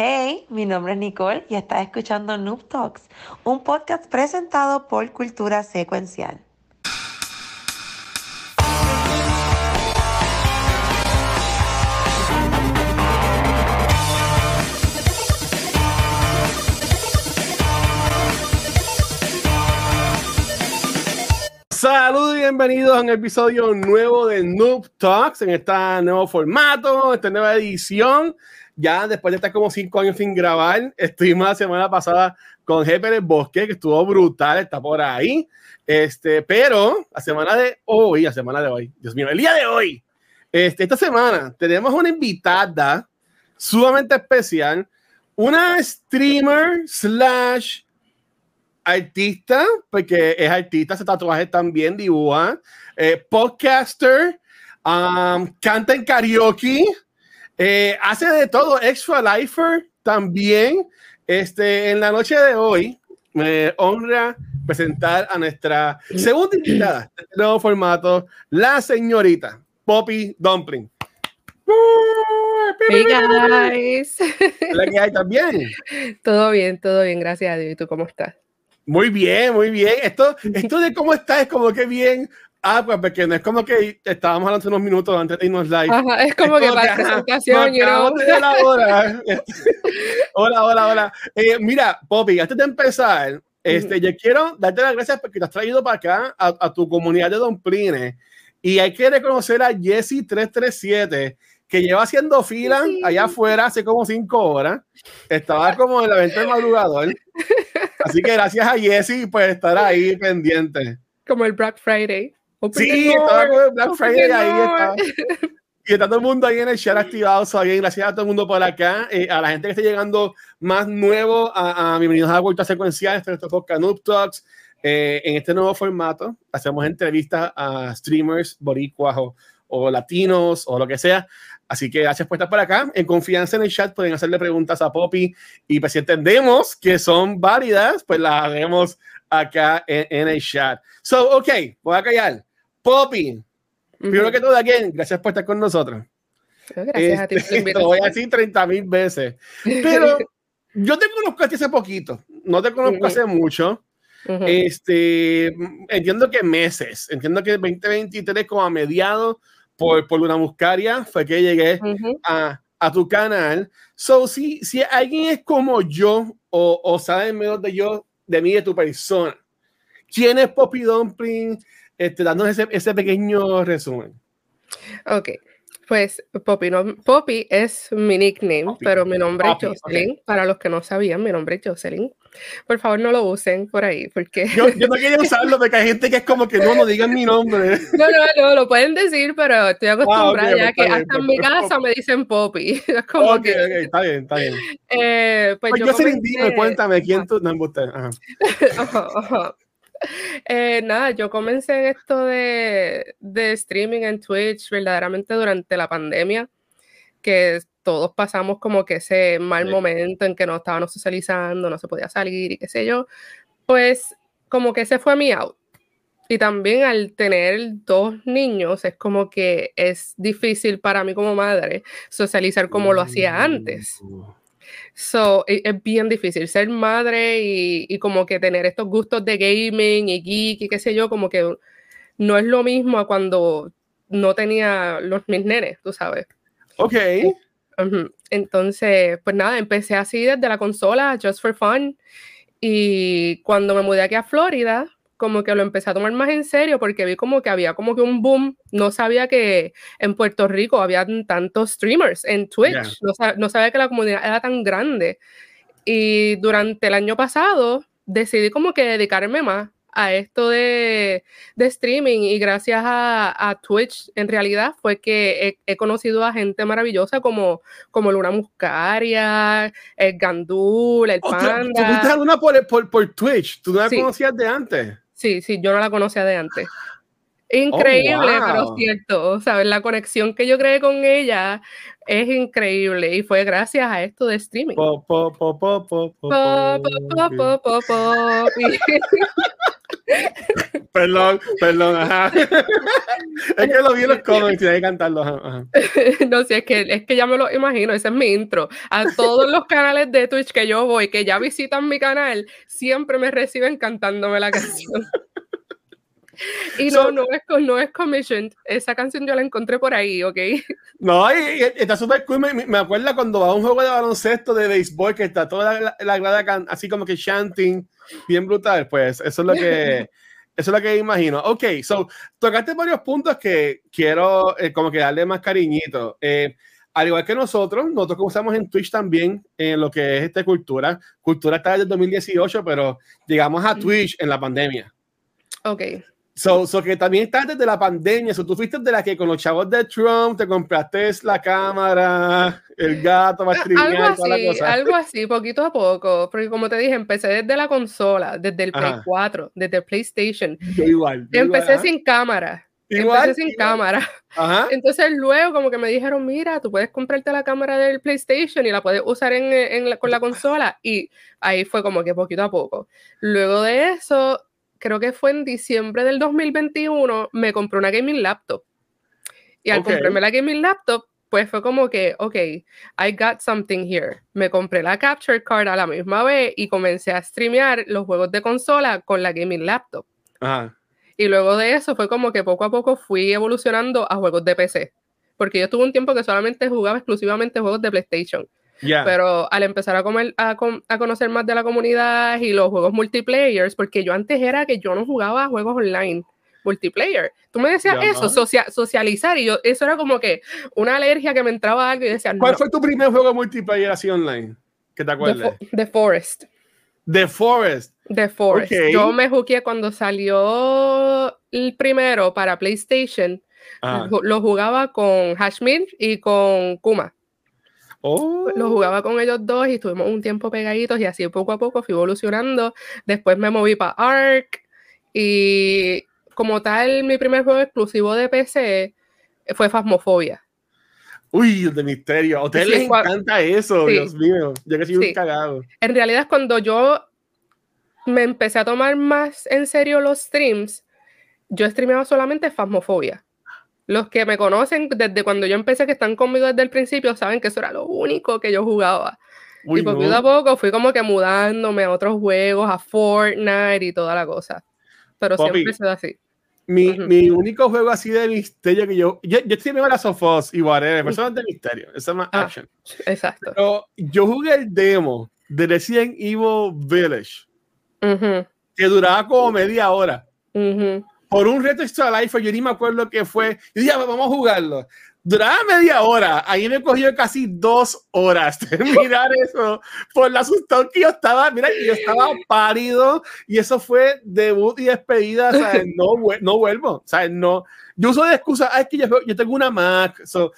Hey, mi nombre es Nicole y estás escuchando Noob Talks, un podcast presentado por Cultura Secuencial. Saludos y bienvenidos a un episodio nuevo de Noob Talks en este nuevo formato, esta nueva edición. Ya después de estar como cinco años sin grabar, estuvimos la semana pasada con Jefe Bosque, que estuvo brutal, está por ahí. Este, pero la semana de hoy, la semana de hoy, Dios mío, el día de hoy, este, esta semana tenemos una invitada sumamente especial, una streamer slash artista, porque es artista, hace tatuajes también, dibuja, eh, podcaster, canta en karaoke, eh, hace de todo, extra lifer también. Este, en la noche de hoy me honra presentar a nuestra segunda invitada de este nuevo formato, la señorita Poppy Dumpling. Hey guys. Hola, ¿qué hay también? Todo bien, todo bien, gracias a Dios. ¿Y tú cómo estás? Muy bien, muy bien. Esto, esto de cómo está es como que bien. Ah, pues porque no es como que estábamos hablando unos minutos antes de irnos live. Ajá, es como que para presentación, you know. Hola, hola, hola, hola. Eh, mira, Poppy, antes de empezar, este, yo quiero darte las gracias porque te has traído para acá a, a tu comunidad de Don Pline. Y hay que reconocer a Jesse337, que lleva haciendo fila Sí. allá afuera hace como cinco horas. Estaba como en la venta del madrugador. Así que gracias a Jesse por estar ahí pendiente. Como el Black Friday. Sí, estaba con Black Friday ahí. Y está todo el mundo ahí en el chat activado. So, bien, gracias a todo el mundo por acá. eh, a la gente que está llegando más nuevo, a, a bienvenidos a la Vuelta Secuencial. Este es nuestro podcast Noob Talks. Eh, en este nuevo formato, hacemos entrevistas a streamers boricuas o, o latinos o lo que sea. Así que gracias por estar por acá. En confianza en el chat pueden hacerle preguntas a Poppy y pues si entendemos que son válidas, pues las haremos acá en, en el chat. So, ok, voy a callar. Poppy, primero que todo, again, gracias por estar con nosotros. Gracias a ti por la Este, Te voy a decir 30 mil veces. Pero yo te conozco hace poquito, no te conozco Ujú. hace mucho. Ujú. Este, entiendo que meses, entiendo que 2023 como a mediados por, por una muscaria fue que llegué a, a tu canal. So, si, si alguien es como yo o, o sabe menos de yo, de mí, de tu persona, ¿quién es Poppy Dumpling? Este, dándonos ese, ese pequeño resumen. Ok, pues Poppy, no, Poppy es mi nickname, Poppy. pero mi nombre Poppy, es Jocelyn. Para los que no sabían, mi nombre es Jocelyn. Por favor, no lo usen por ahí, porque Yo, yo no quería usarlo porque hay gente que es como que no, no digan mi nombre. no, no, no, lo pueden decir, pero estoy acostumbrada ok, ya pues, que está bien, hasta en mi pues, casa me dicen Poppy. Es como Ok, que, ok, está bien, está bien. eh, pues, Pues yo se comencé- dime, cuéntame quién tú. No, embuste, ajá. Ajá, ajá. Eh, nada, yo comencé en esto de, de streaming en Twitch verdaderamente durante la pandemia, que todos pasamos como que ese mal Sí. momento en que no estábamos socializando, no se podía salir y qué sé yo, pues como que ese fue mi out. Y también al tener dos niños es como que es difícil para mí como madre socializar como lo hacía antes. Uh, So, e- es bien difícil ser madre y, y como que tener estos gustos de gaming y geek y qué sé yo, como que no es lo mismo a cuando no tenía los mis nenes, tú sabes. Ok. Entonces, pues nada, empecé así desde la consola, just for fun. Y cuando me mudé aquí a Florida, como que lo empecé a tomar más en serio porque vi como que había como que un boom. No sabía que en Puerto Rico había tantos streamers en Twitch. Ya. No, sa- no sabía que la comunidad era tan grande. Y durante el año pasado decidí como que dedicarme más a esto de, de streaming y gracias a, a Twitch en realidad fue que he, he conocido a gente maravillosa como, como Luna Muscaria, el Gandul, el Oh, ¿tú- ¿Tú viste Panda. alguna por, por, por Twitch? ¿Tú no la Sí. conocías de antes? Sí, sí, yo no la conocía de antes. Increíble, pero wow. cierto, ¿sabes? La conexión que yo creé con ella es increíble y fue gracias a esto de streaming. Y- Perdón, perdón, ajá. es que lo vi en los comments y hay que cantarlo. Ajá, no, sí, es que, es que ya me lo imagino, ese es mi intro. A todos los canales de Twitch que yo voy, que ya visitan mi canal, siempre me reciben cantándome la canción. Y no, no, es, no es commissioned. Esa canción yo la encontré por ahí, ¿ok? No, y, está súper cool. Me, me, acuerda cuando va a un juego de baloncesto de béisbol que está toda la, la grada así como que chanting, bien brutal. Pues eso es lo que. Eso es lo que imagino. Ok, so, tocaste varios puntos que quiero eh, como que darle más cariñito. Eh, al igual que nosotros, nosotros usamos en Twitch también en lo que es esta cultura. Cultura está desde 2018, pero llegamos a Twitch en la pandemia. Ok. So, so, que también estás desde la pandemia. So, tú fuiste de la que con los chavos de Trump te compraste la cámara, el gato, para algo así, algo así, poquito a poco. Porque como te dije, empecé desde la consola, desde el Play 4, desde el PlayStation. Yo igual. empecé sin cámara. Igual, empecé sin cámara. Ajá. Entonces luego como que me dijeron, mira, tú puedes comprarte la cámara del PlayStation y la puedes usar en, en con la consola. Y ahí fue como que poquito a poco. Luego de eso creo que fue en diciembre del 2021, me compré una gaming laptop. Y al comprarme la gaming laptop, pues fue como que, ok, I got something here. Me compré la capture card a la misma vez y comencé a streamear los juegos de consola con la gaming laptop. Y luego de eso fue como que poco a poco fui evolucionando a juegos de PC. Porque yo estuve un tiempo que solamente jugaba exclusivamente juegos de PlayStation. Pero al empezar a, comer, a, a, conocer más de la comunidad y los juegos multiplayers, porque yo antes era que yo no jugaba juegos online multiplayer. Tú me decías eso, socializar, y yo, eso era como que una alergia que me entraba algo y decía, ¿Cuál fue tu primer juego multiplayer así online? ¿Qué te acuerdas? The, Forest. The Forest. The Forest. Yo me jugué cuando salió el primero para PlayStation. Ah. Lo jugaba con Hashmin y con Kuma. Oh. Lo jugaba con ellos dos y estuvimos un tiempo pegaditos y así poco a poco fui evolucionando. Después me moví para Ark y como tal, mi primer juego exclusivo de PC fue Phasmophobia. Uy, de misterio. A ustedes les encanta eso, Dios mío. Yo que soy un cagado. En realidad, cuando yo me empecé a tomar más en serio los streams, yo streameaba solamente Phasmophobia. Los que me conocen desde cuando yo empecé, que están conmigo desde el principio, saben que eso era lo único que yo jugaba. y poquito a poco fui como que mudándome a otros juegos, a Fortnite y toda la cosa. Pero siempre se da así. Mi, mi, único juego así de misterio que yo. Yo, yo estoy viendo las Sofos y whatever, pero eso es de misterio, eso es más ah, action. Exacto. Pero yo jugué el demo de Resident Evil Village, que duraba como media hora por un reto extra life, yo ni me acuerdo qué fue. Y dije, vamos a jugarlo. Duraba media hora. Ahí me cogió casi dos horas terminar eso. Por la asustón que yo estaba. Mira, yo estaba pálido. Y eso fue debut y despedida. O no, no vuelvo. O sea, no yo uso de excusa, es que yo, yo, tengo una Mac, so,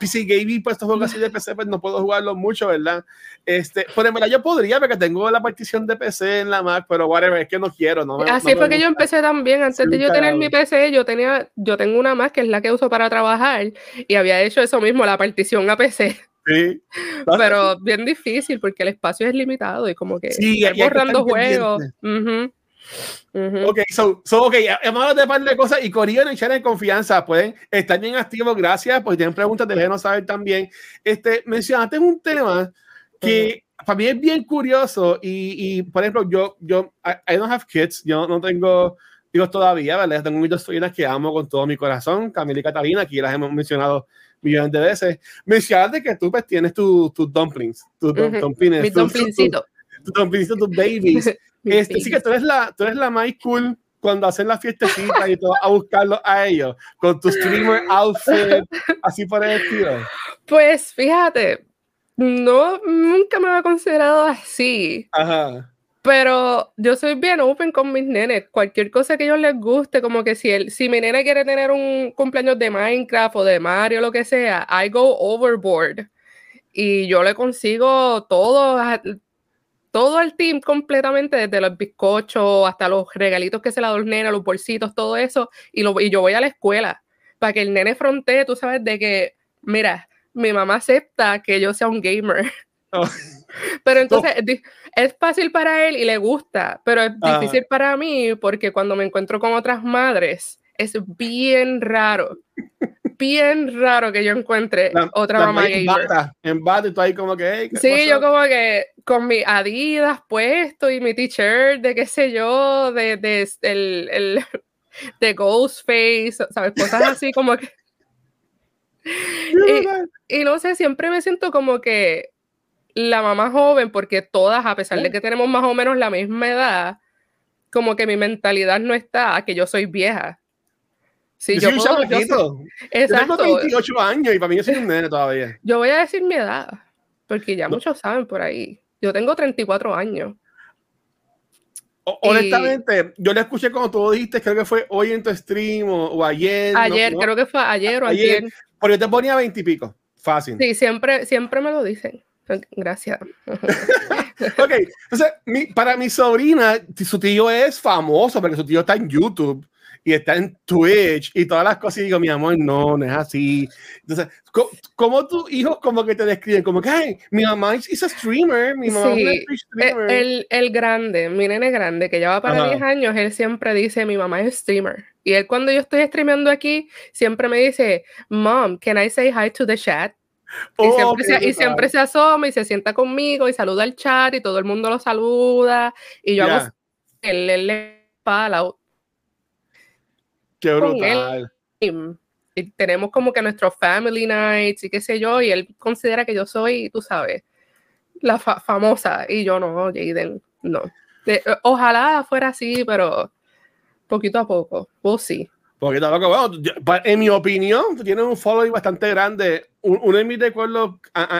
PC Gaming, pues estos juegos así de PC, pues no puedo jugarlo mucho, ¿verdad? Este, por ejemplo, yo podría, porque tengo la partición de PC en la Mac, pero whatever, es que no quiero, ¿no? así fue que yo empecé también, antes de yo tener mi PC, yo tenía, yo tengo una Mac que es la que uso para trabajar, y había hecho eso mismo, la partición a PC. Sí. Pero bien difícil porque el espacio es limitado y como que sí, borrando juegos. Ok, so, so, ok, hemos de par de cosas y Corillo y en confianza pueden estar bien activos, gracias, pues tienen preguntas, déjenos saber también. Este, mencionaste un tema que para mí es bien curioso y, y, por ejemplo, yo, yo, I, don't have kids, yo no tengo hijos todavía, ¿verdad? Tengo mis dos sobrinas que amo con todo mi corazón, Camila y Catalina, aquí las hemos mencionado millones de veces. Mencionaste que tú pues tienes tus tu dumplings, tus dumplings, mis dumplingcitos. Tus dumplings, tus babies. Este, sí que tú eres la, tú eres la más cool cuando hacen las fiestecitas y todo, a buscarlo a ellos, con tu streamer outfit, así por el estilo. Pues fíjate, no, nunca me había considerado así. Ajá. Pero yo soy bien open con mis nenes. Cualquier cosa que a ellos les guste, como que si, el, si mi nene quiere tener un cumpleaños de Minecraft o de Mario, lo que sea, I go overboard. Y yo le consigo todo, todo el team completamente, desde los bizcochos hasta los regalitos que se le nene, los bolsitos, todo eso, y, lo, y yo voy a la escuela para que el nene frontee, tú sabes, de que, mira, mi mamá acepta que yo sea un gamer. Oh. Pero entonces es fácil para él y le gusta, pero es difícil para mí porque cuando me encuentro con otras madres es bien raro. Bien raro que yo encuentre otra mamá en bata, en bata y tú ahí como que... sí, yo como que con mi Adidas puesto y mi t-shirt de qué sé yo, de, de el, el de Ghostface, ¿sabes? Cosas así como que... y, no sé, siempre me siento como que la mamá joven, porque todas, a pesar de que tenemos más o menos la misma edad, como que mi mentalidad no está a que yo soy vieja. Sí, yo, yo, soy, yo Exacto. tengo 28 años y para mí yo soy un nene todavía. Yo voy a decir mi edad, porque ya muchos saben por ahí. Yo tengo 34 años. honestamente, yo le escuché cuando tú dijiste, creo que fue hoy en tu stream o, ayer. Ayer, creo que fue ayer o ayer. ayer. Pero yo te ponía 20 y pico. Fácil. Sí, siempre, siempre me lo dicen. Gracias. ok, entonces, para mi sobrina, su tío es famoso porque su tío está en YouTube y está en Twitch y todas las cosas y digo, mi amor, no, no es así. Entonces, ¿cómo, tus hijos como que te describen? Como que, mi mamá es, streamer, mi mamá es e, streamer. El, el, grande, mi nene grande, que lleva para 10 años, él siempre dice, mi mamá es streamer. Y él cuando yo estoy streameando aquí, siempre me dice, Mom, can I say hi to the chat? y, oh, siempre se, y, siempre se, asoma y se sienta conmigo y saluda al chat y todo el mundo lo saluda. Y yo hago el le para Qué brutal. Y tenemos como que nuestros family nights y qué sé yo, y él considera que yo soy, tú sabes, la famosa, y yo no, Jaden, no. ojalá fuera así, pero poquito a poco, vos sí. Poquito a poco, bueno, en mi opinión, tú tienes un following bastante grande. Uno de mis recuerdos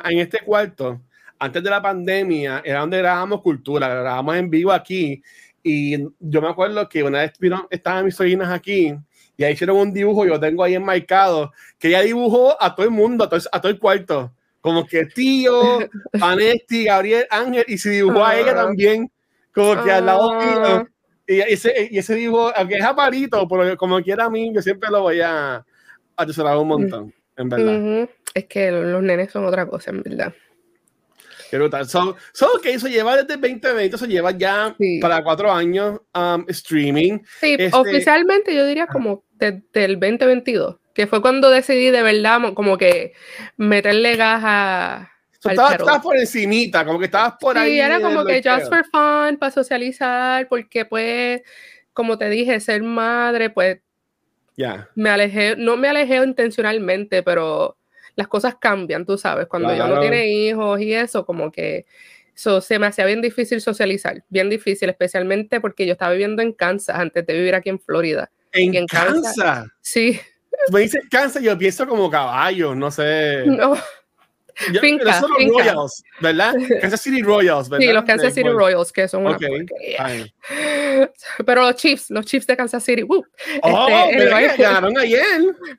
en este cuarto, antes de la pandemia, era donde grabábamos cultura, grabábamos en vivo aquí. Y yo me acuerdo que una vez estaban mis sobrinas aquí y ahí hicieron un dibujo, yo tengo ahí enmarcado, que ella dibujó a todo el mundo, a todo, a todo el cuarto. Como que tío, Anesti, Gabriel, Ángel, y se dibujó a ella también, como que al lado mío. Y ese, y ese dibujo, aunque es aparito, pero como quiera a mí, yo siempre lo voy a atesorar un montón, en verdad. Es que los nenes son otra cosa, en verdad. Qué brutal. So, so, que eso lleva desde 2020, eso lleva ya para cuatro años um, streaming. Sí, este oficialmente yo diría como desde el 2022, que fue cuando decidí de verdad como que meterle gas a... estabas, por encimita, como que estabas por ahí. Sí, era como que just for fun, para socializar, porque pues, como te dije, ser madre, pues... Ya. Me alejé, no me alejé intencionalmente, pero las cosas cambian, tú sabes, cuando yo no tiene hijos y eso, como que eso se me hacía bien difícil socializar, bien difícil, especialmente porque yo estaba viviendo en Kansas antes de vivir aquí en Florida. ¿En, Kansas? Sí. Me dices Kansas, yo pienso como caballo, no sé. No. Finca, son los Royals, ¿verdad? Kansas City Royals, ¿verdad? Sí, los Kansas City Royals, que son una okay. Pero los Chiefs, los Chiefs de Kansas City, uh, oh, este, ganaron ayer.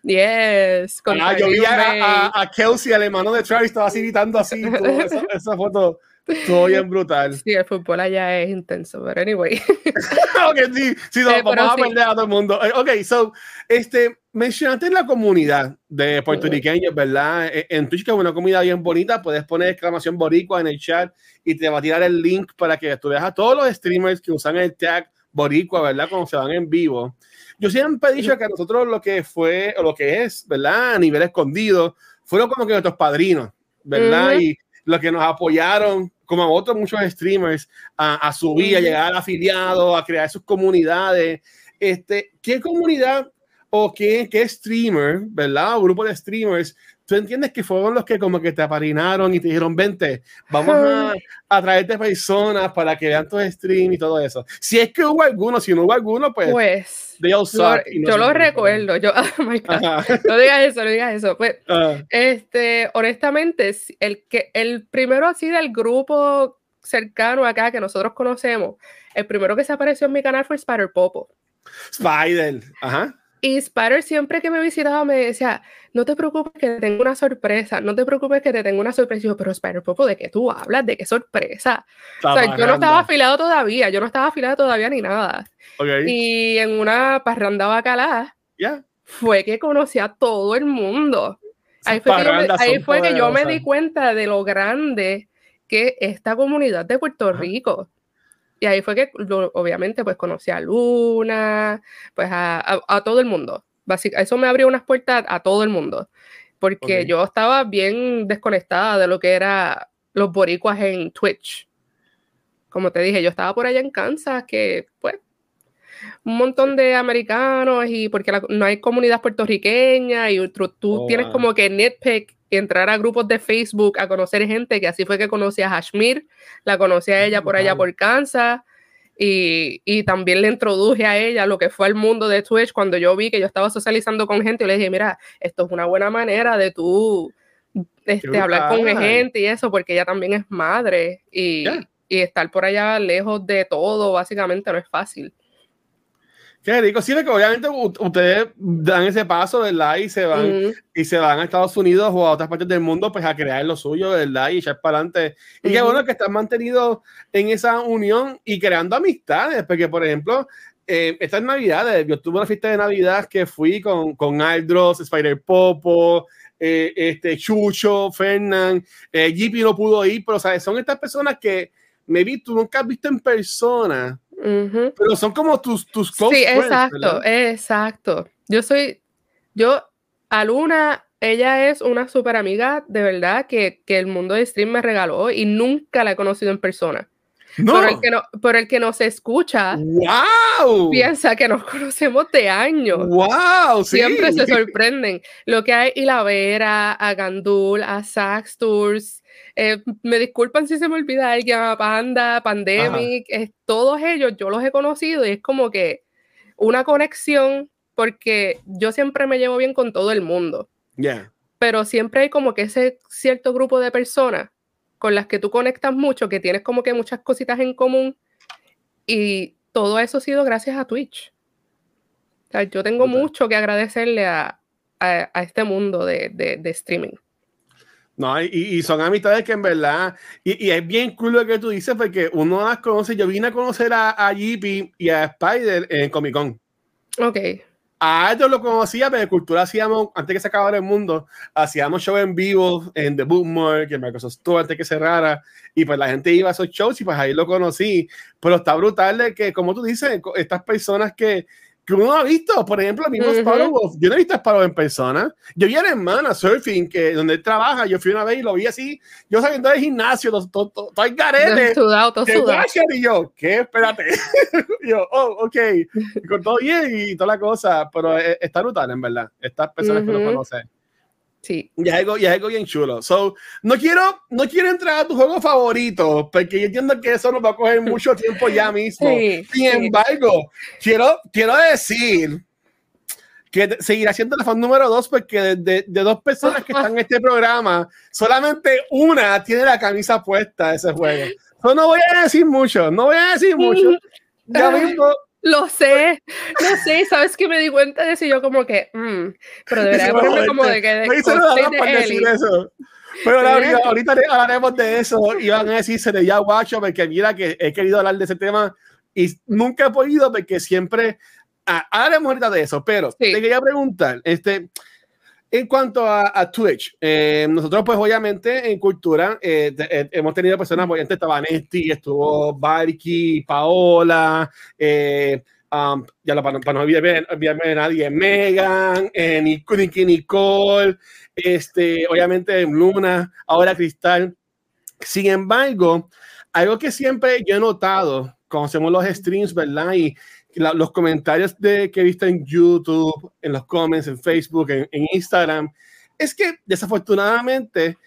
Yes. Ah, yo vi a, a, Kelsey, el hermano de Travis, estaba así gritando así, esa, esa foto. Todo bien brutal. Sí, el fútbol allá es intenso, pero anyway. ok, sí, sí, no, eh, vamos a perder a todo el mundo. Eh, ok, so, este, mencionaste la comunidad de puertorriqueños, ¿verdad? Eh, en Twitch, que es una comunidad bien bonita, puedes poner exclamación boricua en el chat y te va a tirar el link para que tú veas a todos los streamers que usan el tag boricua, ¿verdad? Cuando se van en vivo. Yo siempre he dicho que a nosotros lo que fue, o lo que es, ¿verdad? A nivel escondido, fueron como que nuestros padrinos, ¿verdad? Y los que nos apoyaron, como a otros muchos streamers, a, subir, a llegar al afiliado, a crear sus comunidades. Este, ¿Qué comunidad o qué, qué streamer, verdad? O grupo de streamers tú entiendes que fueron los que como que te aparinaron y te dijeron, vente, vamos a, a traerte personas para que vean tus streams y todo eso. Si es que hubo alguno, si no hubo alguno, pues... Pues... yo lo recuerdo, yo, oh no digas eso, no digas eso. Pues, este, honestamente, el, que, el primero así del grupo cercano acá que nosotros conocemos, el primero que se apareció en mi canal fue Spider Popo. Spider, ajá. Y Spider siempre que me visitaba me decía, no te preocupes que te tengo una sorpresa, no te preocupes que te tengo una sorpresa. Y yo, pero Spider Popo, ¿de qué tú hablas? ¿De qué sorpresa? o sea, yo no estaba afilado todavía, yo no estaba afilado todavía ni nada. Y en una parranda bacalá, fue que conocí a todo el mundo. Ahí fue, que yo, ahí fue que yo me di cuenta de lo grande que esta comunidad de Puerto Rico. Y ahí fue que obviamente pues conocí a Luna, pues a, todo el mundo. Básicamente, eso me abrió unas puertas a todo el mundo, porque yo estaba bien desconectada de lo que era los boricuas en Twitch. Como te dije, yo estaba por allá en Kansas, que pues un montón de americanos y porque no hay comunidad puertorriqueña y tú, tienes oh, como que nitpick entrar a grupos de Facebook a conocer gente, que así fue que conocí a Hashmir, la conocí a ella por allá por Kansas. Y, y, también le introduje a ella lo que fue el mundo de Twitch cuando yo vi que yo estaba socializando con gente, y le dije, mira, esto es una buena manera de tú este, hablar con gente y eso, porque ella también es madre y, y estar por allá lejos de todo, básicamente no es fácil. Qué rico. Sí, que obviamente ustedes dan ese paso, ¿verdad? Y se van, y se van a Estados Unidos o a otras partes del mundo, pues a crear lo suyo, ¿verdad? Y echar para adelante. Y qué bueno que están mantenidos en esa unión y creando amistades, porque, por ejemplo, eh, estas navidades, yo tuve una fiesta de Navidad que fui con, con Aldros, Spider Popo, eh, este, Chucho, Fernán, eh, no pudo ir, pero ¿sabes? son estas personas que maybe tú nunca has visto en persona pero son como tus, tus close Sí, exacto, exacto. Yo soy, yo, a Luna, ella es una súper amiga de verdad que, que el mundo de stream me regaló y nunca la he conocido en persona. Por, el que no, por el que nos escucha, wow. piensa que nos conocemos de años. Wow, Siempre se sorprenden. Lo que hay, y la Vera, a Gandul, a Sax Tours. Eh, me disculpan si se me olvida alguien, a Panda, Pandemic, todos ellos yo los he conocido y es como que una conexión porque yo siempre me llevo bien con todo el mundo. Pero siempre hay como que ese cierto grupo de personas con las que tú conectas mucho, que tienes como que muchas cositas en común y todo eso ha sido gracias a Twitch. yo tengo mucho que agradecerle a, este mundo de, streaming. No, y, son amistades que en verdad, y, es bien cool lo que tú dices, porque uno las conoce. Yo vine a conocer a, a y a Spider en Comic Con. Ok a ellos lo conocía, pero de cultura hacíamos, antes que se acabara el mundo, hacíamos show en vivo en The Bookmark, en Microsoft Store, antes que cerrara, y pues la gente iba a esos shows y pues ahí lo conocí. Pero está brutal de que, como tú dices, estas personas que que uno ha visto, por ejemplo, el mismo Sparrow Yo no he visto a Sparrow en persona. Yo vi a la hermana surfing, que donde él trabaja, yo fui una vez y lo vi así, yo saliendo del gimnasio, todo, todo, todo garete. Sudado, todo sudado. Y yo, ¿qué? Espérate. yo, oh, ok. Y con todo bien y toda la cosa, pero eh, está brutal, en verdad. Estas personas que no conocen. Sí. Y es algo, y algo bien chulo. So, no quiero, no quiero entrar a tu juego favorito, porque yo entiendo que eso nos va a coger mucho tiempo ya mismo. Sin embargo, quiero, quiero decir que seguirá siendo el fan número dos, porque de, de, dos personas que están en este programa, solamente una tiene la camisa puesta de ese juego. So, no voy a decir mucho, no voy a decir mucho. Ya mismo lo sé, lo sé, sabes que me di cuenta de eso y yo como que, mm, pero debería ponerme como de que de, de eso. Pero la, ahorita hablaremos de eso y van a decirse ya guacho porque mira que he querido hablar de ese tema y nunca he podido porque siempre ah, hablaremos ahorita de eso, pero te quería preguntar, este, en cuanto a, Twitch, eh, nosotros pues obviamente en cultura eh, eh, hemos tenido personas, obviamente estaba Nesti, estuvo Barky, Paola, um, ya para, para, no olvidarme de nadie, Megan, Nicky Nicole, este, obviamente Luna, ahora Cristal. Sin embargo, algo que siempre yo he notado cuando hacemos los streams, ¿verdad? Y los comentarios de, que he visto en YouTube, en los comments, en Facebook, en, Instagram, es que desafortunadamente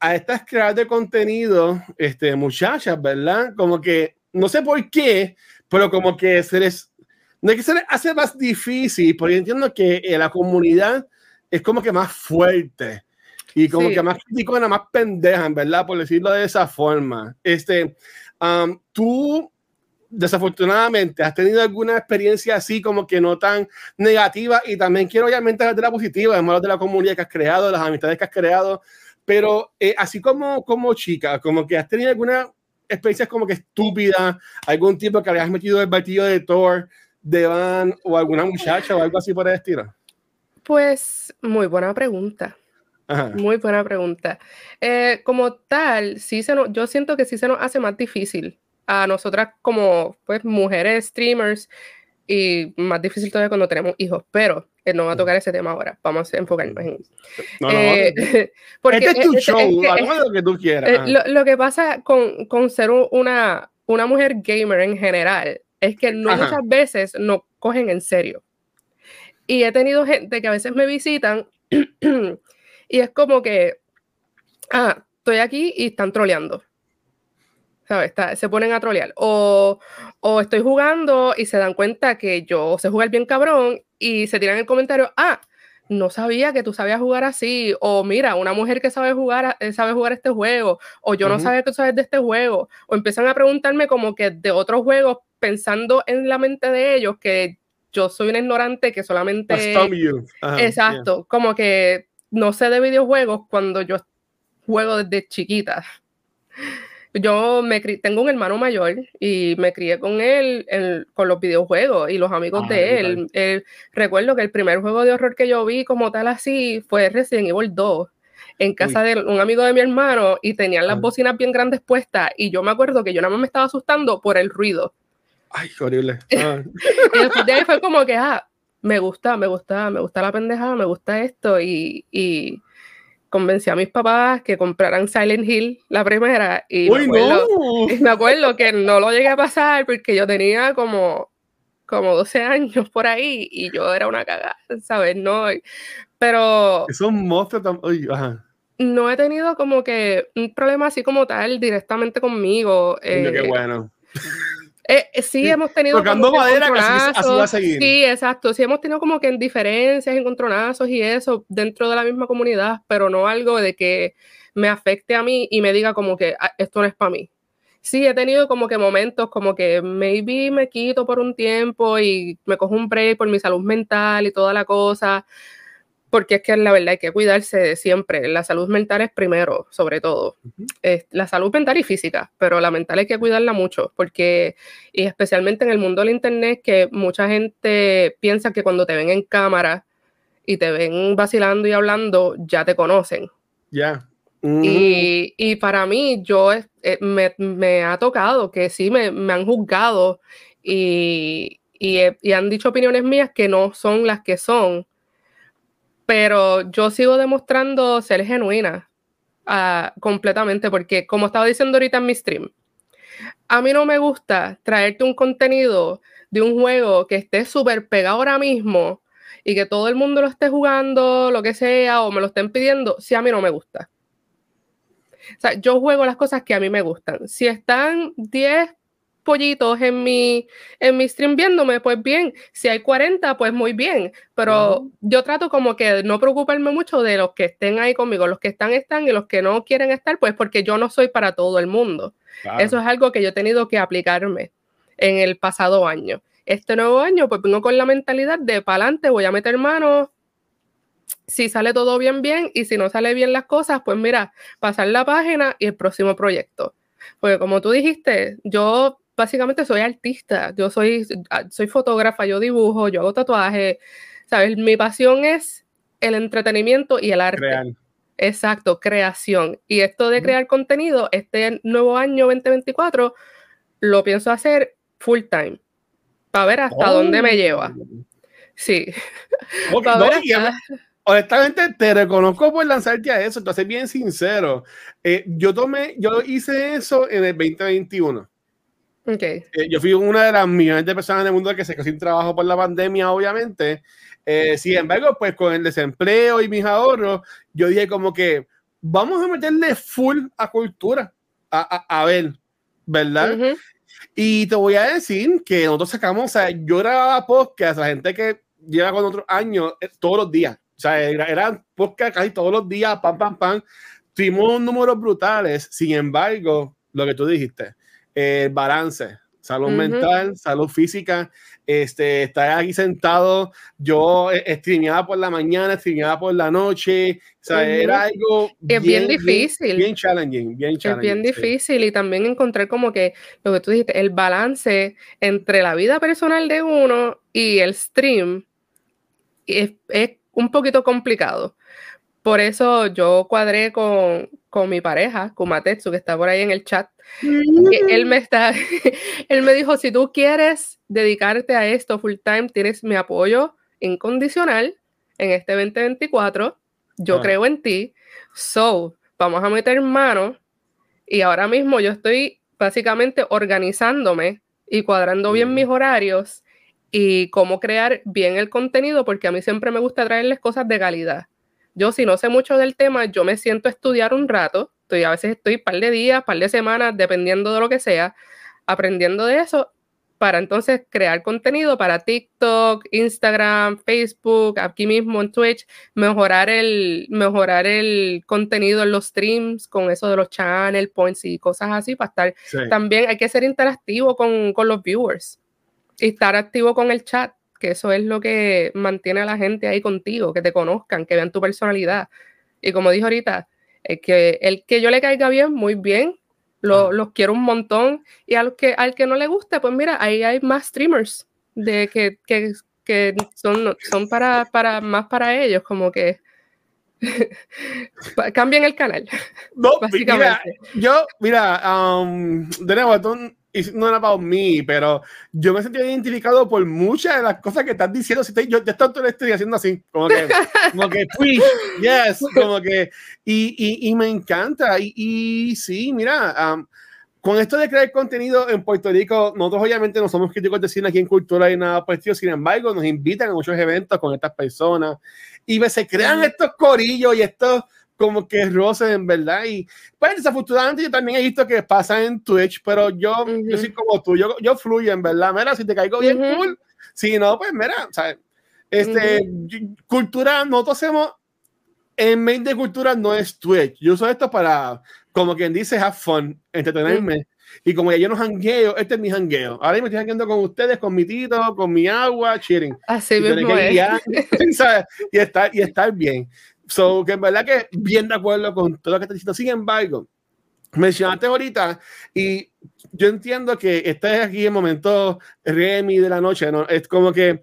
a estas creadoras de contenido, este, muchachas, ¿verdad? Como que, no sé por qué, pero como que se les, no es que se les hace más difícil, porque entiendo que eh, la comunidad es como que más fuerte y como que más criticona, más pendeja, ¿verdad? Por decirlo de esa forma. Este, um, tú desafortunadamente, ¿has tenido alguna experiencia así como que no tan negativa? Y también quiero obviamente hablar de la positiva, además de la comunidad que has creado, de las amistades que has creado, pero eh, así como, como chica, como que has tenido alguna experiencia como que estúpida, algún tipo que habías metido el batido de Thor, de Van o alguna muchacha o algo así por el estilo. Pues muy buena pregunta. Muy buena pregunta. Eh, como tal, sí se yo siento que sí se nos hace más difícil a nosotras como pues, mujeres streamers y más difícil todavía cuando tenemos hijos, pero eh, no va a tocar ese tema ahora, vamos a enfocarnos en... No, eh, porque este es tu show, lo que tú quieras. Eh, lo, que pasa con, con ser una, una mujer gamer en general es que no muchas veces nos cogen en serio. Y he tenido gente que a veces me visitan y es como que, ah, estoy aquí y están troleando. ¿Sabes? se ponen a trolear. O, o estoy jugando y se dan cuenta que yo sé jugar bien cabrón y se tiran el comentario, ah, no sabía que tú sabías jugar así, o mira, una mujer que sabe jugar, eh, sabe jugar este juego, o yo no sabía que tú sabes de este juego, o empiezan a preguntarme como que de otros juegos, pensando en la mente de ellos que yo soy una ignorante que solamente... Exacto, como que no sé de videojuegos cuando yo juego desde chiquita. Yo me tengo un hermano mayor y me crié con él con los videojuegos y los amigos ah, de él. Recuerdo que el primer juego de horror que yo vi como tal así fue Resident Evil 2 en casa de un amigo de mi hermano y tenían las bocinas bien grandes puestas y yo me acuerdo que yo nada más me estaba asustando por el ruido. Ay, horrible. Ah. y después de ahí fue como que, ah, me gusta, me gusta, me gusta la pendejada, me gusta esto y, y convencí a mis papás que compraran Silent Hill la primera y me, acuerdo, me acuerdo que no lo llegué a pasar porque yo tenía como como 12 años por ahí y yo era una cagada, ¿sabes? No, pero... Es un monstruo No he tenido como que un problema así como tal directamente conmigo. Eh, qué bueno. Eh, eh, sí, hemos tenido. Tocando madera, que así, va a seguir. Sí, exacto. Sí, hemos tenido como que en diferencias, encontronazos y eso dentro de la misma comunidad, pero no algo de que me afecte a mí y me diga como que ah, esto no es para mí. Sí, he tenido como que momentos como que maybe me quito por un tiempo y me cojo un break por mi salud mental y toda la cosa, porque es que la verdad hay que cuidarse de siempre. La salud mental es primero, sobre todo. la salud mental y física, pero la mental hay que cuidarla mucho, porque, y especialmente en el mundo del Internet, que mucha gente piensa que cuando te ven en cámara y te ven vacilando y hablando, ya te conocen. Ya. Y, para mí, yo eh, me, ha tocado que sí me, han juzgado y, y han dicho opiniones mías que no son las que son pero yo sigo demostrando ser genuina uh, completamente, porque como estaba diciendo ahorita en mi stream, a mí no me gusta traerte un contenido de un juego que esté súper pegado ahora mismo y que todo el mundo lo esté jugando, lo que sea, o me lo estén pidiendo, si a mí no me gusta. O sea, yo juego las cosas que a mí me gustan. Si están 10 pollitos en mi, en mi stream viéndome, pues bien, si hay 40, pues muy bien, pero yo trato como que no preocuparme mucho de los que estén ahí conmigo, los que están están y los que no quieren estar, pues porque yo no soy para todo el mundo. Eso es algo que yo he tenido que aplicarme en el pasado año. Este nuevo año, pues vengo con la mentalidad de para adelante, voy a meter manos, si sale todo bien, bien, y si no sale bien las cosas, pues mira, pasar la página y el próximo proyecto. Porque como tú dijiste, yo básicamente soy artista, yo soy, ah, soy fotógrafa, yo dibujo, yo hago tatuajes, ¿sabes? Mi pasión es el entretenimiento y el arte. Exacto, creación. Y esto de crear contenido, este nuevo año 2024, lo pienso hacer full time, para ver hasta dónde me lleva. Oh. Sí. honestamente, te reconozco por lanzarte a eso, entonces bien sincero. Eh, yo tomé, yo hice eso en el 2021. Okay. Eh, yo fui una de las millones de personas en el mundo que se quedó sin trabajo por la pandemia, obviamente. Eh, sin embargo, pues con el desempleo y mis ahorros, yo dije como que vamos a meterle full a cultura, a, a, ver, ¿verdad? Y te voy a decir que nosotros sacamos, o sea, yo grababa podcast, la gente que lleva con otros años, eh, todos los días. O sea, eran podcast casi todos los días, pam, pam, pam. Tuvimos números brutales, sin embargo, lo que tú dijiste, el balance, salud mental, salud física, este, estar aquí sentado, yo eh, streameaba por la mañana, streameaba por la noche, o sea, era algo bien, bien difícil. Bien, challenging, bien challenging. Es bien difícil y también encontrar como que lo que tú dijiste, el balance entre la vida personal de uno y el stream es, es un poquito complicado Por eso yo cuadré con, con mi pareja, Kumatetsu, que está por ahí en el chat. él me está, él me dijo, si tú quieres dedicarte a esto full time, tienes mi apoyo incondicional en este 2024. Yo ah. creo en ti. So, vamos a meter mano. Y ahora mismo yo estoy básicamente organizándome y cuadrando bien mis horarios y cómo crear bien el contenido, porque a mí siempre me gusta traerles cosas de calidad. Yo, si no sé mucho del tema, yo me siento a estudiar un rato. Estoy, a veces estoy un par de días, par de semanas, dependiendo de lo que sea, aprendiendo de eso para entonces crear contenido para TikTok, Instagram, Facebook, aquí mismo en Twitch, mejorar el, mejorar el contenido en los streams con eso de los channel points y cosas así para estar. También hay que ser interactivo con, con los viewers y estar activo con el chat que eso es lo que mantiene a la gente ahí contigo, que te conozcan, que vean tu personalidad. Y como dijo ahorita, el que, el que yo le caiga bien, muy bien, lo, los quiero un montón. Y al que, al que no le guste, pues mira, ahí hay más streamers de que, que, que son, son para, para, más para ellos, como que cambien el canal. No, Mira, yo, mira, um, de nuevo, no era para mí, pero yo me sentí identificado por muchas de las cosas que estás diciendo. Si yo ya tanto lo estoy haciendo así, como que, como que, yes, como que, y, y, y me encanta. Y, y sí, mira, um, con esto de crear contenido en Puerto Rico, nosotros obviamente no somos críticos de cine aquí en Cultura y nada parecido, sin embargo, nos invitan a muchos eventos con estas personas y se crean estos corillos y estos como que roces en verdad. Y pues desafortunadamente yo también he visto que pasa en Twitch, pero yo, yo soy como tú, yo, yo fluyo en verdad. Mira, si te caigo bien, cool. Si no, pues mira, ¿sabes? Este, cultura, nosotros hacemos, en main de cultura no es Twitch. Yo uso esto para, como quien dice, have fun, entretenerme. Y como ya yo no jangueo, este es mi jangueo. Ahora me estoy jangueando con ustedes, con mi tito, con mi agua, chilling. Así mismo es. Y, estar, y estar bien. So, que en verdad que bien de acuerdo con todo lo que estás diciendo. Sin embargo, mencionaste ahorita y yo entiendo que estás aquí en momento Remy de la noche, ¿no? Es como que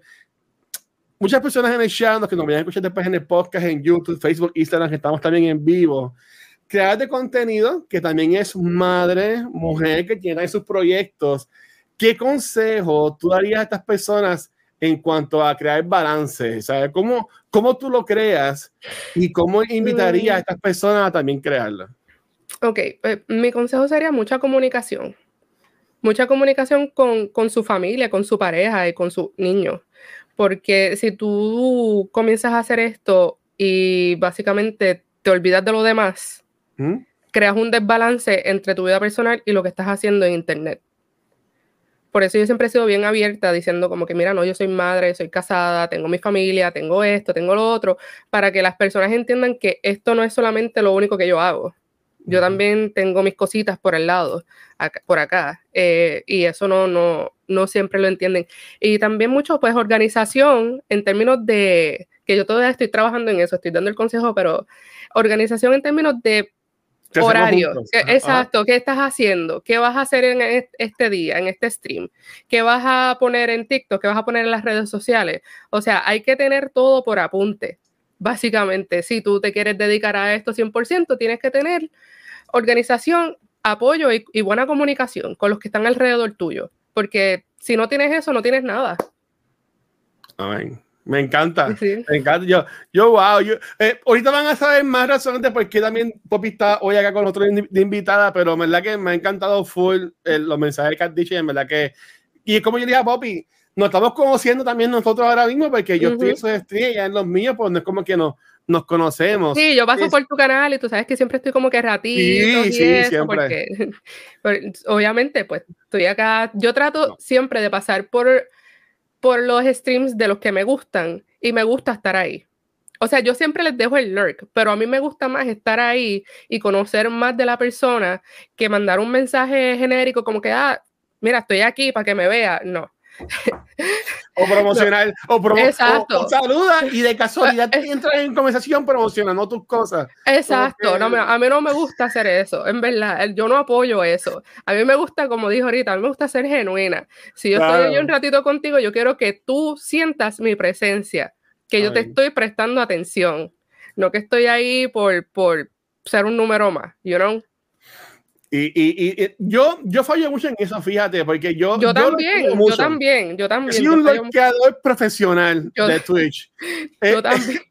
muchas personas en el chat, que nos vayan a escuchar después en el podcast, en YouTube, Facebook, Instagram, que estamos también en vivo, crear de contenido, que también es madre, mujer, que tiene sus proyectos. ¿Qué consejo tú darías a estas personas en cuanto a crear balance? ¿Sabes? ¿Cómo, ¿Cómo tú lo creas y cómo invitarías a estas personas a también crearlo? Ok, eh, mi consejo sería mucha comunicación. Mucha comunicación con, con su familia, con su pareja y con sus niños. Porque si tú comienzas a hacer esto y básicamente te olvidas de lo demás, ¿Mm? creas un desbalance entre tu vida personal y lo que estás haciendo en Internet por eso yo siempre he sido bien abierta diciendo como que, mira, no, yo soy madre, soy casada, tengo mi familia, tengo esto, tengo lo otro, para que las personas entiendan que esto no es solamente lo único que yo hago. Yo también tengo mis cositas por el lado, por acá, eh, y eso no, no, no siempre lo entienden. Y también mucho, pues, organización en términos de, que yo todavía estoy trabajando en eso, estoy dando el consejo, pero organización en términos de horario. Exacto, ¿qué estás haciendo? ¿Qué vas a hacer en este día, en este stream? ¿Qué vas a poner en TikTok? ¿Qué vas a poner en las redes sociales? O sea, hay que tener todo por apunte. Básicamente, si tú te quieres dedicar a esto 100%, tienes que tener organización, apoyo y, y buena comunicación con los que están alrededor tuyo. Porque si no tienes eso, no tienes nada. Amén. Me encanta, me encanta. Yo, yo wow, yo, eh, ahorita van a saber más razones de por qué también Poppy está hoy acá con nosotros de invitada, pero en verdad que me ha encantado full eh, los mensajes que has dicho y en verdad que, y es como yo dije a Poppy, nos estamos conociendo también nosotros ahora mismo porque yo estoy en sus estrellas, en los míos, pues no es como que no, nos conocemos. Sí, yo paso por tu canal y tú sabes que siempre estoy como que ratito sí, sí, siempre. porque obviamente pues estoy acá, yo trato siempre de pasar por por los streams de los que me gustan y me gusta estar ahí. O sea, yo siempre les dejo el lurk, pero a mí me gusta más estar ahí y conocer más de la persona que mandar un mensaje genérico como que, ah, mira, estoy aquí para que me vea. No. O promocionar, o, Exacto. saluda y de casualidad te entras en conversación promocionando tus cosas. Exacto, no, a mí no me gusta hacer eso, en verdad, yo no apoyo eso. A mí me gusta, como dijo ahorita, a mí me gusta ser genuina. Si yo estoy ahí un ratito contigo, yo quiero que tú sientas mi presencia, que yo te estoy prestando atención. no que estoy ahí por, por ser un número más, you know? Y, y, y, yo, yo fallo mucho en eso, fíjate, porque yo. Yo, también, yo también, yo también. Soy un bloqueador profesional de Twitch. yo eh, también.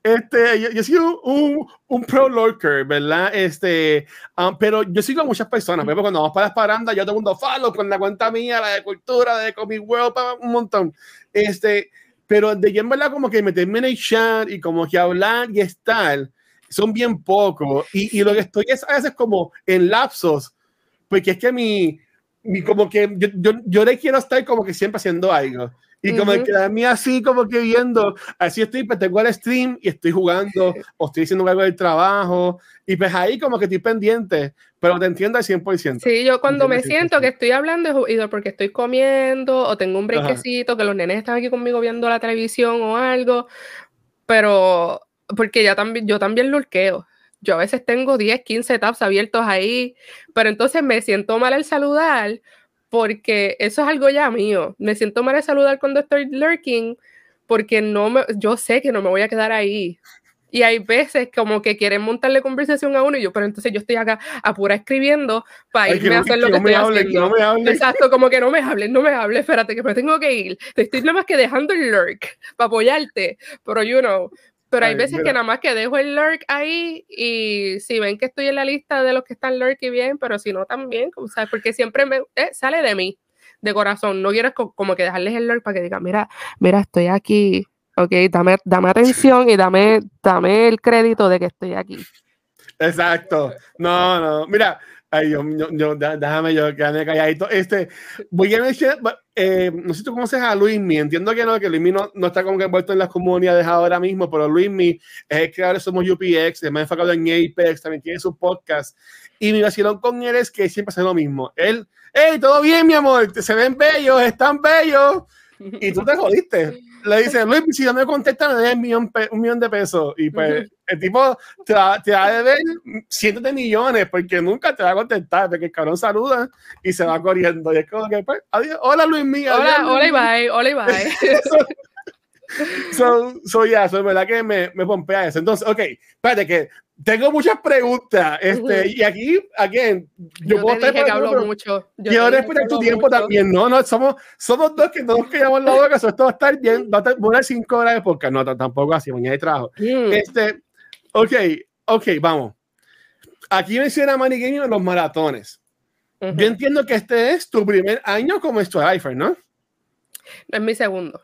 Este, yo, yo soy un, un, pro lurker, ¿verdad? Este, um, pero yo sigo a muchas personas. Por cuando vamos para las parandas, yo todo el mundo follow con la cuenta mía, la de cultura, de Comic World, un montón. Este, pero de en verdad, como que meterme en el chat y como que hablar y estar son bien pocos. Y, y, lo que estoy es a veces como en lapsos, porque es que mi, mi como que yo, yo, yo, le quiero estar como que siempre haciendo algo. Y como uh -huh. quedarme así, como que viendo, así estoy, pues tengo el stream y estoy jugando, o estoy haciendo algo del trabajo, y pues ahí como que estoy pendiente, pero te entiendo al 100%. Sí, yo cuando me siento que estoy hablando es porque estoy comiendo, o tengo un brequecito, que los nenes están aquí conmigo viendo la televisión o algo, pero porque ya también, yo también lurqueo. Yo a veces tengo 10, 15 tabs abiertos ahí, pero entonces me siento mal al saludar porque eso es algo ya mío. Me siento mal al saludar cuando estoy lurking porque no me, yo sé que no me voy a quedar ahí. Y hay veces como que quieren montarle conversación a uno y yo, pero entonces yo estoy acá apura escribiendo para irme no, a hacer lo que, que estoy hable, haciendo. Que no Exacto, como que no me hables, no me hables, espérate que me tengo que ir. Te estoy nada más que dejando el lurk para apoyarte, pero you know, pero hay Ay, veces mira. que nada más que dejo el lurk ahí y si ven que estoy en la lista de los que están lurk y bien, pero si no también, o sea, porque siempre me eh, sale de mí, de corazón. No quiero como que dejarles el lurk para que digan, mira, mira, estoy aquí, ok, dame, dame atención y dame, dame el crédito de que estoy aquí. Exacto. No, no. Mira, Ay, yo, yo, yo, déjame yo quedarme calladito. Este, voy a decir, eh, no sé si tú conoces a Luismi, entiendo que no, que Luismi no, no está como que envuelto en las comunidades ahora mismo, pero Luismi es el creador de Somos UPX, es más enfocado en Apex, también tiene su podcast. Y mi vacilón con él es que siempre hace lo mismo. Él, hey, todo bien, mi amor, se ven bellos, están bellos. Y tú te jodiste. Le dice, Luis, si no me contesta, me das un millón, un millón de pesos. Y pues el tipo te va, te va a deber cientos de millones porque nunca te va a contestar, porque el cabrón saluda y se va corriendo. Y es como que, pues, adiós, hola Luis mío. Hola, adiós, hola y bye, hola y bye. so, so, ya, yeah, so, verdad que me, me pompea eso. Entonces, ok, espérate que tengo muchas preguntas. Este, uh -huh. Y aquí, again, yo, yo puedo te dije que hablo pero mucho. Yo quiero respetar tu tiempo mucho. también. No, no, somos, somos dos que no nos quedamos la boca. esto va a estar bien. Va a durar cinco horas de podcast. No, tampoco así. Mañana hay trabajo. Mm. Este, ok, ok, vamos. Aquí menciona Manny Gaming los maratones. Uh -huh. Yo entiendo que este es tu primer año como Strifer, ¿no? Es mi segundo.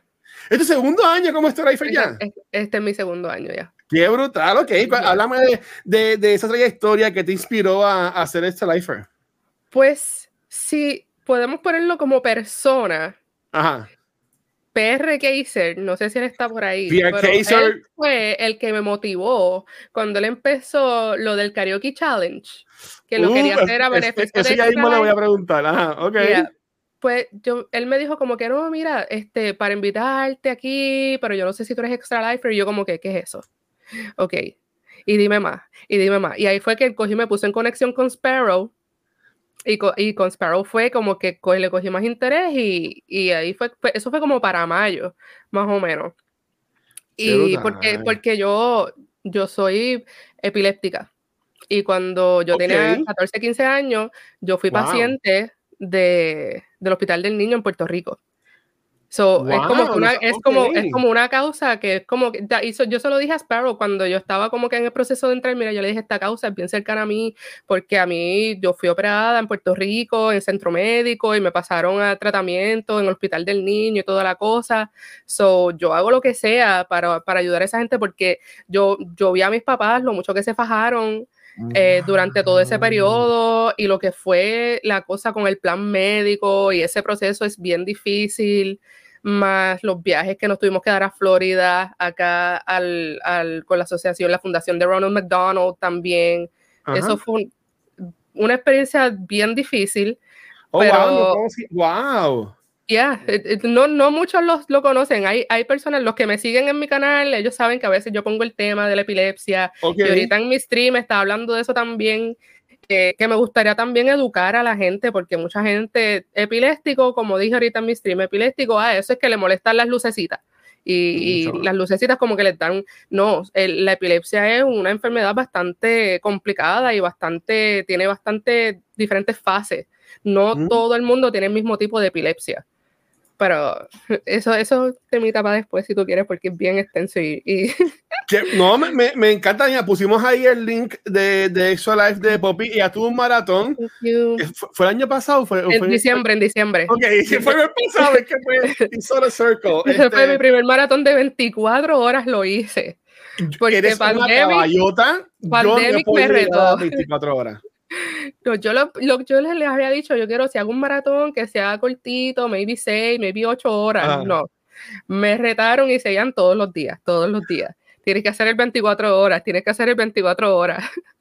¿Es tu segundo año como Strifer ya? Este, este es mi segundo año ya. Qué brutal, ok. Háblame de, de, de, esa trayectoria que te inspiró a, a hacer este lifer. Pues, si podemos ponerlo como persona. Ajá. PR Kaiser, no sé si él está por ahí. PR pero Kaiser. Él fue el que me motivó cuando él empezó lo del Karaoke Challenge, que lo uh, quería hacer a beneficio Eso ya mismo le voy a preguntar. Ajá, ok. Yeah pues yo, él me dijo como que no, mira, este, para invitarte aquí, pero yo no sé si tú eres extra lifer, y yo como que, ¿qué es eso? Ok, y dime más, y dime más. Y ahí fue que cogí, me puse en conexión con Sparrow, y, co y con Sparrow fue como que co le cogí más interés, y, y ahí fue, eso fue como para mayo, más o menos. Y porque, porque yo, yo soy epiléptica. Y cuando yo okay. tenía 14, 15 años, yo fui wow. paciente de, del Hospital del Niño en Puerto Rico. So, wow, es, como una, es, okay. como, es como una causa que es como que hizo, yo se lo dije a Sparrow cuando yo estaba como que en el proceso de entrar, mira, yo le dije esta causa es bien cercana a mí, porque a mí yo fui operada en Puerto Rico, en centro médico, y me pasaron a tratamiento en el hospital del niño y toda la cosa. So, yo hago lo que sea para, para ayudar a esa gente porque yo, yo vi a mis papás lo mucho que se fajaron eh, durante todo ese periodo y lo que fue la cosa con el plan médico y ese proceso es bien difícil, más los viajes que nos tuvimos que dar a Florida, acá al, al, con la asociación, la fundación de Ronald McDonald también. Ajá. Eso fue un, una experiencia bien difícil. Oh, pero, wow. wow. Yeah, no, no muchos los, lo conocen. Hay, hay personas, los que me siguen en mi canal, ellos saben que a veces yo pongo el tema de la epilepsia. Okay. Y ahorita en mi stream está hablando de eso también. Eh, que me gustaría también educar a la gente, porque mucha gente epiléptico, como dije ahorita en mi stream, epiléptico, ah, eso es que le molestan las lucecitas. Y, y las lucecitas como que le dan, no, el- la epilepsia es una enfermedad bastante complicada y bastante, tiene bastante diferentes fases. No Mm. todo el mundo tiene el mismo tipo de epilepsia. Pero eso, eso temita para después si tú quieres, porque es bien extenso y, no, me, me, me encanta. Ya pusimos ahí el link de, de Exo Life de Poppy y ya tuvo un maratón. Eh, ¿Fue, fue el año pasado? ¿Fue, en fue- diciembre, en diciembre. Ok, sí, fue el año pasado. Es que fue el circle. Ese fue Este, mi primer maratón de 24 horas, lo hice. porque eres una Pandemic- caballota. yo no Pandemic puedo me llegar a retó. 24 horas. No, yo, lo, lo- yo les, les había dicho, yo quiero si hago un maratón que sea cortito, maybe 6, maybe 8 horas. Ajá. No. Me retaron y seguían todos los días, todos los días. Tienes que hacer el 24 horas, tienes que hacer el 24 horas.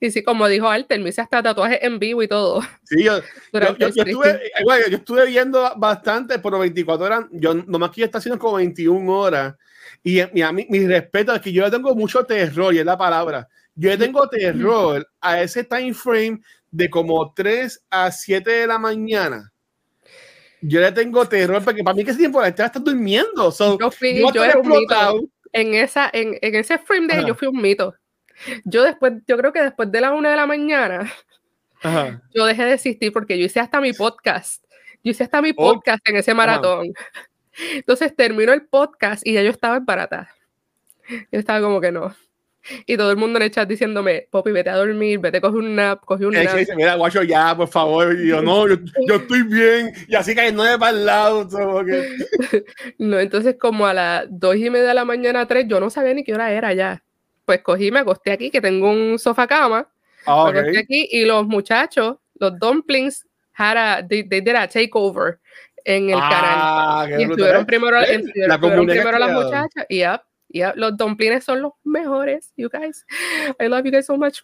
Y sí, como dijo Alter, me hice hasta tatuajes en vivo y todo. Sí, yo, yo, yo- yo estuve, eh, bueno, yo estuve viendo bastante, pero 24 horas, yo nomás que ya está haciendo como 21 horas. Y, y a mí, mi respeto es que yo tengo mucho terror, y es la palabra. Yo le tengo terror a ese time frame de como 3 a 7 de la mañana. Yo le tengo terror porque para mí que ese tiempo la gente durmiendo. So, Yo fui, yo era un mito. En, esa, en, en ese frame de Ajá. yo fui un mito. Yo después, yo creo que después de la una de la mañana, Ajá. yo dejé de existir porque yo hice hasta mi podcast. Yo hice hasta mi Oh. podcast en ese maratón. Entonces terminó el podcast y ya yo estaba embarazada. Yo estaba como que no. Y todo el mundo en el chat diciéndome, Poppy, vete a dormir, vete, coge un nap, coge un nap. dice, Mira, guacho, ya, por favor. Y yo, no, yo, yo estoy bien. Y así que no es para el lado. que- No, entonces como a las dos y media de la mañana, tres, yo no sabía ni qué hora era ya. Pues cogí, me acosté aquí, que tengo un sofá cama, Ah, me ok. acosté aquí y los muchachos, los dumplings, had a, they, they did a takeover en el canal. Ah, qué Y estuvieron primero, La primero las muchachas y yep, yep, los dumplings son los mejores, you guys. I love you guys so much.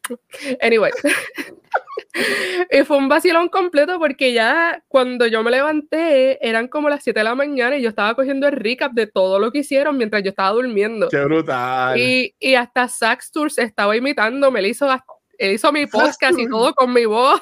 Anyway. fue un vacilón completo porque ya cuando yo me levanté eran como las 7 de la mañana y yo estaba cogiendo el recap de todo lo que hicieron mientras yo estaba durmiendo. Qué brutal. Y, y hasta Sax Tours estaba imitándome, él hizo, él hizo mi podcast y todo con mi voz.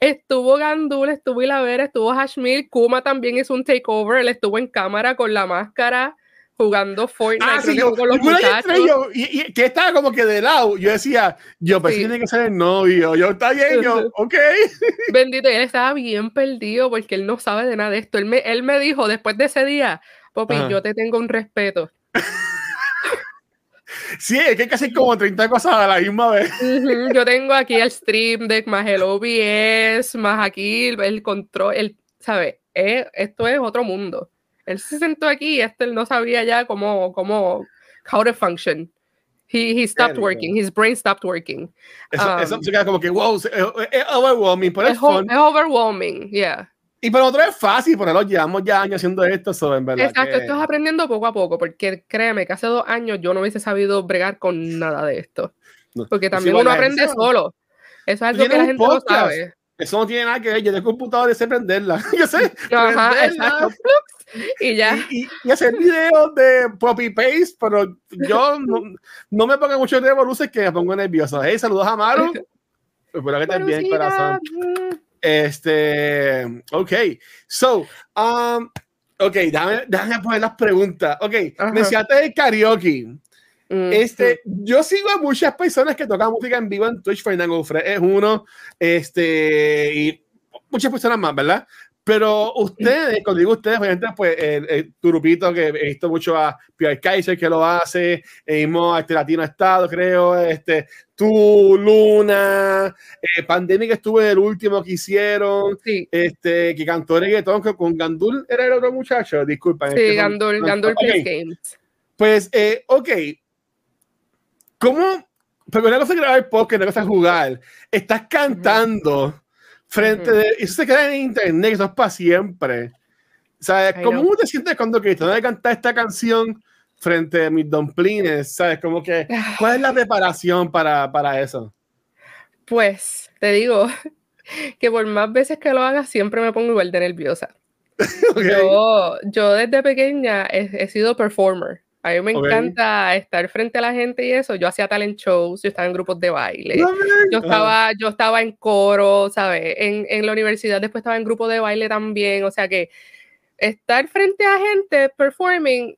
Estuvo Gandul, estuvo Ilavera, estuvo Hashmil, Kuma también hizo un takeover, él estuvo en cámara con la máscara jugando Fortnite Ah, sí, yo, con los muchachos. yo, y, y que estaba como que de lado. Yo decía, yo pensé Sí. que tiene que ser el novio. Yo, está bien, yo, ok. Bendito, y él estaba bien perdido porque él no sabe de nada de esto. Él me, él me dijo después de ese día, Popi, Ajá. yo te tengo un respeto. Sí, es que hay que hacer como 30 cosas a la misma vez. Yo tengo aquí el Stream Deck, más el OBS, más aquí el, control, el, ¿sabes? Eh, esto es otro mundo. Él se sentó aquí y este no sabía ya cómo, cómo, how to function. He, he stopped working, his brain stopped working. Eso, Um, eso se queda como que, wow, es, es overwhelming, pero es Es, fun. es overwhelming, yeah. Y para nosotros es fácil, porque nosotros llevamos ya años haciendo esto, so, en verdad. Exacto, que- esto es aprendiendo poco a poco, porque créeme que hace dos años yo no hubiese sabido bregar con nada de esto. No, Porque también uno aprende sabe. solo. Eso es algo que la gente no podcast. sabe. Eso no tiene nada que ver. Yo de computador y sé prenderla. Yo sé. Ajá, prenderla. Y ya. y, y- y hacer videos de copy paste, pero yo no, no me pongo mucho de luces que me pongo nervioso. Hey, saludos a Maru. Espero que estés bien, corazón. Este, ok, so, um, ok, déjame, déjame poner las preguntas. Ok, Ajá. mencionaste el karaoke. mm, Este, yo sigo a muchas personas que tocan música en vivo en Twitch. Fernando Ufre es uno, este, y muchas personas más, ¿verdad? Pero ustedes, cuando digo ustedes, obviamente, pues el, el- tu grupito que he visto mucho a Pierre Kaiser que lo hace, el mismo este Latino Estado, creo, este, tú, Luna, eh, Pandemic estuvo en el último que hicieron, Sí, este, que cantó reggaetón con, con Gandul, era el otro muchacho, disculpa. sí, que no- Gandul, no- Gandul ok. Plays Games. Pues, eh, ok. ¿Cómo? Porque una cosa es grabar podcast, una cosa es jugar. Estás cantando frente Ujú. de. Eso se queda en internet, eso es para siempre. ¿Sabes? ¿Cómo te sientes cuando Cristiano de cantar esta canción frente a mis dumplings? ¿Sabes? Como que. ¿Cuál es la preparación para, para eso? Pues te digo que por más veces que lo haga, siempre me pongo igual de nerviosa. Ok. Yo, yo desde pequeña he, he sido performer. A mí me encanta estar frente a la gente y eso. Yo hacía talent shows, yo estaba en grupos de baile. Yo estaba, yo estaba en coro, ¿sabes? En, en la universidad después estaba en grupo de baile también, o sea que estar frente a gente performing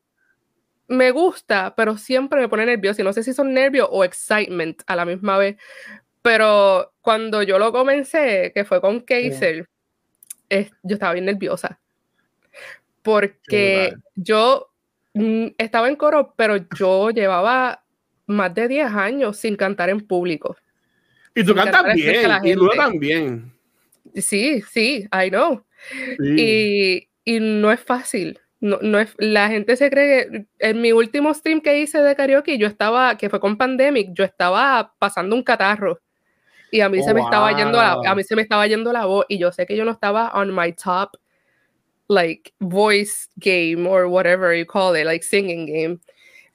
me gusta, pero siempre me pone nervioso. Y no sé si son nervios o excitement a la misma vez. Pero cuando yo lo comencé, que fue con Kaiser, yo estaba bien nerviosa. Porque yo estaba en coro, pero yo llevaba más de 10 años sin cantar en público. Y tú cantas bien, y luego también. Sí, sí, I know. Y, y, no es fácil. No, no es, la gente se cree que en mi último stream que hice de karaoke, yo estaba, que fue con Pandemic, yo estaba pasando un catarro. Y a mí se me estaba yendo la, a mí se me estaba yendo la voz y yo sé que yo no estaba on my top like voice game or whatever you call it, like singing game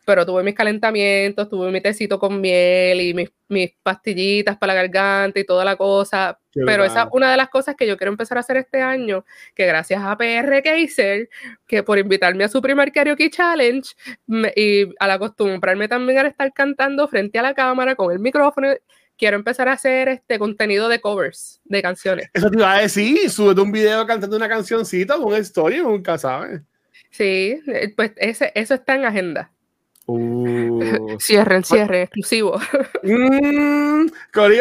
pero tuve mis calentamientos, tuve mi tecito con miel y mis, mis pastillitas para la garganta y toda la cosa. pero esa es una de las cosas que yo quiero empezar a hacer este año, que gracias a PR Kaiser, que por invitarme a su primer karaoke challenge y al acostumbrarme también a estar cantando frente a la cámara con el micrófono, quiero empezar a hacer este contenido de covers de canciones. Eso te iba a decir, súbete un video cantando una cancioncita con una historia, nunca sabes. Sí, eh, pues ese, eso está en agenda. Uh. Cierren, cierre, exclusivo. Mm,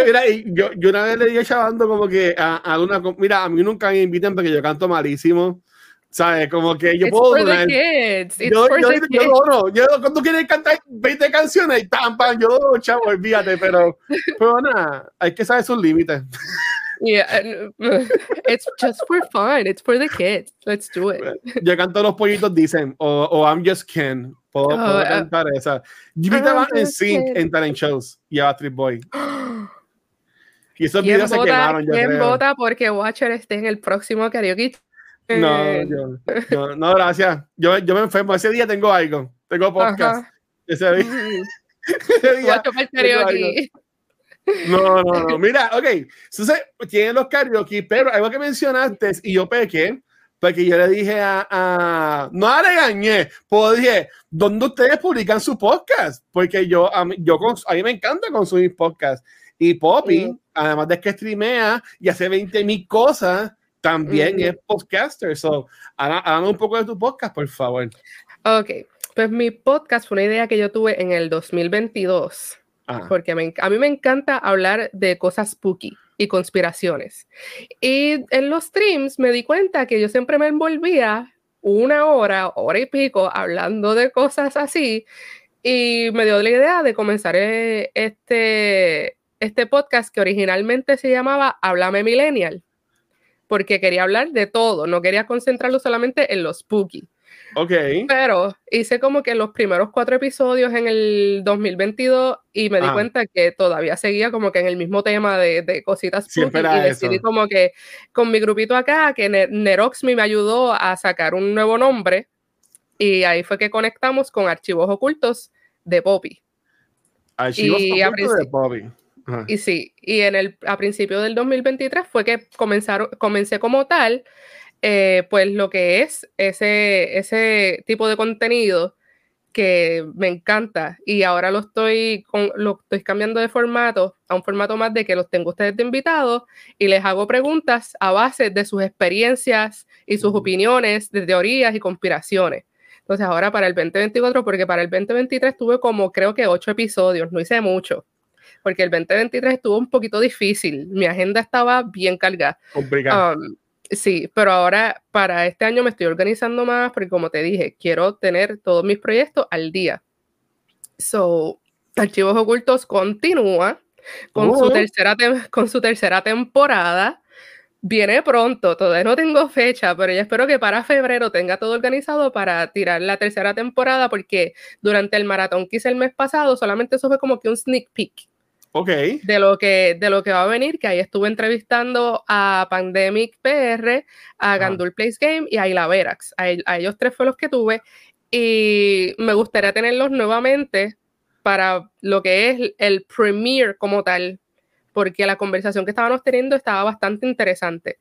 mira, yo, yo, una vez le dije chavando como que a, una. Mira, a mí nunca me invitan porque yo canto malísimo. ¿Sabes? Como que yo puedo. For the kids. yo, yo, yo, yo, cuando quieres cantar 20 canciones y tampan, yo, chavo, olvídate, pero, pero nada, hay que saber sus límites. Yeah, it's just for fun. It's for the kids. Let's do it. Yo canto los pollitos dicen, o, o I'm just Ken. Puedo, oh, puedo uh, cantar esa. Yo estaba en sync en talent shows y a Trip Boy. Y esos videos se quemaron, yo ¿Quién creo. vota porque Watcher esté en el próximo karaoke? No, yo, no, no, gracias. Yo, yo me enfermo. Ese día tengo algo. Tengo podcast. Ese día. ese día tengo. No, no, no. Mira, ok. Entonces, tienen los karaoke, pero algo que mencionaste y yo pequé, porque yo le dije a. a no le regañé, pues dije, ¿dónde ustedes publican su podcast? Porque yo, a mí, yo, a mí me encanta consumir podcast. Y Poppy, además de que streamea y hace 20 mil cosas, también es podcaster. So, hágame un poco de tu podcast, por favor. Ok, pues mi podcast fue una idea que yo tuve en el 2022 porque a mí me encanta hablar de cosas spooky y conspiraciones. Y en los streams me di cuenta que yo siempre me envolvía una hora, hora y pico, hablando de cosas así. Y me dio la idea de comenzar eh, este, este podcast que originalmente se llamaba Háblame Millennial, porque quería hablar de todo, no quería concentrarlo solamente en los spooky. Ok. Pero hice como que los primeros cuatro episodios en el 2022 y me di cuenta que todavía seguía como que en el mismo tema de, de cositas Siempre y decidí como que con mi grupito acá, que Neroxmi me ayudó a sacar un nuevo nombre y ahí fue que conectamos con Archivos Ocultos de Poppy. Archivos Ocultos de Poppy. Y sí, y en el, a principio del 2023 fue que comenzaron, comencé como tal eh, pues lo que es ese, ese tipo de contenido que me encanta. Y ahora lo estoy, lo estoy cambiando de formato a un formato más de que los tengo ustedes de invitados y les hago preguntas a base de sus experiencias y sus opiniones de teorías y conspiraciones. Entonces ahora para el 2024, porque para el 2023 tuve como creo que ocho episodios, no hice mucho, porque el 2023 estuvo un poquito difícil, mi agenda estaba bien cargada. Um, Sí, pero ahora para este año me estoy organizando más porque como te dije, quiero tener todos mis proyectos al día. So, Archivos Ocultos continúa con, su, oh. tercera con su tercera temporada. Viene pronto, todavía no tengo fecha, pero yo espero que para febrero tenga todo organizado para tirar la tercera temporada porque durante el maratón que hice el mes pasado solamente eso fue como que un sneak peek de lo, que, de lo que va a venir, que ahí estuve entrevistando a Pandemic PR, a Gandul Place Game y a Ila Verax. A, ellos tres fue los que tuve. Y me gustaría tenerlos nuevamente para lo que es el premiere como tal, porque la conversación que estábamos teniendo estaba bastante interesante.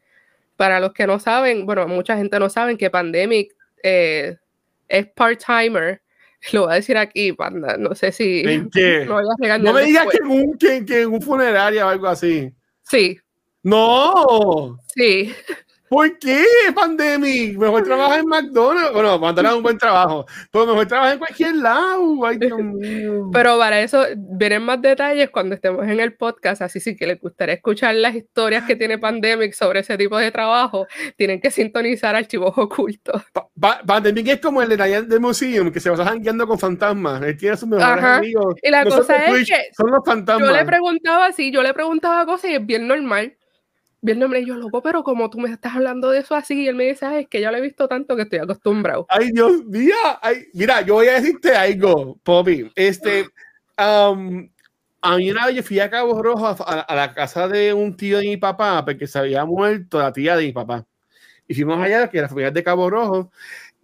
Para los que no saben, bueno, mucha gente no sabe que Pandemic eh, es part-timer Lo voy a decir aquí, panda. No sé si. ¿En qué? No, me digas que en, un, que, que en un funerario o algo así. Sí. ¡No! Sí. ¿Por qué, Pandemic? Mejor trabaja en McDonald's. Bueno, McDonald's es un buen trabajo, pero mejor trabaja en cualquier lado. Ay, Dios mío. Pero para eso verán más detalles cuando estemos en el podcast. Así sí que les gustaría escuchar las historias que tiene Pandemic sobre ese tipo de trabajo. Tienen que sintonizar archivos ocultos. Pa Pandemic es como el de Ryan de Museum, que se va jangueando con fantasmas. Él tiene sus mejores amigos. Y la cosa es que son los fantasmas. Yo le preguntaba así, yo le preguntaba cosas y es bien normal vi el nombre y yo, loco, pero como tú me estás hablando de eso así, y él me dice, es que ya lo he visto tanto que estoy acostumbrado. Ay, Dios mío, ay, mira, yo voy a decirte algo, Poppy. Este, um, a mí una vez yo fui a Cabo Rojo a, la casa de un tío de mi papá, porque se había muerto la tía de mi papá. Y fuimos allá, que era familia de Cabo Rojo,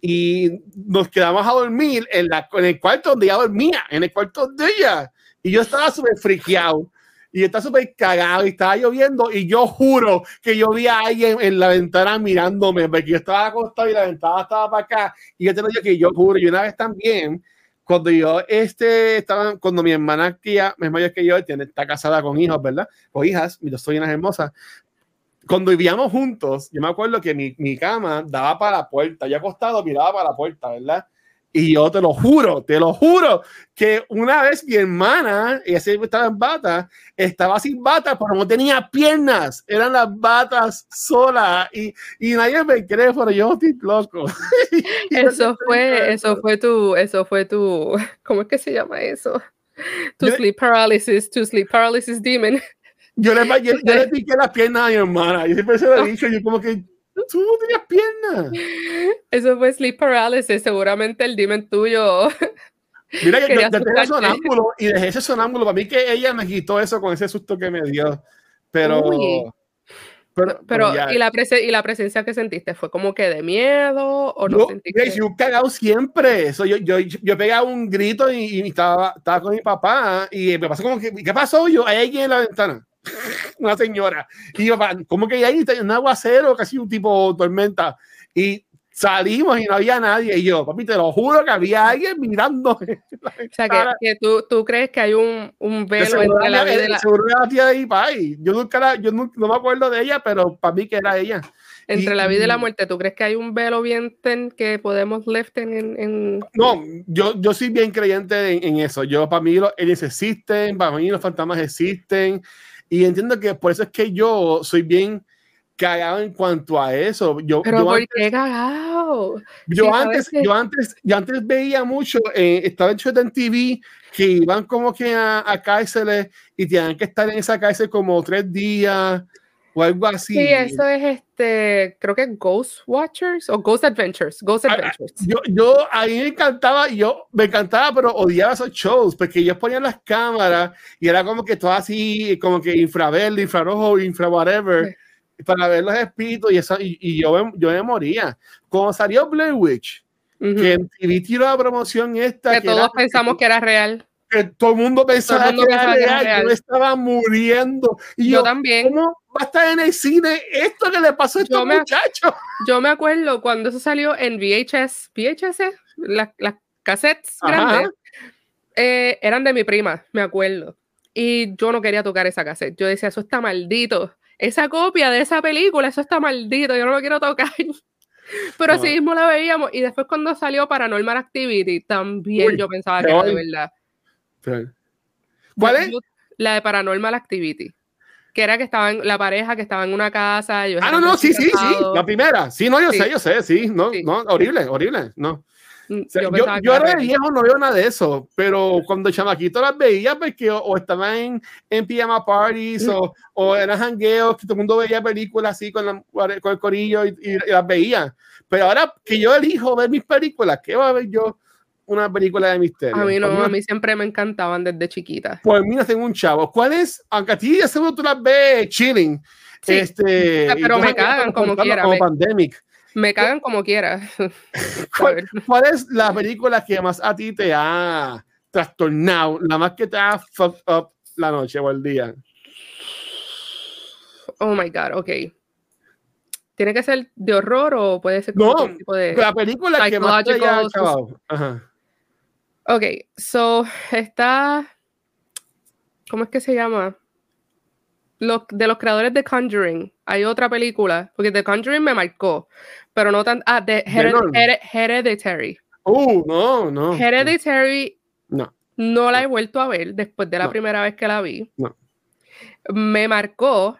y nos quedamos a dormir en, la, en el cuarto donde ella dormía, en el cuarto de ella. Y yo estaba súper friqueado y está súper cagado y estaba lloviendo y yo juro que yo vi a alguien en la ventana mirándome porque yo estaba acostado y la ventana estaba para acá y yo te lo digo que yo juro y una vez también cuando yo este estaba cuando mi hermana ya es mayor que yo tiene, está casada con hijos verdad o hijas mis dos sobrinas hermosas. Cuando vivíamos juntos yo me acuerdo que mi, mi cama daba para la puerta yo acostado miraba para la puerta verdad y yo te lo juro, te lo juro, que una vez mi hermana, ella siempre estaba en bata, estaba sin bata, pero no tenía piernas, eran las batas solas y, y nadie me cree, pero yo estoy loco. eso fue, eso fue tu, eso fue tu, ¿cómo es que se llama eso? Tu sleep paralysis, tu sleep paralysis demon. Yo le, yo, yo le piqué las piernas a mi hermana, yo siempre se lo he dicho, yo como que tú no tenías piernas. Eso fue sleep paralysis, seguramente el demon tuyo. Mira, yo, yo tenía sonámbulo y dejé ese sonámbulo. Para mí que ella me quitó eso con ese susto que me dio. Pero. Pero, pero ¿y, la ¿y la presencia que sentiste? ¿Fue como que de miedo o no, sentiste? Yo he cagado siempre. Eso, yo, yo, yo pegaba un grito y, y, estaba, estaba con mi papá y me pasó como que, ¿qué pasó? Yo, hay alguien en la ventana. una señora. Y yo, ¿cómo que ahí un aguacero, casi un tipo tormenta? Y salimos y no había nadie. Y yo, papi, te lo juro que había alguien mirando. O sea, que, que tú, tú, crees que hay un, un velo entre la vida de la... Tía de Yo, nunca la, yo no, no, me acuerdo de ella, pero para mí que era ella. Entre la vida y la muerte, ¿tú crees que hay un velo bien ten que podemos liften en, en... No, yo, yo soy bien creyente en, en eso. Yo, para mí, los aliens existen, para mí los fantasmas existen. Y entiendo que por eso es que yo soy bien cagado en cuanto a eso. Yo, Pero yo ¿por antes, qué cagado? Yo, Sí, antes, yo, antes, yo antes veía mucho, eh, estaba hecho en TV, que iban como que a, a cárceles y tenían que estar en esa cárcel como tres días o algo así. Sí, eso es este, creo que Ghost Watchers o Ghost Adventures. Ghost Ah, ah, Adventures. Yo, yo, a mí me encantaba, yo me encantaba, pero odiaba esos shows, porque ellos ponían las cámaras y era como que todo así, como que infraverde, infrarrojo, infra whatever, para ver los espíritus y eso, y, y yo, me- yo me moría. Cuando salió Blair Witch, Ujú. que en TV tiró la promoción esta, que que, todos era- pensamos que era real. Que todo el mundo pensaba, mundo que, era pensaba que era real. yo estaba muriendo. Y Yo yo, también. ¿cómo va a estar en el cine esto que le pasó a me- muchachos? Yo me acuerdo cuando eso salió en VHS, VHS, las, las cassettes Ajá. grandes, eh, eran de mi prima, me acuerdo. Y yo no quería tocar esa cassette. Yo decía, eso está maldito. Esa copia de esa película, eso está maldito, yo no lo quiero tocar. Pero No. así mismo la veíamos. Y después cuando salió Paranormal Activity, también Uy, yo pensaba que era de verdad. ¿Cuál es? La de Paranormal Activity. Que era que estaban, la pareja que estaba en una casa. ellos Ah, no, estaban no, sí, sí, sí, la primera. Sí, no, yo Sí. sé, yo sé, sí, no, Sí. no, horrible, horrible, no. Mm, O sea, yo yo, yo ahora de viejo no veo nada de eso, pero cuando chamaquito las veía porque o, o estaba en, en pijama parties Mm. o, o eran jangueos, que todo el mundo veía películas así con, la- con el corillo y, y- y las veía. Pero ahora que yo elijo ver mis películas, ¿qué va a ver yo una película de misterio? A mí no, Por a mí siempre me encantaban desde chiquita. Mí no tengo un chavo. ¿Cuál es? Aunque a ti ya seguro tú las ves chilling. Sí, este, pero me cagan como quiera, Como me- pandemic. Me cagan como quiera. ¿Cuál, cuál es la película que más a ti te ha trastornado? La más que te ha fucked up la noche o el día. Oh my God, ok. ¿Tiene que ser de horror o puede ser No, tipo de... La película que más te haya chavado. Ajá. Ok, so está... ¿Cómo es que se llama? Los, de los creadores de Conjuring. hay otra película, porque The Conjuring me marcó, pero no tan. Ah, The Hereditary. Uh, no, no. Hereditary. No. No la he vuelto a ver después de la primera vez que la vi. No. Me marcó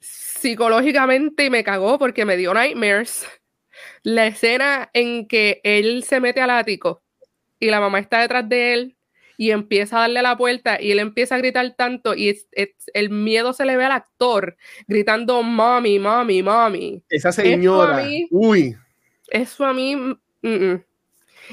psicológicamente y me cagó porque me dio nightmares. La escena en que él se mete al ático y la mamá está detrás de él y empieza a darle la puerta y él empieza a gritar tanto y el miedo se le ve al actor gritando mami, mami, mami. Esa señora. Uy. Eso a mí. Mm, mm.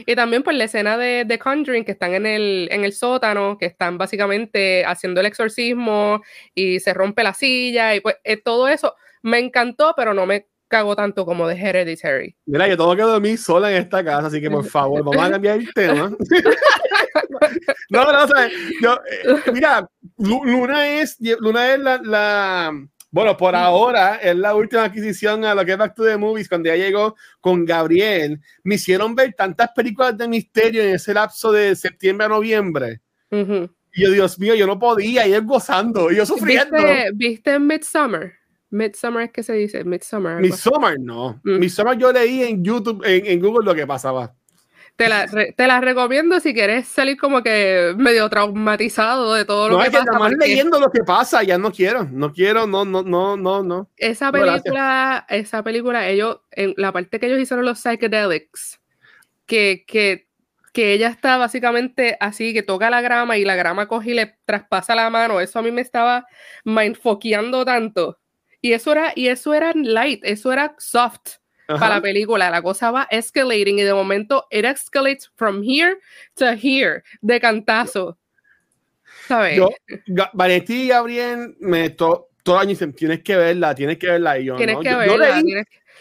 Y también por la escena de The Conjuring, que están en el, en el sótano, que están básicamente haciendo el exorcismo y se rompe la silla y pues eh, todo eso me encantó, pero no me cago tanto como de Hereditary. Mira, yo todo que dormir sola en esta casa, así que por favor, vamos a cambiar el tema. no, no, o sea, yo, eh, mira, Luna es, Luna es la, bueno, por ahora es la última adquisición a lo que es Back to the Movies, cuando ya llegó con Gabriel. Me hicieron ver tantas películas de misterio en ese lapso de septiembre a noviembre. Y yo, Dios mío, yo no podía, ir gozando, y yo sufriendo. ¿Viste, ¿viste Midsummer? Midsummer es que se dice, Midsummer. Midsummer no. Mm. Midsummer yo leí en YouTube, en, Google lo que pasaba. Te la, te la, recomiendo si quieres salir como que medio traumatizado de todo lo que, pasa. No, es que leyendo lo que pasa, ya no quiero, no quiero, no, no, no, no, no. Esa película, esa película, ellos, en la parte que ellos hicieron los psychedelics, que, que, que ella está básicamente así, que toca la grama y la grama coge y le traspasa la mano, eso a mí me estaba mindfoqueando tanto y eso era, y eso era light, eso era soft para la película. La cosa va escalating y de momento it escalates from here to here, de cantazo. ¿Sabes? Yo, Vanetti y Gabriel me to, todo el año dicen, tienes que verla, tienes que verla. Y yo, tienes ¿no? que verla.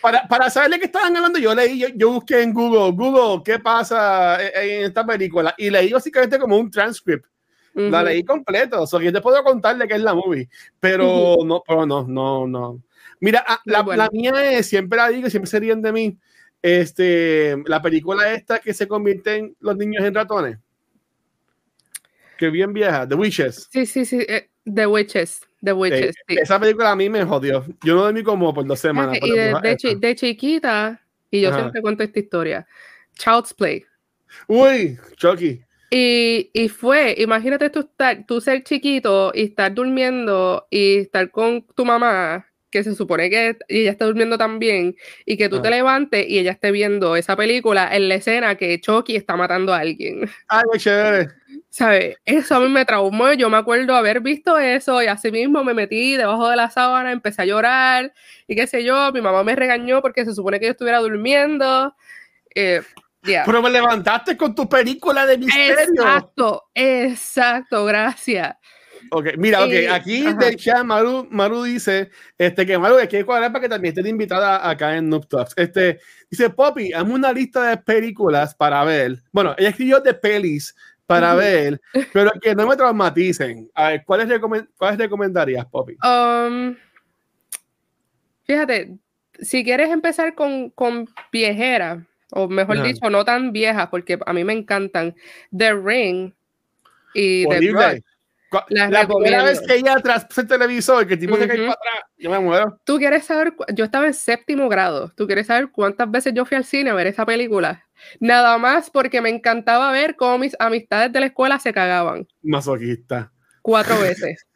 Para, para saber de qué estaban hablando, yo leí, yo, yo, busqué en Google, Google, ¿qué pasa en esta película? Y leí básicamente como un transcript la leí completo. O sea, yo te puedo contarle qué es la movie, pero no, pero no, no, no. Mira, ah, la, la, mía es, siempre la digo, siempre se ríen de mí. Este, la película esta que se convierten los niños en ratones. Que bien vieja, The Witches. Sí, sí, sí, eh, The Witches. The Witches. sí. Esa película a mí me jodió. Yo no dormí como por dos semanas. Y de, de, chiquita, y yo siempre cuento esta historia. Child's Play. Uy, Chucky. Y, y, fue, imagínate tú, estar, tú ser chiquito y estar durmiendo y estar con tu mamá, que se supone que ella está durmiendo también, y que tú te levantes y ella esté viendo esa película en la escena que Chucky está matando a alguien. Ay, qué chévere. ¿Sabes? Eso a mí me traumó. Yo me acuerdo haber visto eso y así mismo me metí debajo de la sábana, empecé a llorar y qué sé yo. Mi mamá me regañó porque se supone que yo estuviera durmiendo. Eh, pero me levantaste con tu película de misterio. Exacto, exacto, gracias. Ok, mira, ok, aquí de chat Maru, Maru, dice este, que Maru, que cuadrar para que también esté invitada acá en Noob Talks. Este, dice, Poppy, hazme una lista de películas para ver. Bueno, ella escribió de pelis para ver, pero que no me traumaticen. A ver, ¿cuáles, ¿cuáles recomendarías, Poppy? Um, fíjate, si quieres empezar con, con viejera, o mejor dicho, no tan viejas, porque a mí me encantan The Ring y The Grudge. La primera vez que ella atrás el televisor, que el tipo se cae para atrás, yo me muero. Tú quieres saber, yo estaba en séptimo grado, tú quieres saber cuántas veces yo fui al cine a ver esa película. Nada más porque me encantaba ver cómo mis amistades de la escuela se cagaban. Masoquista. Cuatro veces.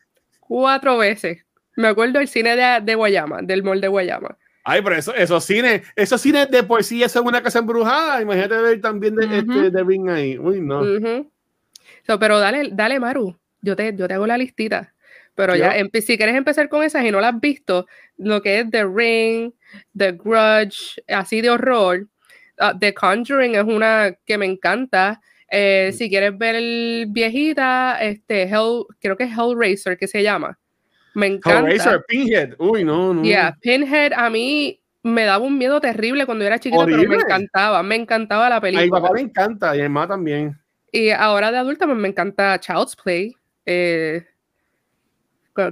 Cuatro veces. Me acuerdo del cine de, de Guayama, del mall de Guayama. Ay, pero eso, esos cines, esos cines de poesía son una casa embrujada. Imagínate ver también de, este, de Ring ahí. Uy, no. pero dale, dale, Maru. Yo te, yo te hago la listita. Pero ya, si quieres empezar con esas y no las has visto, lo que es The Ring, The Grudge, así de horror. Uh, The Conjuring es una que me encanta. Eh, si quieres ver el viejita, este, Hell, creo que es Hellraiser, que se llama. Me encanta. Hellraiser, Pinhead. Uy, no, no. Yeah, Pinhead a mí me daba un miedo terrible cuando era chiquita, pero me encantaba, me encantaba la película. A mi papá le encanta y a mi mamá también. Y ahora de adulta pues, me encanta Child's Play. Eh,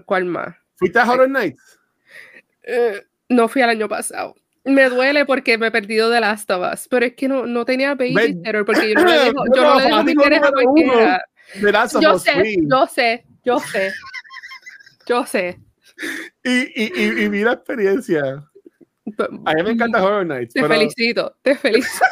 ¿cuál, más? ¿Fuiste a Horror Nights? Eh, no fui al año pasado. Me duele porque me he perdido de Last of Us, pero es que no, no tenía babysitter porque yo no le dejo, yo no le dejo mi interés a cualquiera. Yo sé, yo sé, yo sé. Yo sé. y, y, y, y vi la experiencia. A mí me encanta Horror Nights. Te pero, felicito, te felicito.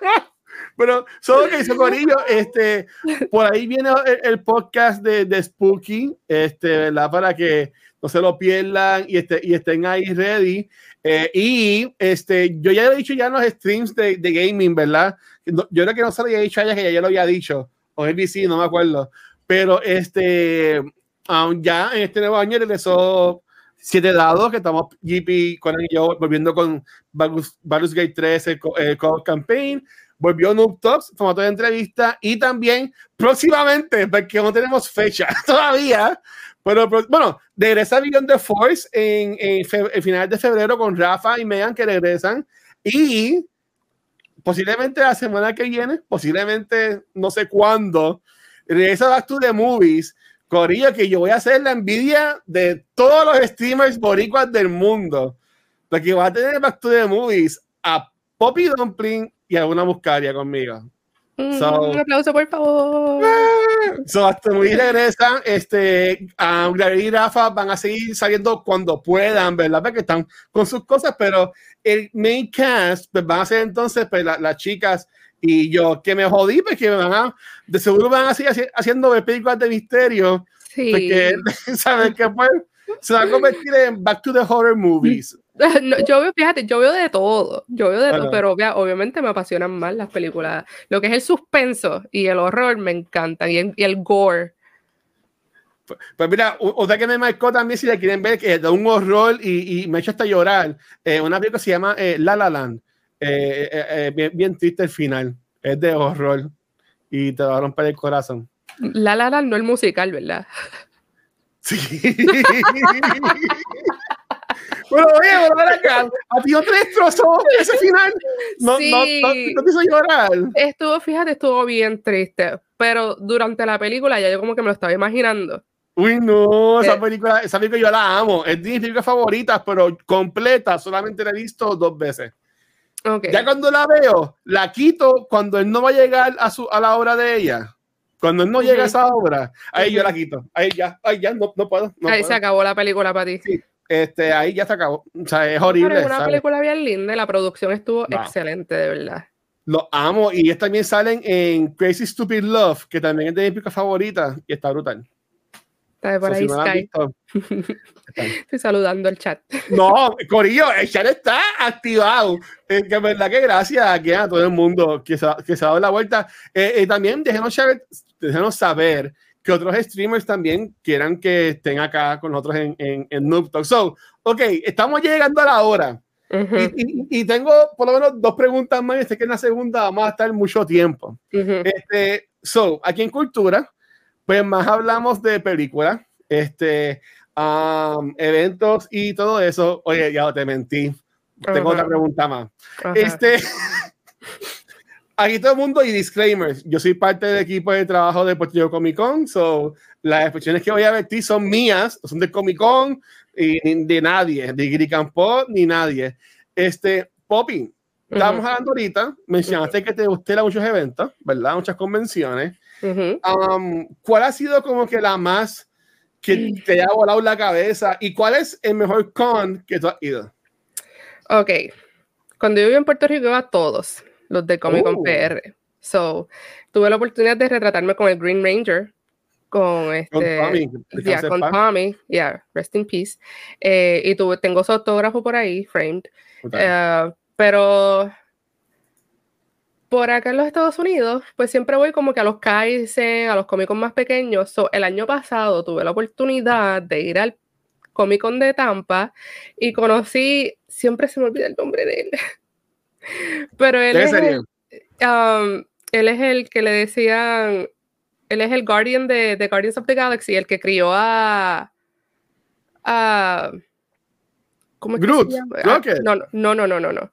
pero solo que hizo Corillo, este, por ahí viene el, el podcast de, de, Spooky, este, ¿verdad? Para que no se lo pierdan y, este, y estén ahí ready. Eh, y este, yo ya he dicho ya en los streams de, de gaming, ¿verdad? Yo creo que no se lo había dicho a ella, que ya lo había dicho, o NBC, no me acuerdo. Pero este, um, ya en este nuevo año regresó siete dados que estamos GP con y yo volviendo con Baldur's Gate 3 el, el Code Campaign volvió Noob Talks formato de entrevista y también próximamente porque no tenemos fecha todavía pero, pero bueno regresa Beyond the Force en, en, finales de febrero con Rafa y Megan que regresan y posiblemente la semana que viene posiblemente no sé cuándo regresa Back to the Movies Corillo, que yo voy a hacer la envidia de todos los streamers boricuas del mundo. Porque va a tener Back to the Movies a Poppy Dumpling y a una muscaria conmigo. Mm, so, un aplauso, por favor. So, hasta muy regresan. Este, um, y Rafa van a seguir saliendo cuando puedan, ¿verdad? Porque están con sus cosas, pero el main cast pues, van a ser entonces pues, la, las chicas y yo que me jodí porque me van a, de seguro van a seguir haciendo películas de misterio sí. porque saben que pues se va a convertir en Back to the Horror Movies no, yo veo, fíjate, yo veo de todo, yo veo de todo, pero obvia, obviamente me apasionan más las películas. Lo que es el suspenso y el horror me encantan, y el, y el gore. Pues, pues mira, otra que me marcó también, si la quieren ver, que es de un horror y, y me ha hecho hasta llorar, eh, una película que se llama eh, La La Land. Eh, eh, bien, bien, triste el final. Es de horror y te va a romper el corazón. La La Land no el musical, ¿verdad? Sí. Bueno, oye, volver acá. A ti no te destrozó ese final. No, sí. no, no, no, te hizo llorar. Estuvo, fíjate, estuvo bien triste. Pero durante la película ya yo como que me lo estaba imaginando. Uy, no, esa película, esa película yo la amo. Es de mis películas favoritas, pero completa, solamente la he visto dos veces. Okay. Ya cuando la veo, la quito cuando él no va a llegar a, su, a la obra de ella. Cuando él no uh -huh. llega a esa obra, ahí uh -huh. yo la quito. Ahí ya, ahí ya, no, no puedo. No ahí puedo. se acabó la película para ti. Sí este, ahí ya se acabó. O sea, es horrible. Pero es una ¿sabes? película bien linda, la producción estuvo excelente, de verdad. Lo amo. Y ellos también salen en Crazy Stupid Love, que también es de mis películas favoritas y está brutal. Está por So, ahí si Estoy saludando el chat. No, Corillo, el chat está activado. Eh, que en verdad que gracias aquí a todo el mundo que se, que se ha dado la vuelta. Eh, eh, también déjenos saber, déjenos saber que otros streamers también quieran que estén acá con nosotros en, en, en Noob Talk. So, ok, estamos llegando a la hora. Ujú, Y, y- y tengo por lo menos dos preguntas más. Sé que en la segunda vamos a estar mucho tiempo. ujú. Este, so, aquí en Cultura, pues más hablamos de películas, este, um, eventos y todo eso. Oye, ya te mentí. Tengo Ajá. otra pregunta más. Ajá. Este, aquí todo el mundo y disclaimers. Yo soy parte del equipo de trabajo de Puerto Rico Comic Con, so las expresiones que voy a vertir son mías, son de Comic Con y de nadie, de Giri Campo ni nadie. Este, Poppy, estábamos Ujú, hablando ahorita, mencionaste que te gustan muchos eventos, ¿verdad? Muchas convenciones. Ujú. Um, ¿Cuál ha sido como que la más que te haya volado la cabeza y cuál es el mejor con que tú has ido? Ok. Cuando yo vivía en Puerto Rico iba a todos los de Comic Con Oh. PR. So, tuve la oportunidad de retratarme con el Green Ranger, con Con este, Tommy, que yeah, con. Tommy, yeah, rest in peace. Eh, y tuve, tengo su autógrafo por ahí, framed. Eh, pero por acá en los Estados Unidos, pues siempre voy como que a los Kaizen, a los Comic Con más pequeños. So, el año pasado tuve la oportunidad de ir al Comic Con de Tampa y conocí, siempre se me olvida el nombre de él, pero él ¿De qué es, el, um, él es el que le decían, él es el Guardian de, de Guardians of the Galaxy, el que crió a... a ¿Cómo es que se Groot, llama? Ah, no, no, no, no, no, no.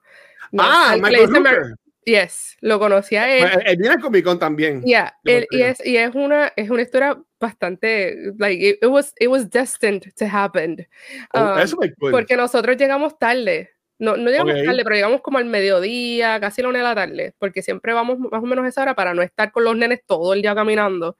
No, ah, que Michael Rooker. Yes, lo conocí a él. Bueno, Él viene al Comic Con también. Yeah, él- y, es, y es una es una historia bastante like it, it was it was destined to happen. Oh, Um, eso es cool. porque nosotros llegamos tarde. No, no llegamos Ok. tarde, pero llegamos como al mediodía, casi la una de la tarde, porque siempre vamos más o menos a esa hora para no estar con los nenes todo el día caminando.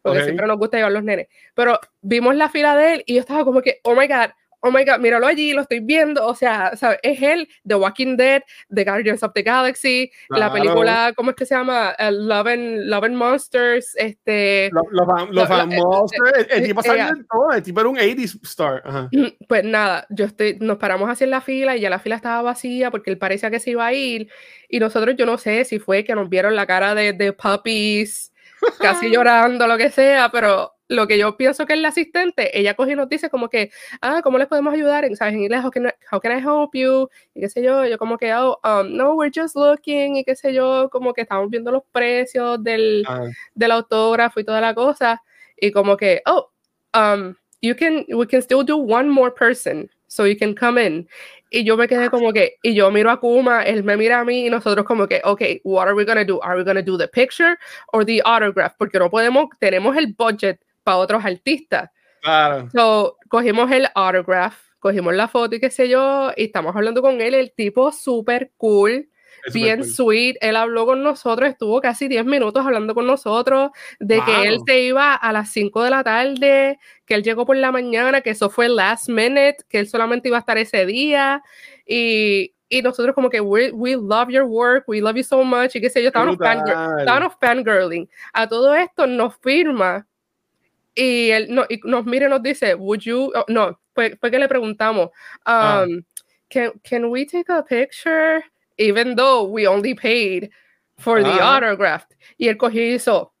porque Ok. siempre nos gusta llevar los nenes. Pero vimos la fila de él y yo estaba como que, oh my God, oh my God, míralo allí, lo estoy viendo. O sea, ¿sabes? es él, The Walking Dead, The Guardians of the Galaxy, la Claro. película, ¿cómo es que se llama? Eh, Love, and, Love and Monsters, este... Los, los, fam- los Lo- lo- famosos, el, eh, tipo eh, salió eh, todo, el tipo era un 80s star. Ajá. Pues nada, yo estoy, nos paramos así en la fila y ya la fila estaba vacía porque él parecía que se iba a ir. Y nosotros, yo no sé si fue que nos vieron la cara de, de puppies, casi llorando, lo que sea, pero lo que yo pienso que es la asistente, ella coge y nos dice como que, ah, ¿cómo les podemos ayudar? En, ¿Sabes? En inglés, how can, I, how can I help you? Y qué sé yo, yo como que, oh, um, no, we're just looking, y qué sé yo, como que estamos viendo los precios del, Ajá. del autógrafo y toda la cosa y como que oh um you can we can still do one more person so you can come in y yo me quedé como que y yo miro a Kuma él me mira a mí y nosotros como que okay what are we gonna do are we gonna do the picture or the autograph porque no podemos tenemos el budget para otros artistas Claro. So, cogimos el autograph, cogimos la foto y qué sé yo, y estamos hablando con él, el tipo súper cool, Es bien súper sweet. Él habló con nosotros, estuvo casi 10 minutos hablando con nosotros, de que él Wow. se iba a las 5 de la tarde, que él llegó por la mañana, que eso fue last minute, que él solamente iba a estar ese día. Y, y nosotros como que, we, we love your work, we love you so much, y qué sé yo, estábamos fangirling. A todo esto nos firma y él no, y nos mira y nos dice, would you, oh, no, fue, fue que le preguntamos, Ah. um, can, can we take a picture? Even though we only paid for the Ah. autograph. Y él cogió y hizo,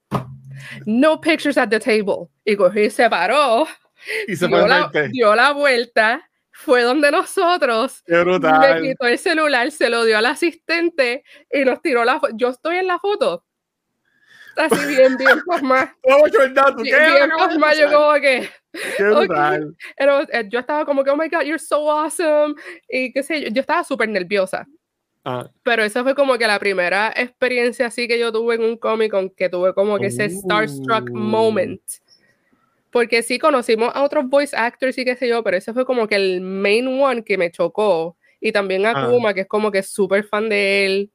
no pictures at the table. Y cogió y se paró, Y se dio la, dio la vuelta, fue donde nosotros, brutal. quitó el celular, se lo dio al asistente y nos tiró la foto. Yo estoy en la foto. Así bien, bien. Oh, Jordan, ¿tú qué? bien, más, yo como que. Qué brutal. Eh, yo estaba como que, oh my god, you're so awesome. Y qué sé yo, yo estaba súper nerviosa. Ah, Pero esa fue como que la primera experiencia así que yo tuve en un Comic Con, que tuve como que ese starstruck Uh. moment. Porque sí conocimos a otros voice actors y qué sé yo, pero ese fue como que el main one que me chocó. Y también a Ah. Kuma, que es como que súper fan de él.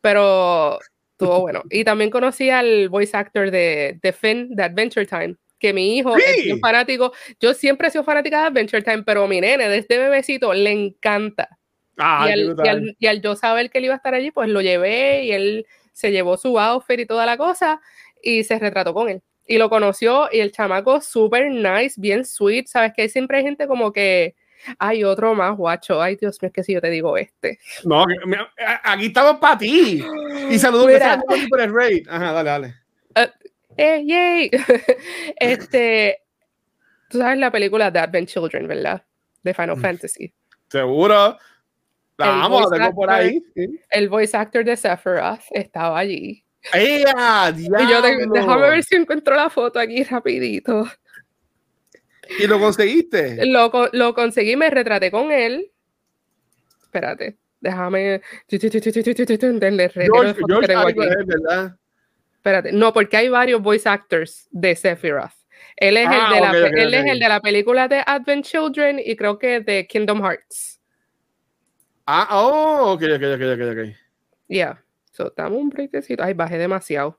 Pero estuvo bueno. Y también conocí al voice actor de, de Finn, de Adventure Time. Que mi hijo es fanático. Yo siempre he sido fanática de Adventure Time, pero mi nene desde bebecito le encanta ah, y, al, y al yo saber que él iba a estar allí, pues lo llevé y él se llevó su outfit y toda la cosa y se retrató con él. Y lo conoció y el chamaco súper nice, bien sweet, ¿sabes? Que siempre hay gente como que hay otro más guacho, ay Dios mío, es que si yo te digo este. No, aquí estamos para ti. Y saludos por el raid. Ajá, dale, dale. ¡Eh, yay! este, tú sabes la película The Advent Children, ¿verdad? De Final Mm. Fantasy. Seguro. La El vamos, la tengo por ahí. El voice actor de Sephiroth estaba allí. ¡Ea, Y yo, te- déjame ver si encuentro la foto aquí rapidito. ¿Y lo conseguiste? Lo, lo conseguí, me retraté con él. Espérate, déjame. Espérate, no, porque hay varios voice actors de Sephiroth. Él es, Ah, el, de la, él es el de la película de Advent Children y creo que de Kingdom Hearts. Ah, oh, ok, ok, ok, ok, ok. Yeah. So, dame un breakcito. Ay, bajé demasiado.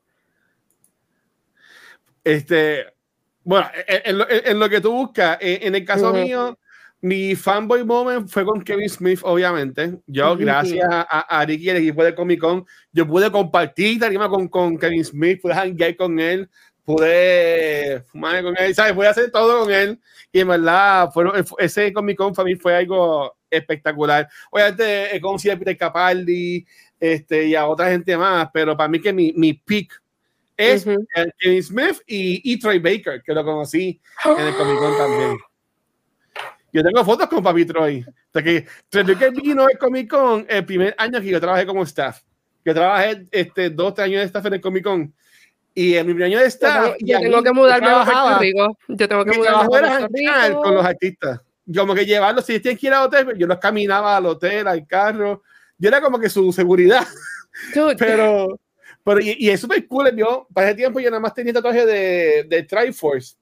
Este, bueno, en, en lo, en lo que tú buscas, en, el caso Ujú. mío, mi fanboy moment fue con Kevin Smith, obviamente. Yo, Ujú. gracias a, a Ricky y el equipo de Comic Con, yo pude compartir tarima con, con Kevin Smith, pude hangar con él, pude fumar con él, ¿sabes? Pude hacer todo con él. Y en verdad, fueron, ese Comic Con para mí fue algo espectacular. Obviamente, he conocido a Peter Capaldi este, y a otra gente más, pero para mí que mi, mi pick es Ujú. el Kevin Smith y, y Troy Baker, que lo conocí en el Comic Con también. Yo tengo fotos con Papi Troy. Sea que Troy Baker vino al Comic Con el primer año que yo trabajé como staff. Yo trabajé este, dos, tres años de staff en el Comic Con. Y en mi primer año de Yo staff. yo a tengo que mudarme a Puerto Rico. Yo tengo que mi mudarme a Puerto Rico. con los artistas. Como que llevarlos, si tienen que ir al hotel, yo los caminaba al hotel, al carro. Yo era como que su seguridad. Dude, Pero, pero y, y es súper cool. Yo, para ese tiempo, yo nada más tenía tatuaje de, de Triforce.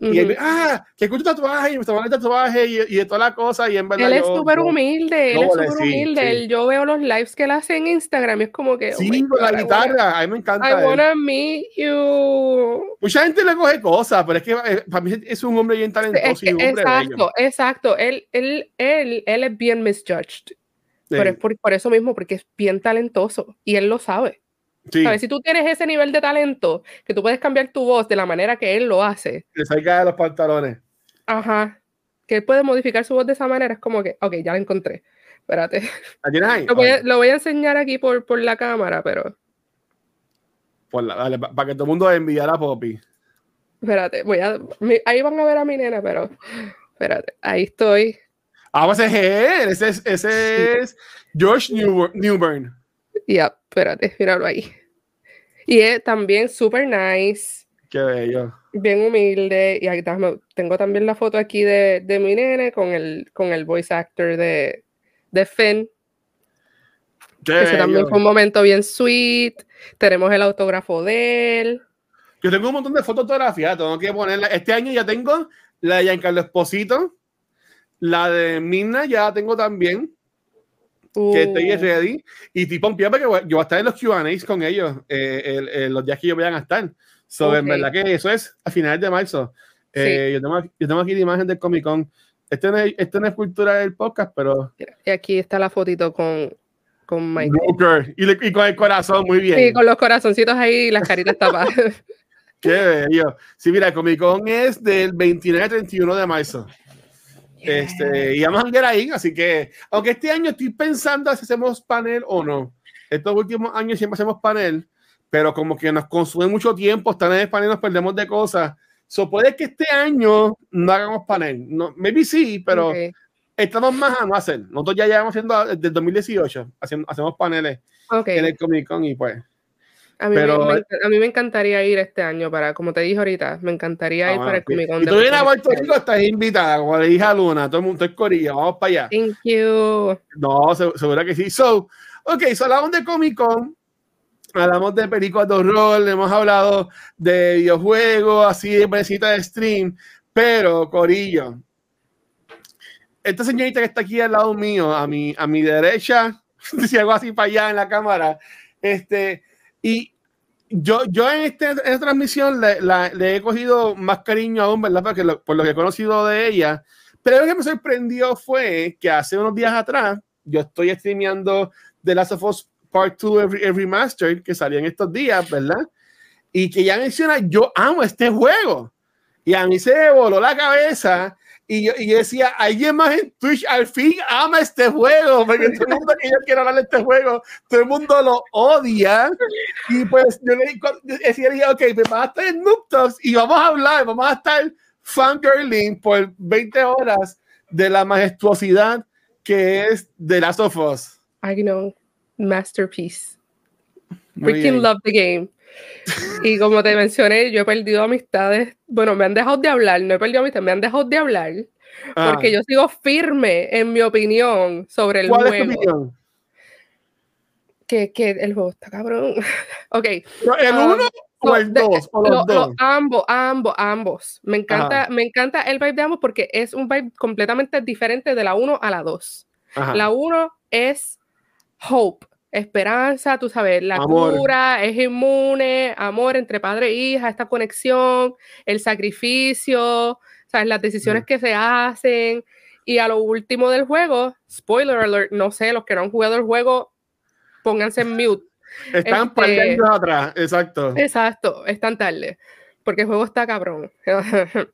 Y él, ah, que escucho tatuaje y me tomó el tatuaje y, y de toda la cosa. Y en verdad. Él es súper humilde, él yo es súper sí, humilde. sí. Él- yo veo los lives que él hace en Instagram y es como que. oh Sí, my con la I wanna- guitarra. A mí me encanta. I él. wanna meet you. Mucha gente le coge cosas, pero es que eh, para mí es un hombre bien Es talentoso que- y un hombre bello. exacto, exacto. Él, él, él, él es bien misjudged. Pero Sí, es por, por eso mismo, porque es bien talentoso y él lo sabe. Sí, ¿Sabes? Si tú tienes ese nivel de talento, que tú puedes cambiar tu voz de la manera que él lo hace, le salga de los pantalones. ajá, que él puede modificar su voz de esa manera, es como que, ok, ya la encontré. Espérate. ¿La ahí? Lo voy a, lo voy a enseñar aquí por, por la cámara, pero ponla, dale, para que todo el mundo enviara a Poppy. espérate, voy a. ahí van a ver a mi nena, pero espérate, ahí estoy. Ah, pues es él, ese es, ese es George Newber- Newburn. Ya, espérate, míralo ahí. Y es también súper nice. Qué bello. bien humilde. Y tengo también la foto aquí de, de mi nene con el, con el voice actor de, de Finn. Qué Ese también fue un momento bien sweet. Tenemos el autógrafo de él. Yo tengo un montón de fotografías, tengo que ponerla. Este año ya tengo la de Giancarlo Esposito, la de Mina ya la tengo también, que estoy Uh, ready. Y tipo en pie porque yo voy a estar en los QAs con ellos eh, el- el- los días que ellos vayan a estar. So, en Ok. verdad que eso es a finales de marzo. Eh, yo, tengo, yo tengo aquí la imagen del Comic Con. Este no es, este no es cultura del podcast, pero. y aquí está la fotito con, con Michael. Y, le- y con el corazón, muy bien. Sí, con los corazoncitos ahí y las caritas tapadas. Qué bello. Sí, mira, el Comic Con es del 29 al 31 de marzo. Este, y vamos a ver ahí, así que, aunque este año estoy pensando si hacemos panel o no. Estos últimos años siempre hacemos panel, pero como que nos consume mucho tiempo estar en el panel, nos perdemos de cosas. So, puede que este año no hagamos panel. No, maybe sí, pero Ok. estamos más a no hacer. Nosotros ya llevamos haciendo desde el 2018, haciendo, hacemos paneles Ok. en el Comic Con y pues. A mí, me- pero- me, a mí me encantaría ir este año para, como te dije ahorita, me encantaría ir Ah, para el. Comic Con de tú vienes a Puerto Rico, estás invitada, como le dije a Luna, todo el mundo es corilla, vamos para allá. Thank you. No, se- seguro que sí. So, ok, so hablamos de Comic Con, hablamos de películas de horror, hemos hablado de videojuegos, así de mesita de stream, pero Corillo, esta señorita que está aquí al lado mío, a mi, a mi derecha, si algo así para allá en la cámara, este, y yo, yo en, este, en esta transmisión le, la- le he cogido más cariño aún, ¿verdad? Porque lo- por lo que he conocido de ella, pero lo que me sorprendió fue que hace unos días atrás yo estoy streameando The Last of Us Part 2 el, el Remastered que salió en estos días, ¿verdad? Y que ya menciona, yo amo este juego. Y a mí se me voló la cabeza. Y yo, y yo decía, alguien más en Twitch al fin ama este juego, porque todo el mundo que yo quiero hablar de este juego, todo el mundo lo odia. Y pues yo le decía, ok, pues vamos a estar en Noob Talks y vamos a hablar, vamos a estar fangirling por 20 horas de la majestuosidad que es The Last of Us. I know. Masterpiece. Freaking love the game. Y como te mencioné, yo he perdido amistades. Bueno, me han dejado de hablar, no he perdido amistades, me han dejado de hablar. Ah, Porque yo sigo firme en mi opinión sobre el ¿Cuál es tu juego. opinión? Que, que el juego está cabrón. ok. ¿El Ah, uno o el de- dos? O lo- los lo- dos. ambos, ambos, ambos. Me encanta, me encanta el vibe de ambos porque es un vibe completamente diferente de la 1 a la 2. Ajá. La 1 es hope, esperanza, tú sabes, la Amor. cura, es inmune, amor entre padre e hija, esta conexión, el sacrificio, sabes, las decisiones que se hacen. Y a lo último del juego, spoiler alert, no sé, los que no han jugado el juego, pónganse en mute. Están par este- atrás, exacto. Exacto, es tan tarde, porque el juego está cabrón.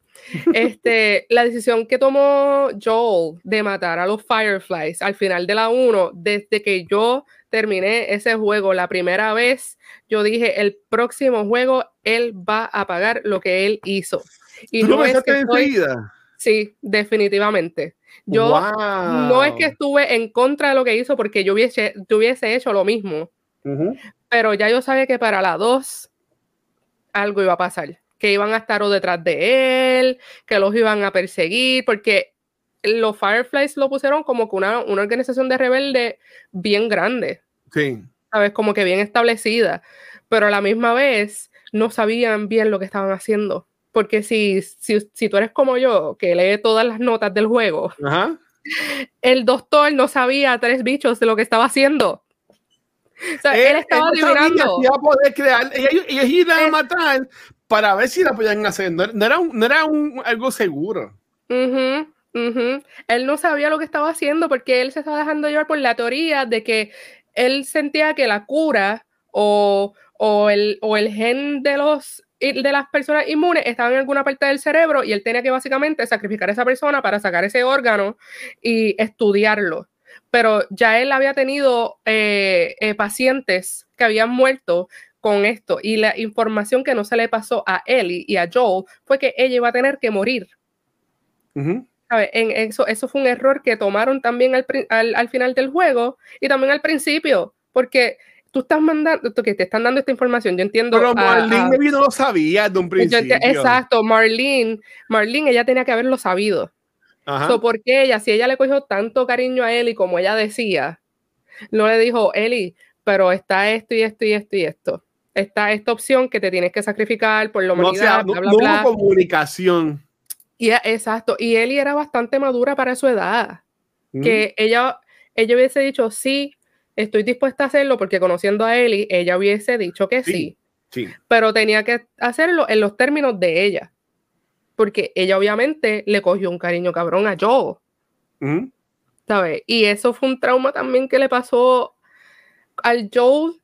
este, la decisión que tomó Joel de matar a los Fireflies al final de la 1, desde que yo terminé ese juego la primera vez, yo dije, el próximo juego él va a pagar lo que él hizo. Y ¿Tú lo no es que estoy-? Sí, definitivamente. Yo no es que estuve en contra de lo que hizo porque yo hubiese, yo hubiese hecho lo mismo pero ya yo sabía que para la 2 algo iba a pasar, que iban a estar o detrás de él, que los iban a perseguir, porque los Fireflies lo pusieron como que una, una organización de rebelde bien grande, Sí. ¿sabes? Como que bien establecida, pero a la misma vez no sabían bien lo que estaban haciendo. Porque si, si, si tú eres como yo, que lee todas las notas del juego, Ajá. el doctor no sabía tres bichos de lo que estaba haciendo. O sea, él, estaba sabía adivinando. iba a poder crear. Ellos, ellos iban a matar para ver si la podían hacer. No, no era, un, no era un, algo seguro. Él no sabía lo que estaba haciendo porque él se estaba dejando llevar por la teoría de que él sentía que la cura o, o el, o el gen de, los, de las personas inmunes estaba en alguna parte del cerebro y él tenía que básicamente sacrificar a esa persona para sacar ese órgano y estudiarlo. Pero ya él había tenido eh, eh, pacientes que habían muerto con esto y la información que no se le pasó a Ellie y a Joel fue que ella iba a tener que morir. Ujú. En eso, eso fue un error que tomaron también al, al- al final del juego y también al principio, porque tú estás mandando, que te están dando esta información, yo entiendo. Pero Marlene no lo sabía de un principio. exacto, Marlene, Marlene, ella tenía que haberlo sabido. Ajá. So, porque ella, si ella le cogió tanto cariño a Eli como ella decía, no le dijo, Eli, pero está esto y esto y esto y esto. Está esta opción que te tienes que sacrificar por la no, o sea, no, bla, bla, no bla. hubo comunicación. Y, exacto, y Eli era bastante madura para su edad. Que ella, ella hubiese dicho sí, estoy dispuesta a hacerlo porque conociendo a Eli, ella hubiese dicho que sí, Sí. Sí. pero tenía que hacerlo en los términos de ella, porque ella obviamente le cogió un cariño cabrón a Joe, Ujú. ¿sabes? Y eso fue un trauma también que le pasó al Joe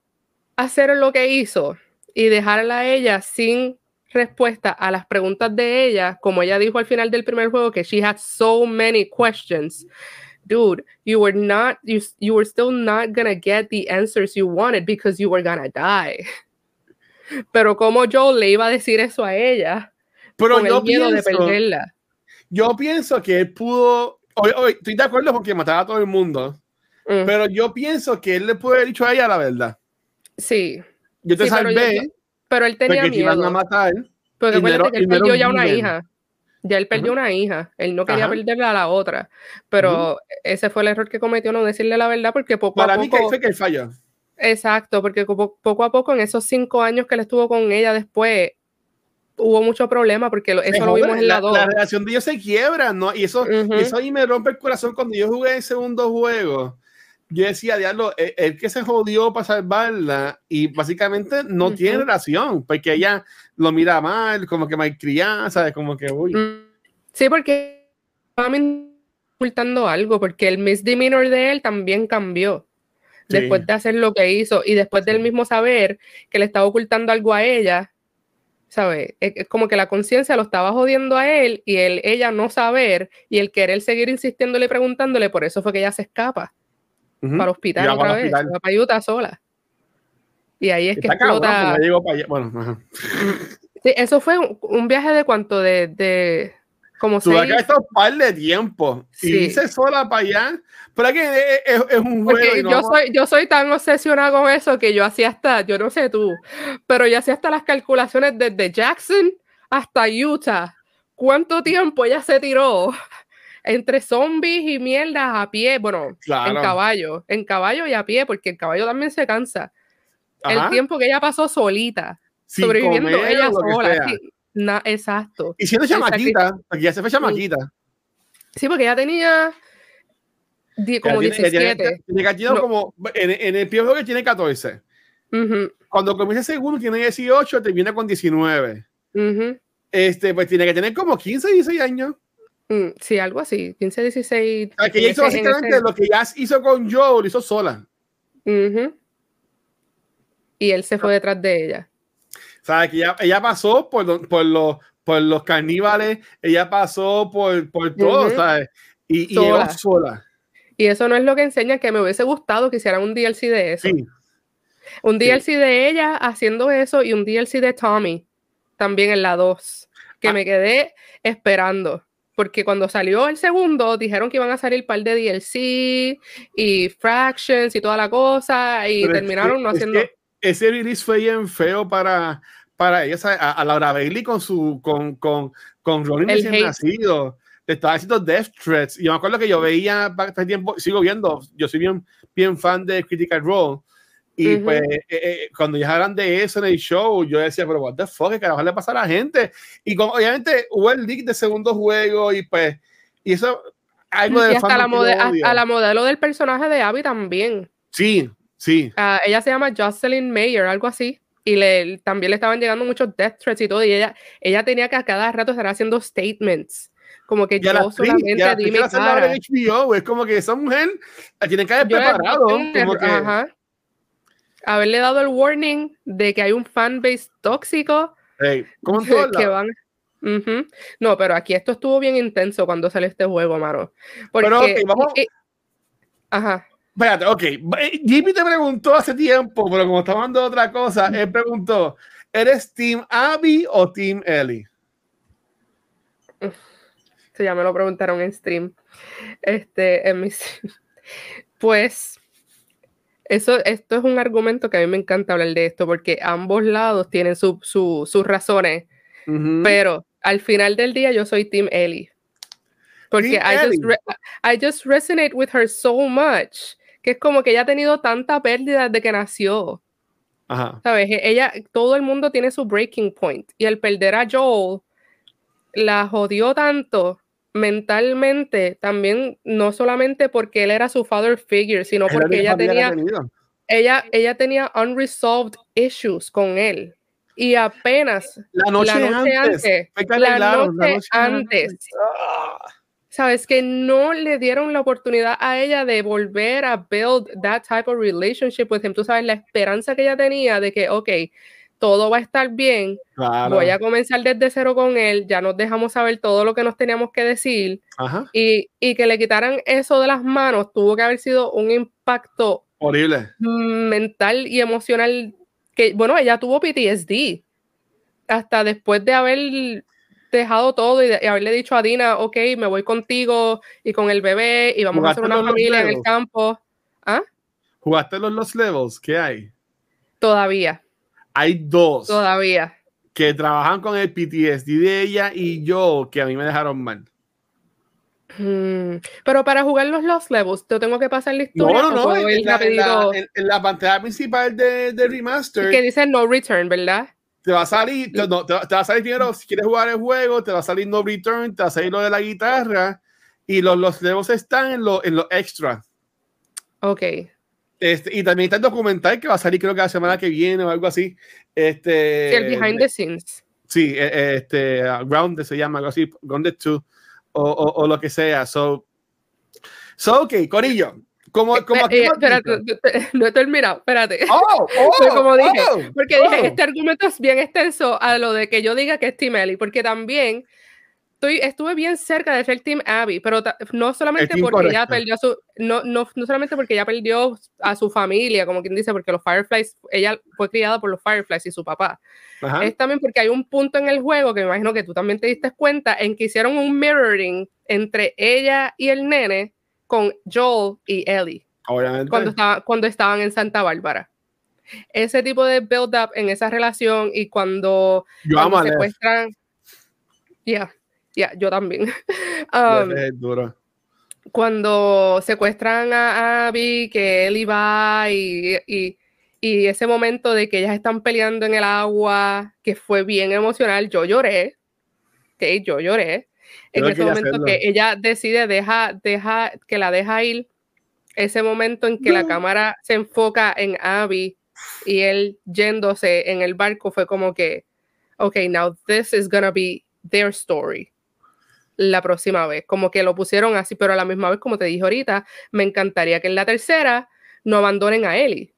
hacer lo que hizo y dejarla a ella sin respuesta a las preguntas de ella, como ella dijo al final del primer juego que she had so many questions. Dude, you were not you, you were still not gonna get the answers you wanted because you were gonna die. Pero como Joel le iba a decir eso a ella Pero con yo el miedo de pienso, perderla. yo pienso que él pudo. Oye, oye, estoy de acuerdo con que mataba a todo el mundo. Mm, Pero yo pienso que él le puede haber dicho a ella la verdad. sí, Yo te Sí, yo- salvé yo- pero él tenía porque te iban a miedo. matar. Porque acuérdate que él perdió ya una hija. Ya él perdió una hija. Él no quería Ajá. perderle a la otra. Pero ese fue el error que cometió, no decirle la verdad, porque poco Para a mí que poco. fue que él falló. Exacto, porque poco, poco a poco en esos cinco años que él estuvo con ella después, hubo mucho problema, porque eso lo vimos en la la, 2. la relación de ellos se quiebra, ¿no? Y eso, Ujú. y eso ahí me rompe el corazón cuando yo jugué el segundo juego. Yo decía, diablo, el, el que se jodió para salvarla y básicamente no tiene relación, porque ella lo mira mal, como que malcriada, ¿sabes? Como que, uy. Mm, Sí, porque estaba ocultando algo, porque el misdemeanor de él también cambió Sí. después de hacer lo que hizo y después del mismo saber que le estaba ocultando algo a ella, ¿sabes? Es, es como que la conciencia lo estaba jodiendo a él y él, ella no saber y el querer seguir insistiéndole y preguntándole, por eso fue que ella se escapa Para hospital Y otra para vez, hospital. para Utah sola. Y ahí es que Está cabrón, explota. llegó para allá. Bueno, ajá. Sí, eso fue un, viaje de cuánto, de, de como Tuve seis, que estar un par de tiempo y Sí. irse sola para allá. Pero es que es, es- es un juego. Porque y no yo vamos- soy, yo soy tan obsesionada con eso que yo hacía hasta, yo no sé tú, pero yo hacía hasta las calculaciones desde Jackson hasta Utah. ¿Cuánto tiempo ella se tiró entre zombies y mierdas a pie? Bueno, en caballo, en caballo y a pie, porque el caballo también se cansa. Ajá. El tiempo que ella pasó solita, Sin sobreviviendo comer ella que sola. na- exacto. Y siendo chamaquita, porque ya se fue chamaquita. Sí, porque ella tenía die- como Ya tiene- ya 17. Tiene, tiene que tiene No. como, en, en el primer juego tiene 14. Ujú, Cuando comienza el segundo tiene 18, termina con 19. ujú. Este, pues tiene que tener como 15, 16 años. Mm, sí, algo así, 15, 16. O sea, que ella hizo básicamente ese- lo que ya hizo con Joe, lo hizo sola. Y él se fue detrás de ella. O sea, que ella, ella pasó por, lo- por, los, por los caníbales, ella pasó por, por todo. ¿sabes? Y, y Sola. llegó sola. Y eso no es lo que enseña que me hubiese gustado que hicieran un DLC de eso. Sí. Un Sí. DLC de ella haciendo eso y un DLC de Tommy también en la 2, que Ah. me quedé esperando. Porque cuando salió el segundo, dijeron que iban a salir un par de DLC y Fractions y toda la cosa, y Pero es terminaron que- no es haciendo. que ese release fue bien feo para, para ella. A, a Laura Bailey con su con, con, con Ronin recién nacido. Le estaba haciendo death threats. Y yo me acuerdo que yo veía para tiempo, sigo viendo, yo soy bien, bien fan de Critical Role. Y pues eh, eh, cuando ya hablan de eso en el show, yo decía, pero what the fuck, ¿qué carajo le pasa a la gente? Y como, obviamente hubo el leak de segundo juego y pues, y eso, algo de... Y hasta, la, la modelo del personaje de Abby también. Sí, sí. Uh, ella se llama Jocelyn Mayer, algo así. Y le, también le estaban llegando muchos death threats y todo. Y ella, ella tenía que a cada rato estar haciendo statements. Como que yo solamente ya di mi cara. HBO, es como que esa mujer la tienen que haber preparado. Como que... Ajá. Haberle dado el warning de que hay un fanbase tóxico. Hey, ¿cómo que van, Uh -huh. No, pero aquí esto estuvo bien intenso cuando salió este juego, mano. Porque, pero, okay, vamos. Eh, ajá. Espérate, ok. Jimmy te preguntó hace tiempo, pero como estamos hablando de otra cosa, él preguntó: ¿eres Team Abby o Team Ellie? Ya me lo preguntaron en stream. Este, en mi Pues, eso, esto es un argumento que a mí me encanta hablar de esto, porque ambos lados tienen su, su, sus razones, uh -huh. pero al final del día yo soy Team Ellie. Porque I just, I just resonate with her so much que es como que ella ha tenido tanta pérdida desde que nació. Ajá. ¿Sabes? Ella, todo el mundo tiene su breaking point. Y el perder a Joel la jodió tanto mentalmente, también, no solamente porque él era su father figure, sino porque ella tenía, ella, ella tenía unresolved issues con él. Y apenas la noche, la noche antes, antes, la noche la noche antes, antes. Sabes que no le dieron la oportunidad a ella de volver a build that type of relationship with him. Tú sabes la esperanza que ella tenía de que, ok, todo va a estar bien, claro. voy a comenzar desde cero con él, ya nos dejamos saber todo lo que nos teníamos que decir y, y, que le quitaran eso de las manos tuvo que haber sido un impacto horrible mental y emocional que, bueno, ella tuvo PTSD hasta después de haber dejado todo y, de, y, haberle dicho a Dina, ok, me voy contigo y con el bebé y vamos a hacer una familia en el campo. ¿Ah? ¿Jugaste los Lost Levels? ¿Qué hay? Todavía. Hay dos. Todavía. Que trabajan con el PTSD de ella y yo, que a mí me dejaron mal. Hmm. Pero para jugar los Lost Levels, ¿te tengo que pasar la historia? No, no, no. En la, en, la, en, en la, pantalla principal de, de Remaster. Que dice No Return, ¿verdad? te va a salir, no, te, te, va a salir primero, si quieres jugar el juego, te va a salir no return, te va a salir lo de la guitarra y los, los levels están en lo, en lo extra. Ok. Este, y también está el documental que va a salir creo que la semana que viene o algo así. Este, el behind the scenes. Sí, este, uh, Grounded se llama, algo así, Grounded 2 o, o, o, lo que sea. So, so ok, Corillo. Como, como eh, espérate, no he terminado, espérate. Oh, oh, como dije, oh, porque dije, este argumento es bien extenso a lo de que yo diga que es Ellie, porque también estoy, estuve bien cerca de ser Team Abby, pero no solamente porque ella perdió a su, no, no, no solamente porque ella perdió a su familia, como quien dice, porque los Fireflies, ella fue criada por los Fireflies y su papá. Ajá. Es también porque hay un punto en el juego que me imagino que tú también te diste cuenta en que hicieron un mirroring entre ella y el nene con Joel y Ellie. Obviamente. Cuando, estaba, cuando estaban en Santa Bárbara. Ese tipo de build-up en esa relación y cuando, yo cuando amo secuestran. Ya, yeah, yo también. um, es duro. Cuando secuestran a Abby, que Ellie va y, y, y ese momento de que ellas están peleando en el agua, que fue bien emocional, yo lloré. Okay, yo lloré en ese momento hacerlo. que ella decide deja, deja, que la deja ir, ese momento en que no. la cámara se enfoca en Abby y él yéndose en el barco fue como que, ok, now this is gonna be their story la próxima vez, como que lo pusieron así, pero a la misma vez, como te dije ahorita, me encantaría que en la tercera no abandonen a Ellie,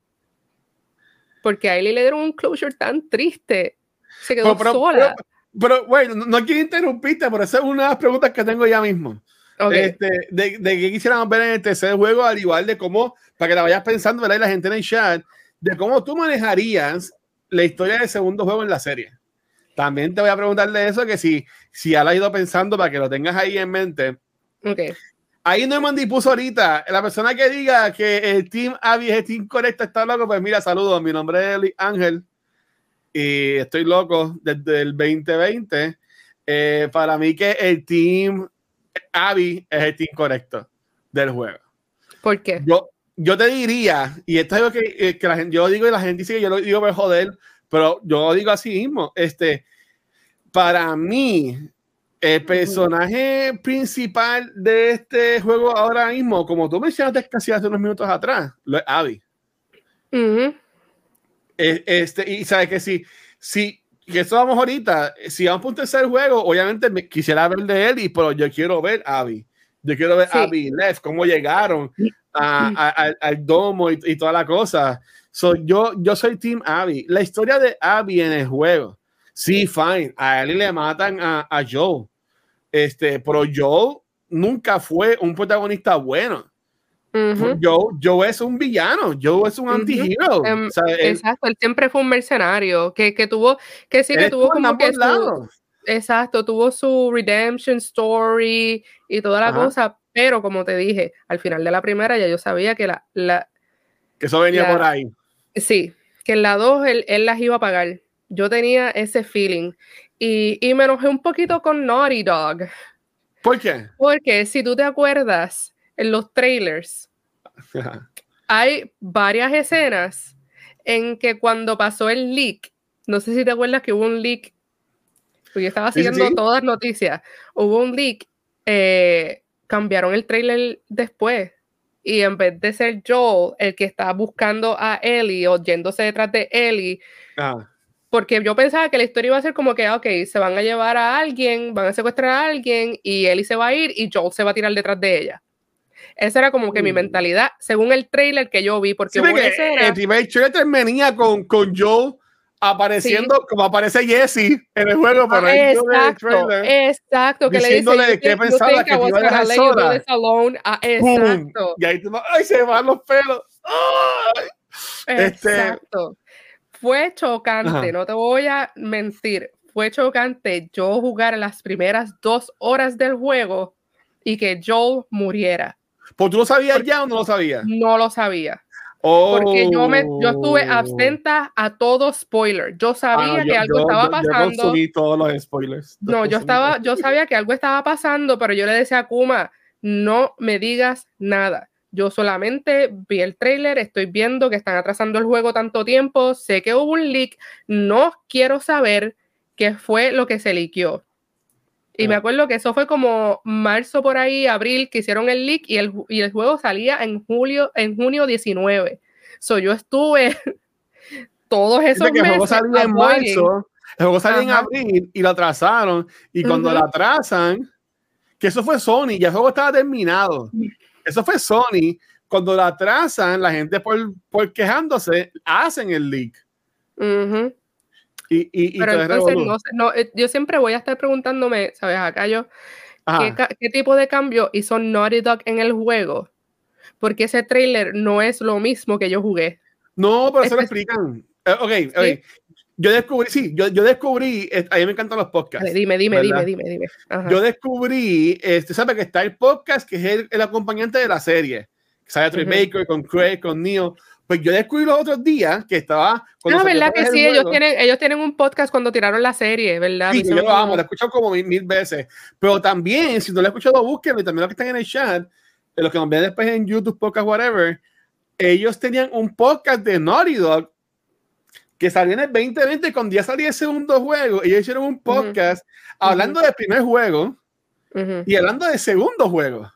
porque a Ellie le dieron un closure tan triste, se quedó pero, sola. Pero, bueno, no, no quiero interrumpirte, pero esa es una de las preguntas que tengo ya mismo. Okay. Este, de, de qué quisiéramos ver en el tercer juego, al igual de cómo, para que la vayas pensando, ¿verdad? Y la gente en el chat, de cómo tú manejarías la historia del segundo juego en la serie. También te voy a preguntarle eso, que si, si ya lo has ido pensando para que lo tengas ahí en mente. Okay. Ahí no me puso ahorita, la persona que diga que el Team Abby es el Team correcto está loco, pues mira, saludos, mi nombre es Ángel y estoy loco desde el 2020. Eh, para mí que el team Abby es el team correcto del juego. ¿Por qué? Yo, yo te diría, y esto es algo que, eh, que la gente, yo digo y la gente dice que yo lo digo por joder, pero yo lo digo así mismo. Este, para mí, el personaje principal de este juego ahora mismo, como tú mencionaste casi hace unos minutos atrás, lo es Abby. Este, y sabes que si, si, que eso vamos ahorita, si vamos a un tercer juego, obviamente me, quisiera ver de él, y, pero yo quiero ver a Abby. Yo quiero ver a Abby Left, cómo llegaron a, al domo y, toda la cosa. So, yo, yo soy Team Abby. La historia de Abby en el juego, sí, fine. A él le matan a, a Joe. Este, pero Joe nunca fue un protagonista bueno. Joe, es un villano, Joe es un antihero. Em, exacto, él siempre fue un mercenario que, que tuvo, que sí que tuvo como que su, exacto, tuvo su redemption story y toda la cosa, pero como te dije, al final de la primera ya yo sabía que la... la que eso venía por ahí. Sí, que en la 2 él, él, las iba a pagar. Yo tenía ese feeling y, y me enojé un poquito con Naughty Dog. ¿Por qué? Porque si tú te acuerdas, en los trailers hay varias escenas en que cuando pasó el leak, no sé si te acuerdas que hubo un leak, porque yo estaba siguiendo todas las noticias, hubo un leak, eh, cambiaron el trailer después. Y en vez de ser Joel el que está buscando a Ellie o yéndose detrás de Ellie, ah. Porque yo pensaba que la historia iba a ser como que, ok, se van a llevar a alguien, van a secuestrar a alguien y Ellie se va a ir y Joel se va a tirar detrás de ella. Esa era como que mi mm. mentalidad, según el trailer que yo vi, porque el primer trailer terminía con, con Joe apareciendo como aparece Jesse en el juego pero exacto, exacto que le dice que pensaba que, iba a dejar sola ah, exacto. Y ahí tú, ay se van los pelos este exacto fue chocante no te voy a mentir fue chocante yo jugar las primeras dos horas del juego y que Joel muriera ¿Pues tú lo sabías ya o no lo sabías? No lo sabía. Porque yo, me, yo estuve oh. absenta a todo spoiler. Yo sabía ah, que algo estaba pasando. Yo todos los spoilers. No, yo estaba, yo sabía que algo estaba pasando, pero yo le decía a Kuma, no me digas nada. Yo solamente vi el trailer, estoy viendo que están atrasando el juego tanto tiempo, sé que hubo un leak, no quiero saber qué fue lo que se liqueó. Y me acuerdo que eso fue como marzo por ahí, abril, que hicieron el leak y el, y el juego salía en julio, en junio 19. So yo estuve todos esos meses. El juego salía en marzo, el juego salía en abril y lo atrasaron. Y cuando lo atrasan, que eso fue Sony, ya el juego estaba terminado. Eso fue Sony. Cuando lo atrasan, la gente por, por quejándose, hacen el leak. Y, Pero entonces, no, eh, yo siempre voy a estar preguntándome, ¿sabes? Acá yo, ¿qué, tipo de cambio hizo Naughty Dog en el juego? Porque ese trailer no es lo mismo que yo jugué. No, pero se lo explican. Eh, ok, ok. Yo descubrí, sí, yo, yo descubrí, eh, a mí me encantan los podcasts. Dime, dime, dime, dime, dime. Yo descubrí, este, ¿sabes? Que está el podcast que es el, acompañante de la serie. Sale Trey Baker con Craig, con Neil pues yo descubrí los otros días que estaba. No, ah, verdad que sí, ellos tienen, ellos tienen un podcast cuando tiraron la serie, ¿verdad? Sí, yo lo amo, lo he escuchado como mil, veces. Pero también, si no lo he escuchado, búsquenlo y también los que están en el chat, los que nos ven después en YouTube, podcast, whatever, ellos tenían un podcast de Naughty Dog que salió en el 2020 cuando ya salía el segundo juego. Ellos hicieron un podcast hablando del primer juego y hablando del segundo juego.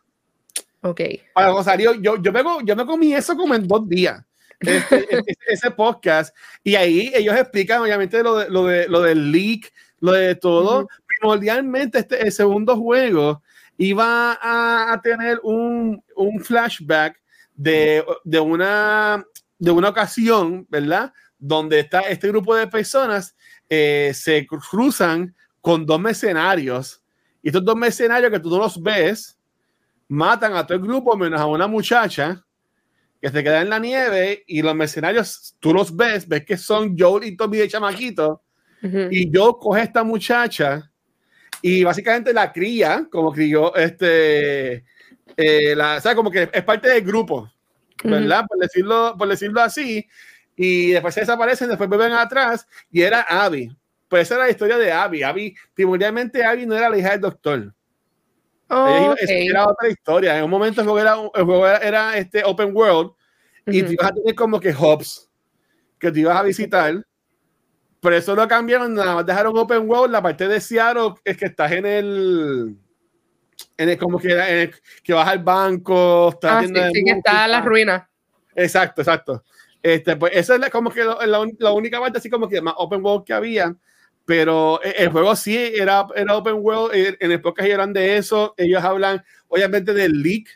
Ok. Para Rosario, yo, yo, me, yo me comí eso como en dos días. Este, ese podcast. Y ahí ellos explican, obviamente, lo, de, lo, de, lo del leak, lo de todo. Primordialmente, este, el segundo juego iba a, a tener un, un, flashback de, de, una, de una ocasión, ¿verdad? Donde está este grupo de personas eh, se cruzan con dos mercenarios. Y estos dos mercenarios que tú no los ves, matan a todo el grupo menos a una muchacha que se queda en la nieve y los mercenarios, tú los ves, ves que son Joel y Tommy de chamaquito, y yo coge a esta muchacha y básicamente la cría, como crió este, eh, la, o sea, como que es parte del grupo, ¿verdad? por, decirlo, por decirlo así, y después se desaparecen, después vuelven atrás, y era Abby. Pues esa era la historia de Abby. Abby, primordialmente Abby no era la hija del doctor. Era otra historia. En un momento el juego era, el juego era, este open world, y te ibas a tener como que hubs que te ibas a visitar. Pero eso lo cambiaron, nada más dejaron open world. La parte de Seattle es que estás en el. En el, como que, en el, que vas al banco, estás ah, sí, sí, que está en las ruinas. Exacto, exacto. Este, pues esa es la, como que la, la, la, única parte así como que más open world que había. Pero e, el juego sí era, era open world. Eh, en el podcast eran de eso. Ellos hablan, obviamente, del leak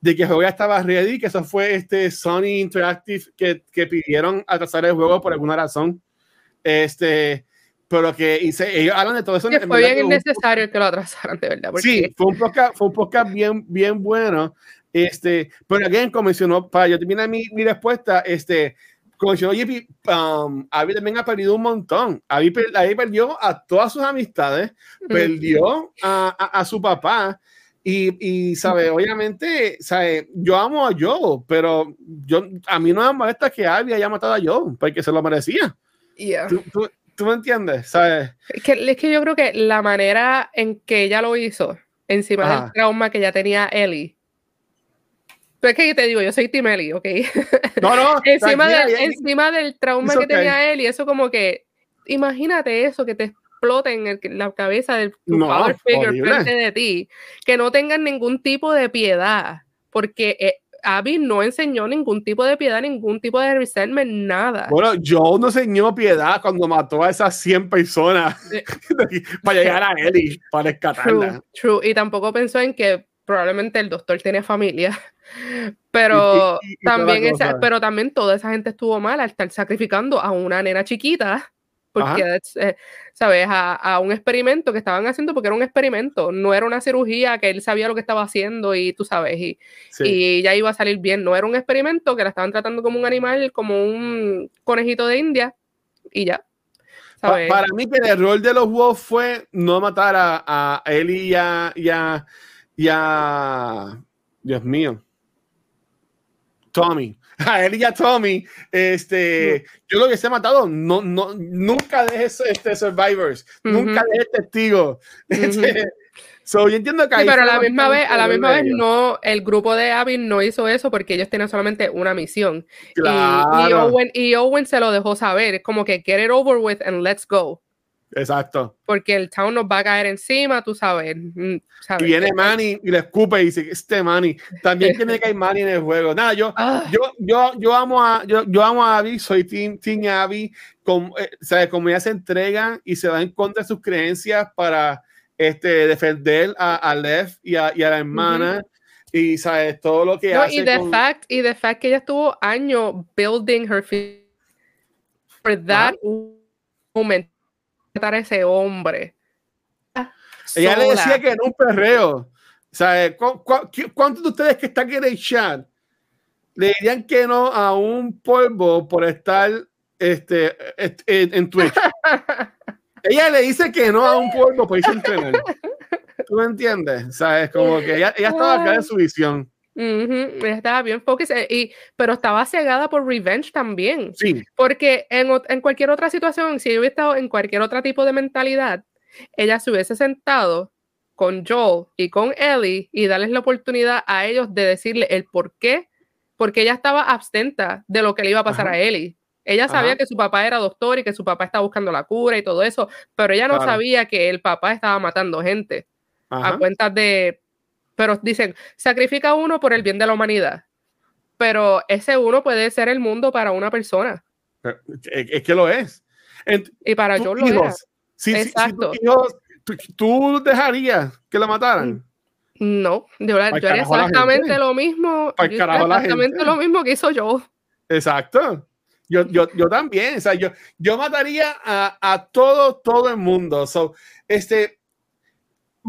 de que el juego ya estaba ready, que eso fue este Sony Interactive que, que pidieron atrasar el juego por alguna razón. Este, pero que hice, ellos hablan de todo eso. Que fue bien innecesario que lo atrasaran, de verdad. Sí, fue un, podcast, fue un podcast bien, bien bueno. Este, pero alguien como mencionó, para yo terminar mi, mi respuesta, este, como mencionó JP, um, Abby también ha perdido un montón. Abby, Abby perdió a todas sus amistades, mm. perdió a, a, a, su papá. Y, y sabe, obviamente, sabe, yo amo a Joe, pero yo, a mí no me molesta que Abby haya matado a Joe, porque se lo merecía. Yeah. ¿Tú, tú, tú me entiendes? ¿Sabes? Es que, es que yo creo que la manera en que ella lo hizo, encima Ajá. del trauma que ya tenía Ellie, pero es que te digo, yo soy Tim Ellie, ¿ok? No, no. encima, de, encima del trauma que okay. tenía Ellie, eso como que, imagínate eso, que te explote en el, la cabeza de tu no, father figure frente de ti, que no tengan ningún tipo de piedad, porque eh, Abby no enseñó ningún tipo de piedad, ningún tipo de resentment, nada. Bueno, Joe no enseñó piedad cuando mató a esas 100 personas para llegar a Ellie, para rescatarla. True, true, y tampoco pensó en que probablemente el doctor tiene familia, pero y, y, y también esa, pero también toda esa gente estuvo mal al estar sacrificando a una nena chiquita porque, eh, ¿sabes? A, a, un experimento que estaban haciendo porque era un experimento, no era una cirugía que él sabía lo que estaba haciendo y tú sabes, y, sí. y ya iba a salir bien, no era un experimento que la estaban tratando como un animal, como un conejito de India y ya. ¿sabes? Para mí que el error de los Wolves fue no matar a, a él y a, y a, y a... Dios mío. Tommy a él y a Tommy, este, no. yo lo hubiese matado, no, no, nunca dejes este Survivors, uh -huh. nunca dejes testigos. Uh -huh. este, so, yo entiendo que sí, pero a la misma vez, a la misma vez no, el grupo de Abby no hizo eso porque ellos tenían solamente una misión. Claro. Y, y, Owen, y Owen se lo dejó saber, es como que get it over with and let's go. Exacto. Porque el town nos va a caer encima, tú sabes. Mm, ¿sabes? Viene Manny y le escupe y dice, este Manny. También tiene que hay Manny en el juego. Nada, yo, ah. yo, yo, yo amo a, yo, yo amo a Abby, soy Team, team Abby. Como, eh, ¿sabes? como ella se entrega y se va en contra de sus creencias para este, defender a, a Lev y a, y a la hermana. Uh -huh. Y sabes todo lo que no, hace. Y de con... fact, y de fact que ella estuvo años building her for that ¿Ah? moment a ese hombre. Ella Sola. le decía que era un perreo. O sea, ¿cu cu cuántos de ustedes que están en el chat le dirían que no a un polvo por estar este, este en Twitch? ella le dice que no a un polvo por irse a entrenar. ¿Tú me entiendes? ¿Sabes? Como que ella, ella estaba acá en su visión. Uh -huh. Estaba bien focus, y, pero estaba cegada por revenge también. Sí. Porque en, en cualquier otra situación, si yo hubiera estado en cualquier otro tipo de mentalidad, ella se hubiese sentado con Joel y con Ellie y darles la oportunidad a ellos de decirle el por qué, porque ella estaba abstenta de lo que le iba a pasar Ajá. a Ellie. Ella sabía Ajá. que su papá era doctor y que su papá estaba buscando la cura y todo eso, pero ella no claro. sabía que el papá estaba matando gente Ajá. a cuentas de pero dicen, sacrifica uno por el bien de la humanidad. Pero ese uno puede ser el mundo para una persona. Es que lo es. y para yo lo era. Si, Exacto. Si, si hijos, ¿tú, ¿tú, dejarías que la mataran? No, yo, yo haría exactamente lo mismo. Exactamente lo mismo que hizo yo. Exacto. Yo, yo, yo también. O sea, yo, yo mataría a, a todo, todo el mundo. So, este,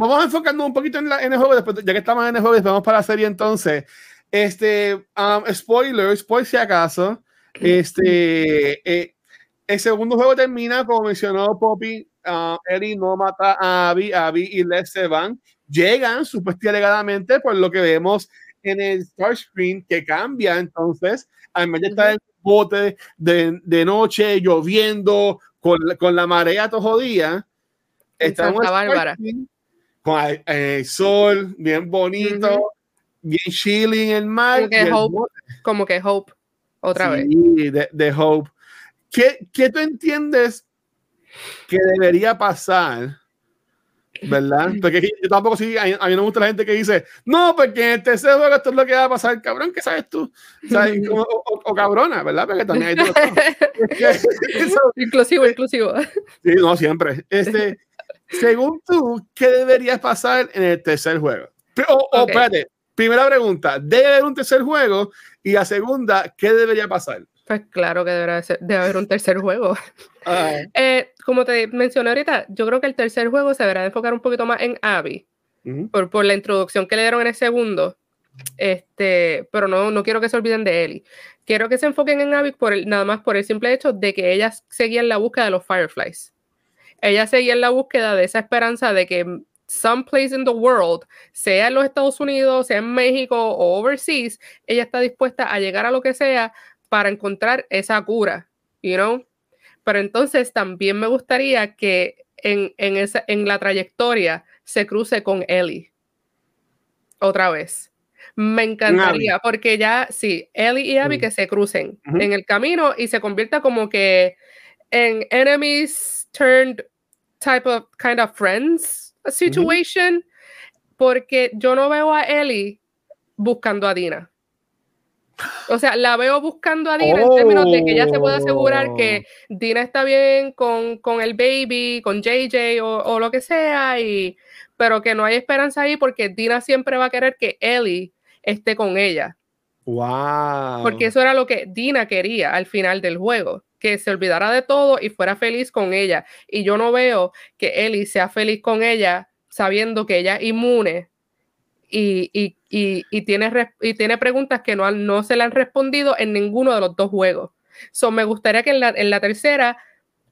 vamos enfocando un poquito en, la, en el juego, después, ya que estamos en el juego, vamos para la serie entonces. Este, um, spoilers, por si acaso, este, eh, el segundo juego termina, como mencionó Poppy, uh, Ellie no mata a Abby, Abby y Les se van, llegan supuestamente alegadamente por lo que vemos en el start screen que cambia entonces, al menos está el bote de, de noche, lloviendo, con, con la marea todo jodida. Está bárbara. Screen, con el, el, sol, bien bonito, uh -huh. bien chilling el mar. Como que, Hope, como que Hope. otra vez. De, de Hope. ¿Qué, ¿Qué tú entiendes que debería pasar? ¿Verdad? Porque yo tampoco sí, a, mí no me gusta la gente que dice, no, porque en el tercer juego esto es lo que va a pasar, cabrón, ¿qué sabes tú? O, cabrona, ¿verdad? Porque también hay inclusivo, inclusivo. Sí, no, siempre. Este, según tú, ¿qué debería pasar en el tercer juego? O, espérate, primera pregunta, ¿debe haber un tercer juego? Y la segunda, ¿qué debería pasar? Pues claro que deberá ser, debe haber un tercer juego. Ah. Eh, como te mencioné ahorita, yo creo que el tercer juego se deberá enfocar un poquito más en Abby, por, por, la introducción que le dieron en el segundo. Este, pero no, no quiero que se olviden de Ellie. Quiero que se enfoquen en Abby por el, nada más por el simple hecho de que ellas seguían la búsqueda de los Fireflies. Ellas seguían la búsqueda de esa esperanza de que someplace in the world, sea en los Estados Unidos, sea en México o overseas, ella está dispuesta a llegar a lo que sea para encontrar esa cura, you know? Pero entonces también me gustaría que en, en, esa, en la trayectoria se cruce con Ellie. Otra vez. Me encantaría, porque ya, sí, Ellie y Abby mm. que se crucen en el camino y se convierta como que en enemies turned type of kind of friends situation, porque yo no veo a Ellie buscando a Dina. O sea, la veo buscando a Dina en términos de que ella se puede asegurar que oh. Dina está bien con, con el baby, con JJ o, o, lo que sea, y, pero que no hay esperanza ahí porque Dina siempre va a querer que Ellie esté con ella. Wow. Porque eso era lo que Dina quería al final del juego, que se olvidara de todo y fuera feliz con ella. Y yo no veo que Ellie sea feliz con ella sabiendo que ella es inmune y, y, y, y, tiene, y tiene preguntas que no, no se le han respondido en ninguno de los dos juegos. So, me gustaría que en la, en la tercera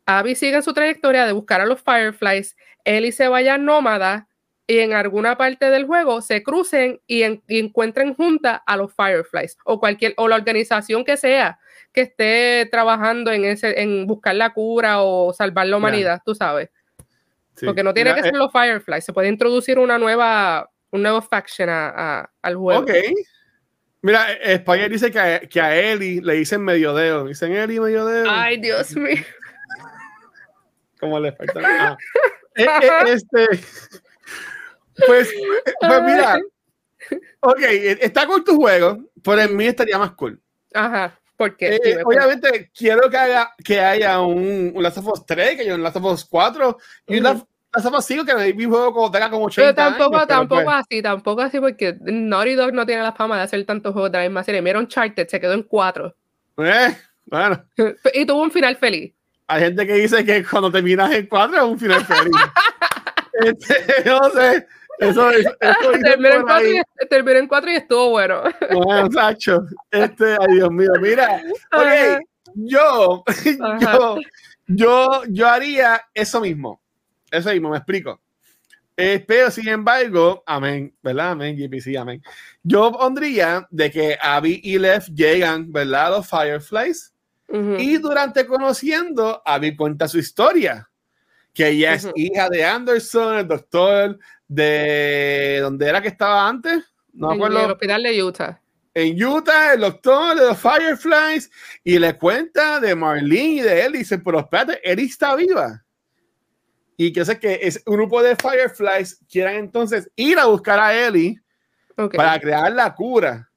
Abby siga su trayectoria de buscar a los Fireflies, Ellie se vaya nómada y en alguna parte del juego se crucen y, encuentren junta a los Fireflies o cualquier o la organización que sea que esté trabajando en ese en buscar la cura o salvar la humanidad, tú sabes. Porque no tiene que ser eh los Fireflies, se puede introducir una nueva un nuevo faction a, al juego. Ok. Mira, España dice que a, que a Eli le dicen medio dedo. Dicen Eli medio dedo. Ay, Dios mío. ¿Cómo le falta? Ah. Eh, eh, este. Pues, pues mira. Ok, está con tu juego, pero en mí estaría más cool. Ajá. Porque eh, obviamente quiero que haya, que haya un, un Last of Us 3, que haya un Last of Us 4 y una Last sigo que mi juego como tenga como 80 Pero tampoco, tampoco pues así, tampoco así, porque Naughty Dog no tiene la fama de hacer tantos juegos de la misma serie. Mira Uncharted, se quedó en 4. Eh, bueno. y tuvo un final feliz. Hay gente que dice que cuando terminas en 4 es un final feliz. este, no sé. Eso, eso, terminó, en cuatro y, terminó en 4 y estuvo bueno. Bueno, Sacho. Este, ay Dios mío, mira. Okay, yo, yo, yo, yo haría eso mismo eso mismo, me explico. Eh, pero sin embargo, amén, ¿verdad? Amén, GPC, amén. Yo pondría de que Abby y Lev llegan, ¿verdad? Los Fireflies. Y durante conociendo, Abby cuenta su historia. Que ella es hija de Anderson, el doctor de. ¿Dónde era que estaba antes? No en el hospital de Utah. En Utah, el doctor de los Fireflies. Y le cuenta de Marlene y de él. Y dice: Pero espérate, él está viva y que sé que es un grupo de Fireflies quieran entonces ir a buscar a Ellie para crear la cura.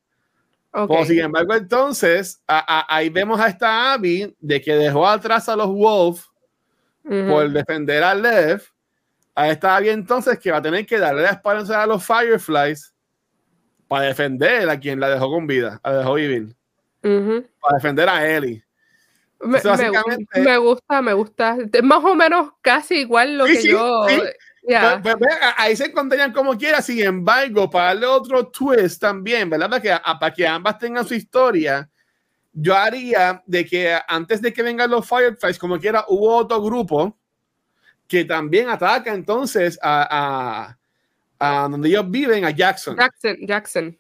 Okay. sin embargo, entonces, ahí vemos a esta Abby de que dejó atrás a los Wolves por defender a Lev. A esta Abby entonces que va a tener que darle la esperanza a los Fireflies para defender a quien la dejó con vida, la dejó vivir. Para defender a Ellie. Me, me, gusta, me gusta. Más o menos casi igual lo que yo. Yeah. Pues, pues, ahí se encontrarían como quiera, sin embargo, para darle otro twist también, ¿verdad? Para que, para que ambas tengan su historia, yo haría de que antes de que vengan los Fireflies, como quiera, hubo otro grupo que también ataca entonces a, a, a donde ellos viven, a Jackson. Jackson, Jackson.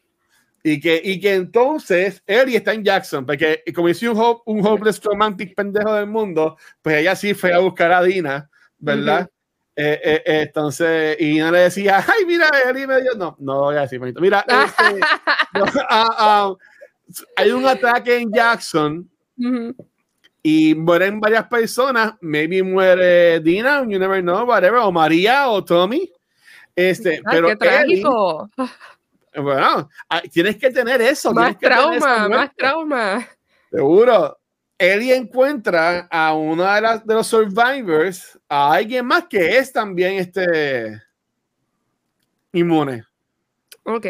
Y que, y que entonces Ellie está en Jackson, porque como hice un, un hopeless romantic pendejo del mundo, pues ella sí fue a buscar a Dina, ¿verdad? Eh, eh, eh, entonces, y no le decía, ay, mira, Ellie me dio, no, no voy a decir, Mira, este, ah, ah, hay un ataque en Jackson y mueren varias personas. Maybe muere Dina, you never know, whatever, o María o Tommy. Este, pero qué trágico. bueno, tienes que tener eso. Más trauma, más trauma. Seguro. Ellie encuentra a uno de, las, de los survivors, a alguien más que es también este inmune. Ok.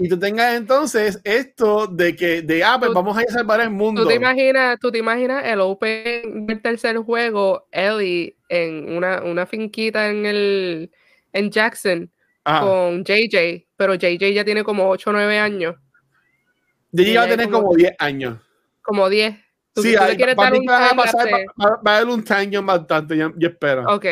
Y tú tengas entonces esto de que, de, ah, pues vamos a ir a salvar el mundo. ¿Tú te imaginas, tú te imaginas el Open del tercer juego, Ellie en una, una finquita en el en Jackson con JJ, pero JJ ya tiene como 8 o 9 años. JJ va a tener como 10 años. Como 10. sí, va, a pasar, va, a haber un time jump bastante, yo, espero. Ok.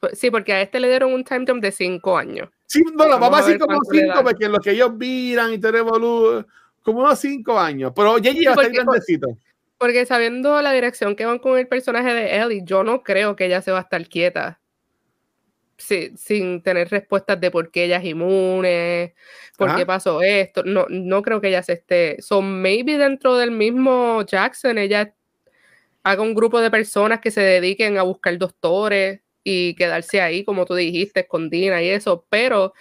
Pues, sí, porque a este le dieron un time jump de 5 años. Sí, no, vamos, vamos a decir como 5, porque lo que ellos miran y tenemos como unos 5 años. Pero JJ va a estar grandecito. Porque sabiendo la dirección que van con el personaje de Ellie, yo no creo que ella se va a estar quieta sin tener respuestas de por qué ella es inmune, por qué pasó esto. No, no creo que ella se esté. Son maybe dentro del mismo Jackson, ella haga un grupo de personas que se dediquen a buscar doctores y quedarse ahí, como tú dijiste, con Dina y eso, pero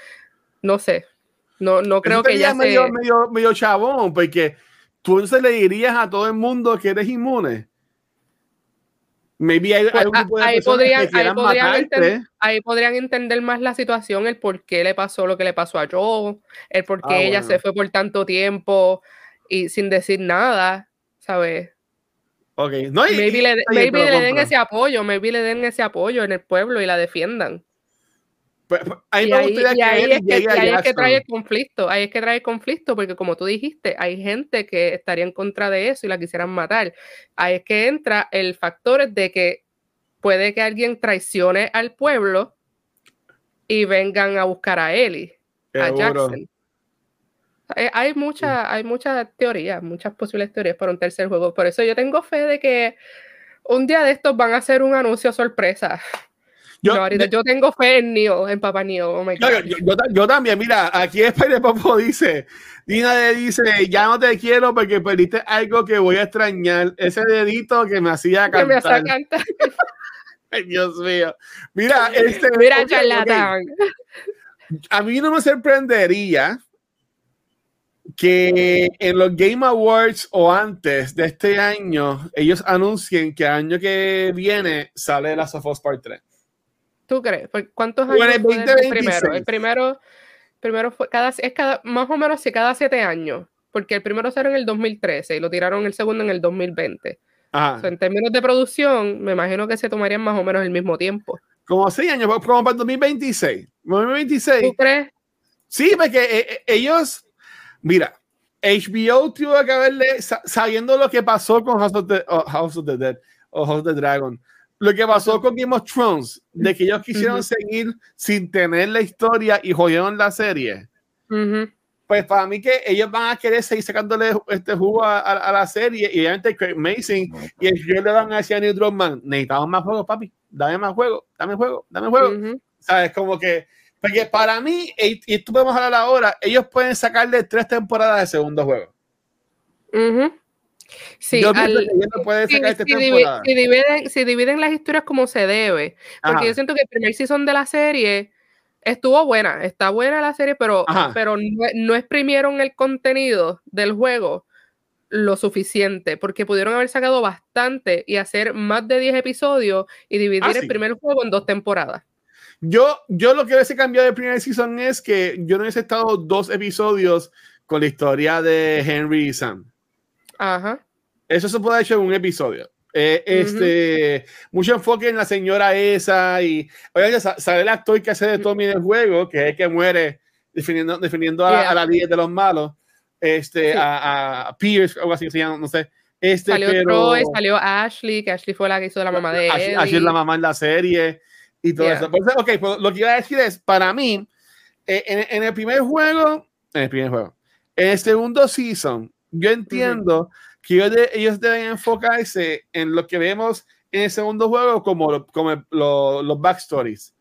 no sé. No, no creo que ella medio, medio, medio chabón, porque tú entonces le dirías a todo el mundo que eres inmune. Maybe hay, pues, ahí, podrían, entender, ahí, podrían entender, más la situación, el por qué le pasó lo que le pasó a Joe, el por qué ah, ella se fue por tanto tiempo y sin decir nada, ¿sabes? Ok, no, maybe, le, maybe le den ese apoyo, maybe le den ese apoyo en el pueblo y la defiendan. Pues, pues, ahí, es que, trae el conflicto, ahí es que trae el conflicto, porque como tú dijiste, hay gente que estaría en contra de eso y la quisieran matar. Ahí es que entra el factor de que puede que alguien traicione al pueblo y vengan a buscar a Ellie, a Jackson. Eh, hay muchas hay muchas teorías, muchas posibles teorías para un tercer juego. Por eso yo tengo fe de que un día de estos van a hacer un anuncio sorpresa. Yo, tengo fe en Neo, en Papá Neo. Oh yo, también, mira, aquí Spider Popo dice, Dina le dice, ya no te quiero porque perdiste algo que voy a extrañar, ese dedito que me hacía cantar. Que me hacía cantar. Ay, Dios mío. Mira, este, mira, charlatán. A mí no me sorprendería que en los Game Awards o antes de este año, ellos anuncien que año que viene sale la Us Part 3. ¿Tú crees? ¿Cuántos años el el primero? El primero, primero fue cada, es cada, más o menos cada siete años, porque el primero salió en el 2013 y lo tiraron el segundo en el 2020. en términos de producción, me imagino que se tomarían más o menos el mismo tiempo. Como seis años, como para el 2026. 2026. ¿Tú crees? Sí, porque eh, eh, ellos, mira, HBO tuvo que haberle, sabiendo lo que pasó con House of the, oh, House of the Dead o House of the Dragon, lo que pasó con Game of Thrones, de que ellos quisieron seguir sin tener la historia y jodieron la serie. Pues para mí que ellos van a querer seguir sacándole este jugo a, la serie y obviamente Craig Mason y el le van a decir a Neil Druckmann, necesitamos más juegos, papi, dame más juegos, dame juego, dame juego. ¿Sabes? Como que, porque para mí, y, esto podemos hablar ahora, ellos pueden sacarle tres temporadas de segundo juego. Sí, si, dividen, las historias como se debe, porque yo siento que el primer season de la serie estuvo buena, está buena la serie, pero, pero no, exprimieron el contenido del juego lo suficiente, porque pudieron haber sacado bastante y hacer más de 10 episodios y dividir ah, el primer juego en dos temporadas. Yo, yo lo que hubiese cambiado del primer season es que yo no hubiese estado dos episodios con la historia de Henry y Sam. Ajá. Eso se puede haber hecho en un episodio. Eh, este, Mucho enfoque en la señora esa y oye, sale el actor que hace de Tommy en el juego, que es el que muere definiendo, definiendo a, la líder de los malos, este, a, a, Pierce, algo así se llama, no sé. Este, salió Troy, salió Ashley, que Ashley fue la que hizo la mamá de Ashley, Ashley es la mamá en la serie y todo eso. ok, pues lo que iba a decir es, para mí, eh, en, en, el primer juego, en el primer juego, en el segundo season, yo entiendo que ellos, deben enfocarse en lo que vemos en el segundo juego como, como los backstories.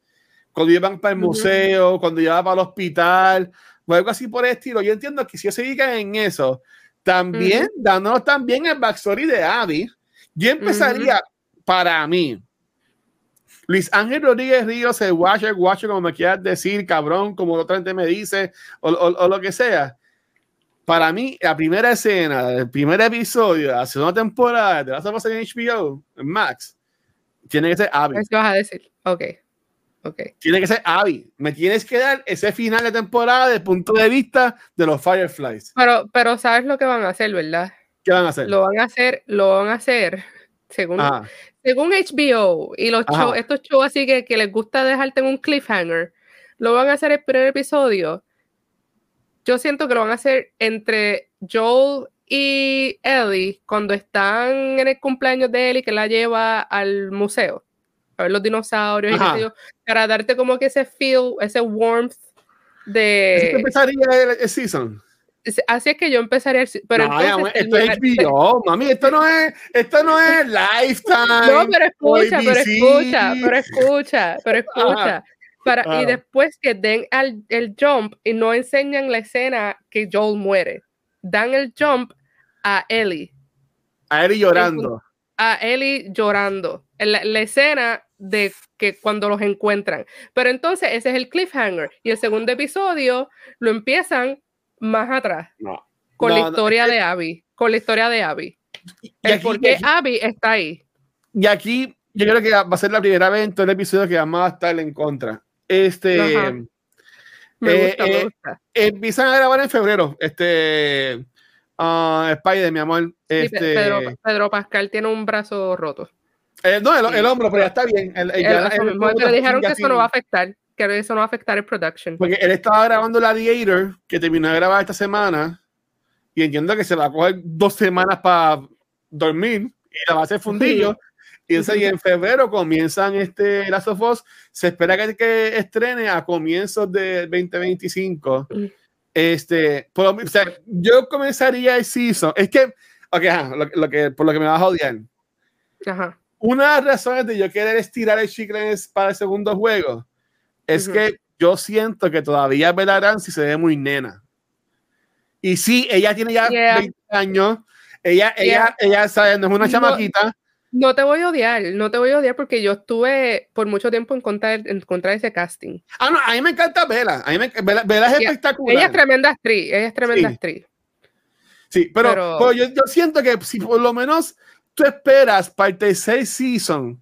Cuando llevan para el museo, cuando llevan para el hospital, o algo así por el estilo. Yo entiendo que si ellos se dedican en eso, También, dándonos también el backstory de Abby. Yo empezaría, para mí, Luis Ángel Rodríguez Ríos, el Watcher, Watcher, como me quieras decir, cabrón, como otra gente me dice, o, o, lo que sea. Para mí, la primera escena del primer episodio de la segunda temporada de la of en HBO, en Max, tiene que ser Abby. ¿Qué vas a decir? Ok. Okay. Tiene que ser Abby. Me tienes que dar ese final de temporada desde el punto de vista de los Fireflies. Pero, pero sabes lo que van a hacer, ¿verdad? ¿Qué van a hacer? Lo van a hacer, lo van a hacer según, según HBO y los shows, estos shows así que, que les gusta dejarte en un cliffhanger, lo van a hacer el primer episodio. Yo siento que lo van a hacer entre Joel y Ellie cuando están en el cumpleaños de Ellie que la lleva al museo a ver los dinosaurios y para darte como que ese feel, ese warmth de... empezaría el season? Así es que yo empezaría. Pero entonces, esto es HBO, mami, esto no es, esto no es Lifetime. No, pero escucha, pero escucha, pero escucha, pero escucha. Para, Y después que den al, el jump y no enseñan la escena que Joel muere, dan el jump a Ellie. A Ellie llorando. A Ellie llorando. La, la escena de que cuando los encuentran. Pero entonces ese es el cliffhanger. Y el segundo episodio lo empiezan más atrás. Con la historia de Abby. Con la historia de Abby. El por qué Abby está ahí. Y aquí yo creo que va a ser la primera vez en todo el episodio que vamos a estar en contra. Este. Me eh, gusta, me eh, gusta. empiezan a grabar en febrero. Este. Uh, Spider, mi amor. Este, Pedro, Pedro, Pascal tiene un brazo roto. Eh, no, el, hombro, pero ya está bien. El, le dijeron que eso no va a afectar que eso no va a afectar el production. Porque él estaba grabando la Gladiator, que terminó de grabar esta semana, y entiendo que se va a coger dos semanas para dormir y la va a hacer fundillo. y, en febrero comienzan este Last of Us. Se espera que, que estrene a comienzos de 2025. Este, por, o sea, yo comenzaría el season. Es que, ok, lo, que, por lo que me vas a odiar. Una de las razones de yo querer estirar el chicle para el segundo juego es que yo siento que todavía Bella si se ve muy nena. Y sí, ella tiene ya 20 años. Ella, ella, ella, sabe, no es una chamaquita. No te voy a odiar, no te voy a odiar porque yo estuve por mucho tiempo en contra, en contra de ese casting. Ah, no, a mí me encanta Bella. A mí me, Bella, es espectacular. Ella es tremenda actriz, ella es tremenda sí. actriz. Sí, pero, yo, yo, siento que si por lo menos tú esperas para el tercer season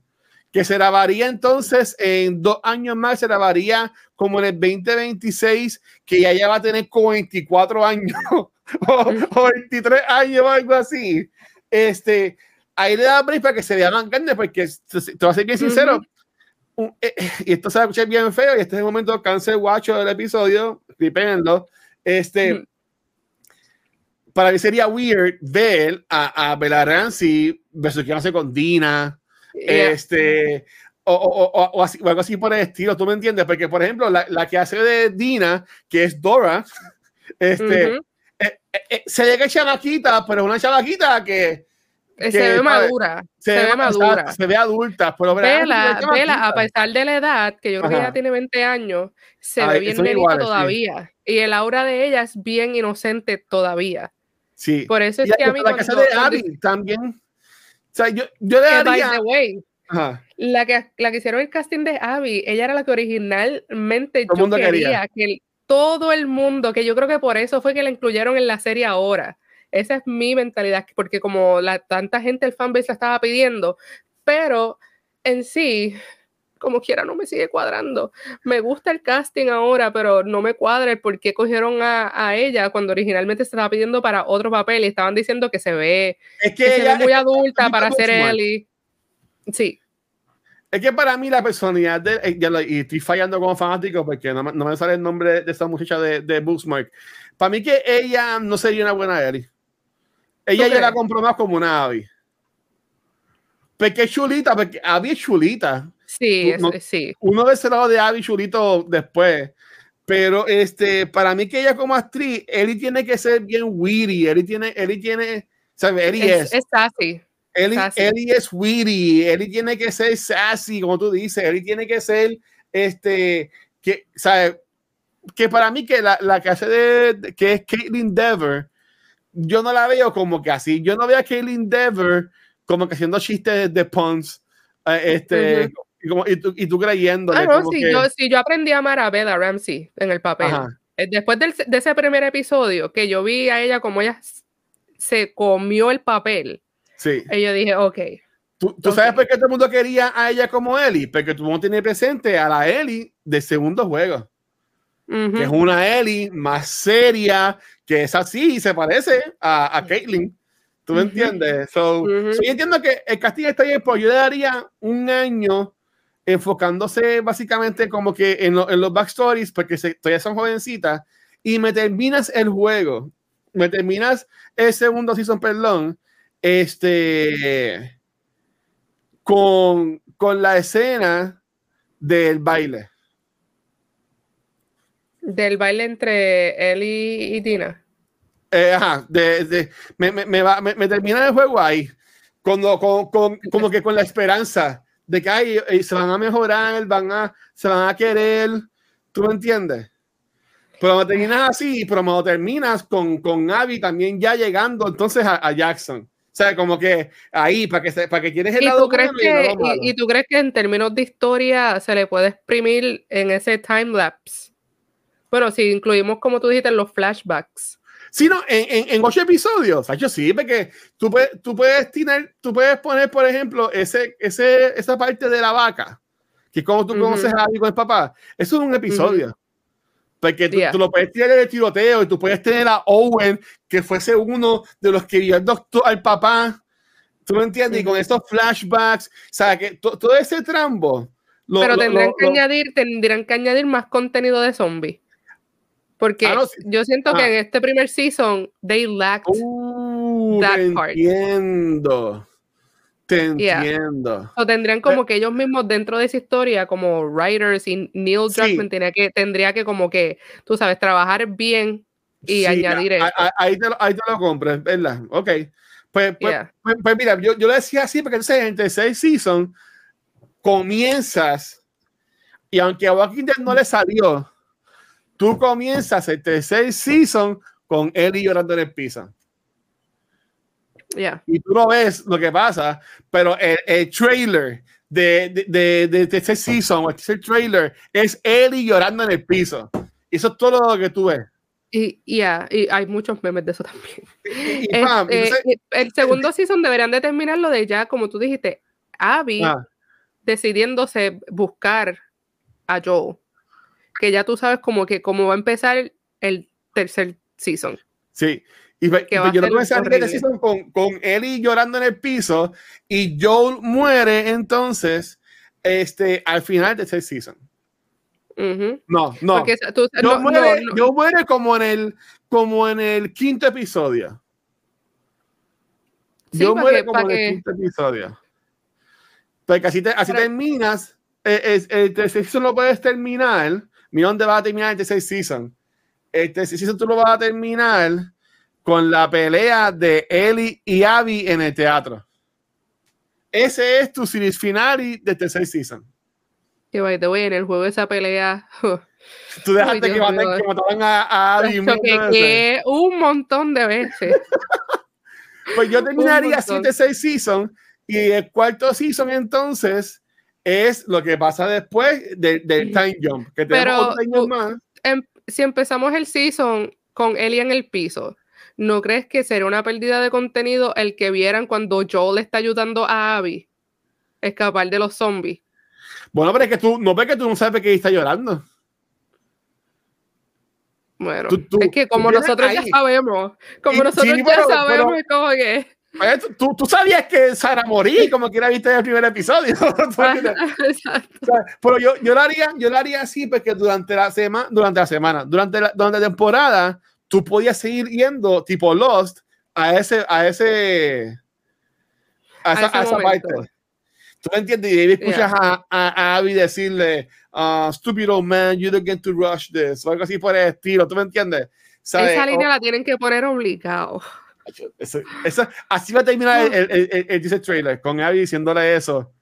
que se grabaría entonces en dos años más, se grabaría como en el 2026, que ya, ya va a tener como 24 años o, 23 años o algo así. Este, ahí le da para que se vea más grande, porque te voy a ser bien sincero, eh, y esto se va a escuchar bien feo, y este es el momento cancel watch del episodio, depende este, para mí sería weird ver a, a Bella Ramsey hace con Dina, este, o, o, o, así, algo así por el estilo, ¿tú me entiendes? Porque, por ejemplo, la, la que hace de Dina, que es Dora, este, eh, eh, eh, se ve que es chamaquita, pero es una chamaquita que, se ve madura. Se, ve, madura. Se ve adulta. Pero Vela, Vela, a pesar de la edad, que yo creo que ella tiene 20 años, se ve bien nenita todavía. Y el aura de ella es bien inocente todavía. Sí. Por eso es que a mí. La casa de Abby también o sea, yo, yo le daría... la, que, la que hicieron el casting de Abby, ella era la que originalmente yo quería, que todo el mundo, que yo creo que por eso fue que la incluyeron en la serie ahora. Esa es mi mentalidad, porque como la, tanta gente, el fanbase la estaba pidiendo, pero en sí, como quiera, no me sigue cuadrando. Me gusta el casting ahora, pero no me cuadra el por qué cogieron a, ella cuando originalmente se estaba pidiendo para otro papel y estaban diciendo que se ve, es que, muy adulta para ser Ellie. Sí. Es que para mí la personalidad de. Eh, y estoy fallando como fanático porque no, me sale el nombre de esta muchacha de, de Booksmark. Para mí que ella no sería una buena Ellie. Ella ya la compró más como una Abby. Porque es chulita, porque Abby es chulita. Sí, sí. Uno ve ese lado de Abby Chulito después. Pero este, para mí que ella como actriz, Ellie tiene que ser bien witty. Ellie tiene, Ellie tiene, ¿sabes? Ellie es. Es, sassy. Ellie, Ellie, es witty. Ellie tiene que ser sassy, como tú dices. Ellie tiene que ser, este, que, ¿sabes? Que para mí que la, la que hace de, que es Caitlyn Dever, yo no la veo como que así. Yo no veo a Kaylin Dever como que haciendo chistes de puns. eh, este, y, como, y, tú, y tú creyendo. Ah, no, sí, yo, aprendí a amar a Bella Ramsey en el papel. Ajá. Eh, Después del- de ese primer episodio, que yo vi a ella como ella se comió el papel, Sí. y yo dije, ok, ¿Tú, tú sabes por qué todo el mundo quería a ella como Ellie? Porque tú no tienes presente a la Ellie del segundo juego. Que es una Ellie más seria, que es así y se parece a, a Caitlyn. ¿Tú me entiendes? So, yo entiendo que el casting está bien, pero yo le daría un año enfocándose básicamente como que en, lo- en los backstories, porque se- todavía son jovencitas, y me terminas el juego, me terminas el segundo season, perdón, este, con, con la escena del baile. del baile entre él y, y Tina. Eh, ajá, de, de- me, me, me va- me- me termina el juego ahí, cuando, con, con- como que con la esperanza de que ay, eh, se van a mejorar, van a, se van a querer, ¿tú me entiendes? Pero me terminas así, pero lo terminas con, con Abby también ya llegando entonces a, a Jackson. O sea, como que ahí, para que, para que tienes el ¿Y lado tú, crees y que, malo. y, y tú crees que en términos de historia se le puede exprimir en ese time lapse? Bueno, si incluimos, como tú dijiste, los flashbacks. Sí, no, en, en, en ocho episodios, yo sí, porque tú puedes, tú puedes tener, tú puedes poner, por ejemplo, ese, ese, esa parte de la vaca, que es como tú Ujú. conoces a Abby con el papá, eso es un episodio. Porque tú, Yeah. tú lo puedes tirar del tiroteo y tú puedes tener a Owen, que fuese uno de los que vio al doctor, al papá. ¿Tú me entiendes? Y con estos flashbacks, o sea, que to- todo ese trambo. lo- Pero lo- lo- que añadir, tendrían que añadir más contenido de zombies. Porque Ah, no, sí. yo siento Ah. que en este primer season, they lacked. Uh, that te part. entiendo. Te Yeah. entiendo. O tendrían como que ellos mismos dentro de esa historia, como writers y Neil Sí. Druckmann tenía que, tendría que como que, tú sabes, trabajar bien y Sí, añadir eso. ahí, te lo, ahí te lo compro, es ¿verdad? Ok. Pues, pues, Yeah. pues- pues mira, yo, yo lo decía así porque entonces en tercer season comienzas y aunque a Walking Dead no le salió, tú comienzas el tercer season con Ellie llorando en el piso. Yeah. Y tú no ves lo que pasa, pero el, el trailer de, de, de, de tercer season o trailer es Ellie llorando en el piso. Eso es todo lo que tú ves. Y, yeah, y hay muchos memes de eso también. Y, y, pam, Este, entonces- y el segundo season deberían de terminarlo de ya, como tú dijiste, Abby ah, decidiéndose buscar a Joel. Que ya tú sabes como que cómo va a empezar el tercer season. Sí. Y yo no season con, con Ellie llorando en el piso y Joel muere entonces este, al final de ese season. No, no. Esa- tú- Joel, no- muere, no. Joel muere como en el como en el quinto episodio. Sí, Joel muere que- como en el quinto episodio. Porque así, te- así terminas. eh, el tercer season lo puedes terminar. Mira dónde va a terminar el tercer season. Tercer season tú lo vas a terminar con la pelea de Ellie y Abby en el teatro. Ese es tu series finale del tercer season. Que by the way, en el juego esa pelea. Tú dejaste Ay, que, mío. que mataran a, a Abby. un Tacho, montón que, de veces. que un montón de veces. Pues yo terminaría así montón. de seis season y el cuarto season entonces es lo que pasa después de- del time jump. Que tenemos Pero más. Em- si empezamos el season con Ellie en el piso, ¿no crees que sería una pérdida de contenido el que vieran cuando Joel está ayudando a Abby a escapar de los zombies? Bueno, pero es que tú no ves que tú no sabes que ella está llorando. Bueno, Tú- tú- es que como nosotros ya ahí. sabemos, como Y- nosotros sí, ya pero- sabemos, pero- es como que... Tú- Tú, sabías que Sara morí, como quiera viste en el primer episodio. O sea, pero yo, yo lo haría, yo lo haría así porque durante la semana, durante la semana, durante la, durante la temporada, tú podías seguir yendo tipo Lost a ese, a ese, a esa, ese a esa parte. ¿Tú me entiendes? Y ahí escuchas a, a, a Abby decirle, uh, stupid old man, you don't get to rush this, o algo así por el estilo. ¿Tú me entiendes? ¿Sabes? Esa O- línea la tienen que poner obligado. Eso- eso- así va a terminar el, el, el, el- ese trailer, con Abby diciéndole eso.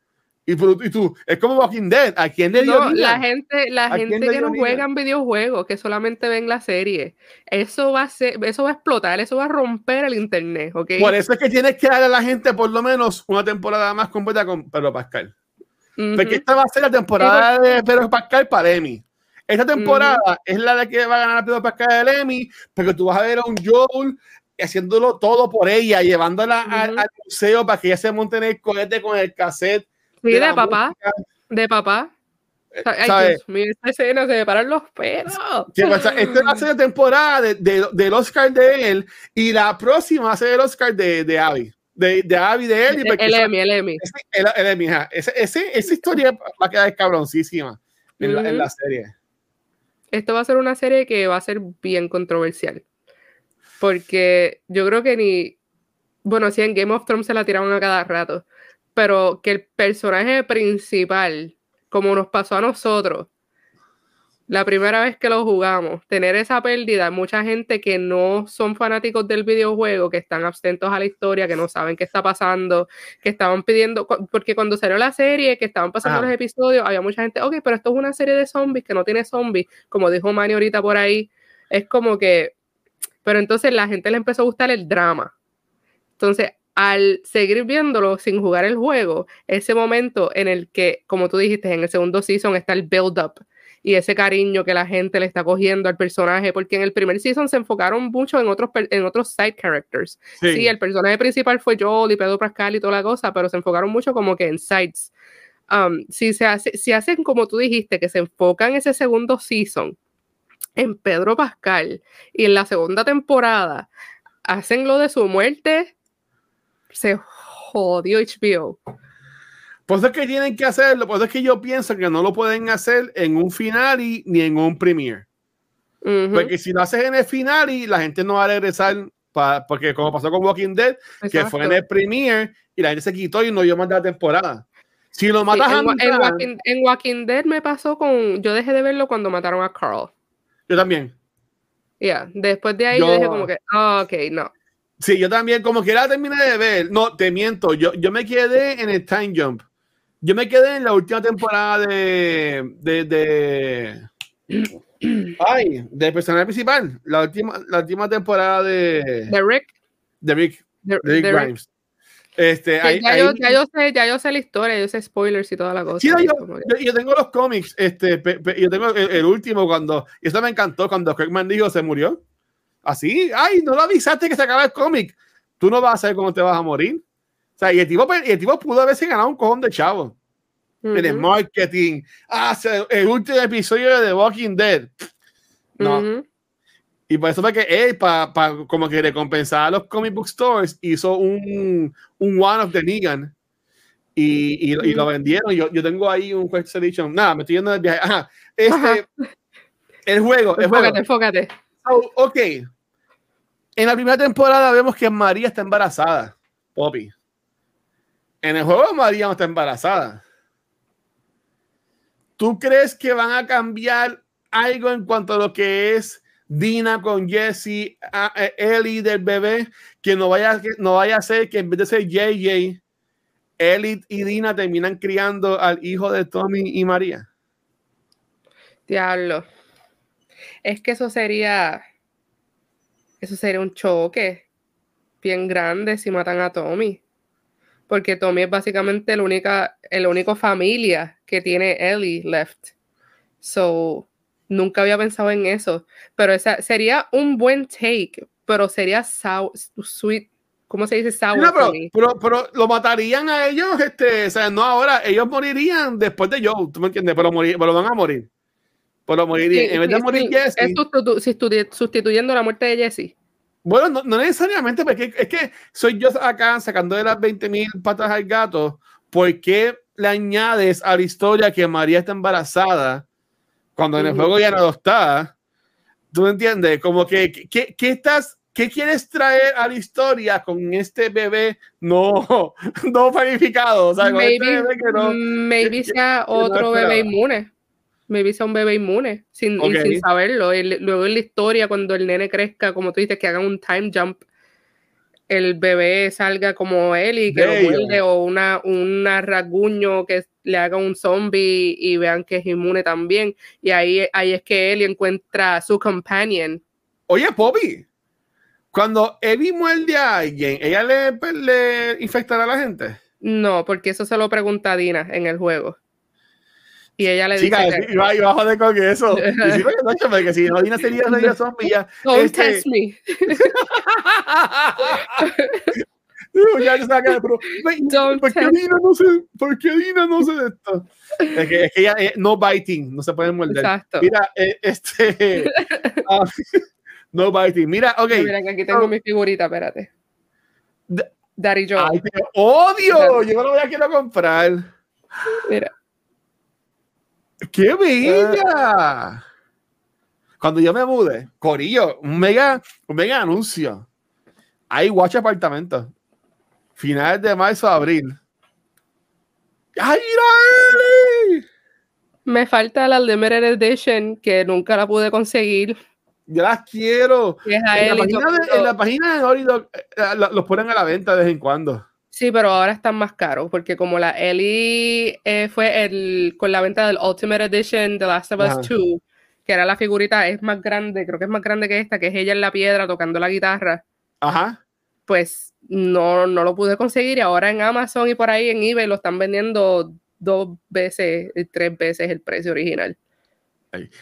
Y, tú- y tú, es como Walking Dead. ¿A quién le dio No, la gente, la ¿A quién gente que no juegan videojuegos, que solamente ven la serie, eso va a ser, eso va a explotar, eso va a romper el internet, ¿ok? Por eso es que tienes que darle a la gente por lo menos una temporada más completa con Pedro Pascal. Ujú. Porque esta va a ser la temporada de Pedro Pascal para Emmy. Esta temporada es la de que va a ganar Pedro Pascal el Emmy, porque tú vas a ver a un Joel haciéndolo todo por ella, llevándola al, museo para que ella se monte en el cohete con el cassette. Sí, de papá, música. de papá. Ay, ¿sabes? Dios mío, esta escena se me paran los pelos. Sí, pues, o sea, esta va a ser la temporada de, de- del Oscar de él y la próxima va a ser el Oscar de, de Abby. De, de Abby de él. El esa- Emmy, el Emmy. ese- el- el Emmy. Ese- ese- esa historia va a quedar cabroncísima en, la, en Ujú. la serie. Esto va a ser una serie que va a ser bien controversial. Porque yo creo que ni. Bueno, sí, en Game of Thrones se la tiraban a cada rato. Pero que el personaje principal, como nos pasó a nosotros, la primera vez que lo jugamos, tener esa pérdida, mucha gente que no son fanáticos del videojuego, que están abstentos a la historia, que no saben qué está pasando, que estaban pidiendo, porque cuando salió la serie, que estaban pasando Ajá. los episodios, había mucha gente, ok, pero esto es una serie de zombies que no tiene zombies, como dijo Manny ahorita por ahí, es como que, pero entonces la gente le empezó a gustar el drama. Entonces, al seguir viéndolo sin jugar el juego, ese momento en el que, como tú dijiste, en el segundo season está el build-up y ese cariño que la gente le está cogiendo al personaje, porque en el primer season se enfocaron mucho en otros, en otros side characters. Sí. el personaje principal fue Joel y Pedro Pascal y toda la cosa, pero se enfocaron mucho como que en sides. Um, si, se hace, si hacen como tú dijiste, que se enfocan ese segundo season en Pedro Pascal y en la segunda temporada hacen lo de su muerte, se jodió HBO. Por eso es que tienen que hacerlo, por eso es que yo pienso que no lo pueden hacer en un final y, ni en un premiere. Ujú, Porque si lo haces en el final y la gente no va a regresar, pa- porque como pasó con Walking Dead, que fue en exacto. el premiere y la gente se quitó y no dio más de la temporada. Si lo Sí, matas a en, Wa- en Walking, en Walking Dead me pasó con. Yo dejé de verlo cuando mataron a Carl. Yo también. Ya, después de ahí yo, Yo- dije como que, ah, ok, no. Sí, yo también, como que la terminé de ver. No, te miento, yo, yo me quedé en el Time Jump. Yo me quedé en la última temporada de. de, de ay, del personaje principal. La última, la última temporada de, De Rick. de Rick, de- de Rick de Rick. Grimes. Este, ya, yo, ya yo sé, ya yo sé la historia, yo sé spoilers y toda la cosa. Sí, yo, yo, yo tengo los cómics, este, pe- pe- yo tengo el, el último cuando, y eso me encantó cuando Kirkman dijo se murió. Así, ay, no lo avisaste que se acaba el cómic. Tú no vas a saber cómo te vas a morir. O sea, y el tipo, y el tipo pudo haberse ganado un cojón de chavo. En el marketing. Ah, el último episodio de The Walking Dead. No. ujú. Y por eso fue que él, para como que recompensar a los comic book stores, hizo un, un One of the Negan. Y, y, y lo vendieron. Yo, yo tengo ahí un Quest Edition. Nada, me estoy yendo del viaje. Ajá. Este, Ajá. el juego. El juego. Enfócate, enfócate. Oh, ok. En la primera temporada vemos que María está embarazada. Poppy. En el juego María no está embarazada. ¿Tú crees que van a cambiar algo en cuanto a lo que es Dina con Jesse, a- a- Ellie del bebé? Que no vaya, no vaya a ser que en vez de ser JJ, Ellie y Dina terminan criando al hijo de Tommy y María. Diablo. Es que eso sería. Eso sería un choque bien grande si matan a Tommy. Porque Tommy es básicamente la única, el único familia que tiene Ellie left. So, nunca había pensado en eso. Pero esa sería un buen take, pero sería sour, sweet. ¿Cómo se dice sour No, pero, pero, pero lo matarían a ellos, este, o sea, no ahora, ellos morirían después de Joe, ¿tú me entiendes? Pero, morir, pero van a morir. Pero morirían. Sí, en vez de sí, morir Jesse, Es sustitu- sustitu- sustituyendo la muerte de Jesse. bueno, no, no necesariamente, porque es que soy yo acá sacando de las 20 mil patas al gato, ¿por qué le añades a la historia que María está embarazada cuando en el juego ya no lo está? ¿Tú me entiendes? Como que, ¿qué, qué estás, qué quieres traer a la historia con este bebé no, no planificado? O sea, este Maybe, bebé que no... maybe que- sea que no otro bebé esperaba. inmune. Maybe sea un bebé inmune, sin, y Ok. sin saberlo. Luego en la historia, cuando el nene crezca, como tú dices, que hagan un time jump, el bebé salga como él y que lo muerde o una, una rasguño que le haga un zombie y vean que es inmune también. Y ahí, ahí es que él encuentra a su companion. Oye, Poppy, cuando Eddie muerde a alguien, ¿ella le, le infectará a la gente? No, porque eso se lo pregunta Dina en el juego. Y ella le Chica, dice que, iba, a joder con eso. Y porque, Nacho, porque si no, Dina sería sería zombie ya. Don't este- test me. ya se saca, pero, "Ay, Don't ¿por qué Dina no se, por qué Dina no se de esto? Es que, es que ya, eh, no biting, no se pueden morder. Exacto. Mira, eh, este, ah, no biting. Mira, ok. Mira que aquí tengo mi figurita, espérate. Daddy Joe. Ay, te odio. Yo no lo voy a quiero comprar. Mira. ¡Qué bella! Cuando yo me mude, Corillo, un mega, un mega anuncio. Hay watch apartamento. Finales de marzo, abril. ¡Ay, mira Eli! Me falta la Limited Edition que nunca la pude conseguir. Yo las quiero. que es a En la, página de, en la mundo. página de eh, eh, los ponen a la venta de vez en cuando. Sí, pero ahora están más caros porque como la Ellie eh, fue el, con la venta del Ultimate Edition de Last of Us Ajá. 2, que era la figurita, es más grande, creo que es más grande que esta, que es ella en la piedra tocando la guitarra, Ajá. pues no, no lo pude conseguir y ahora en Amazon y por ahí en eBay lo están vendiendo dos veces, eh, tres veces el precio original.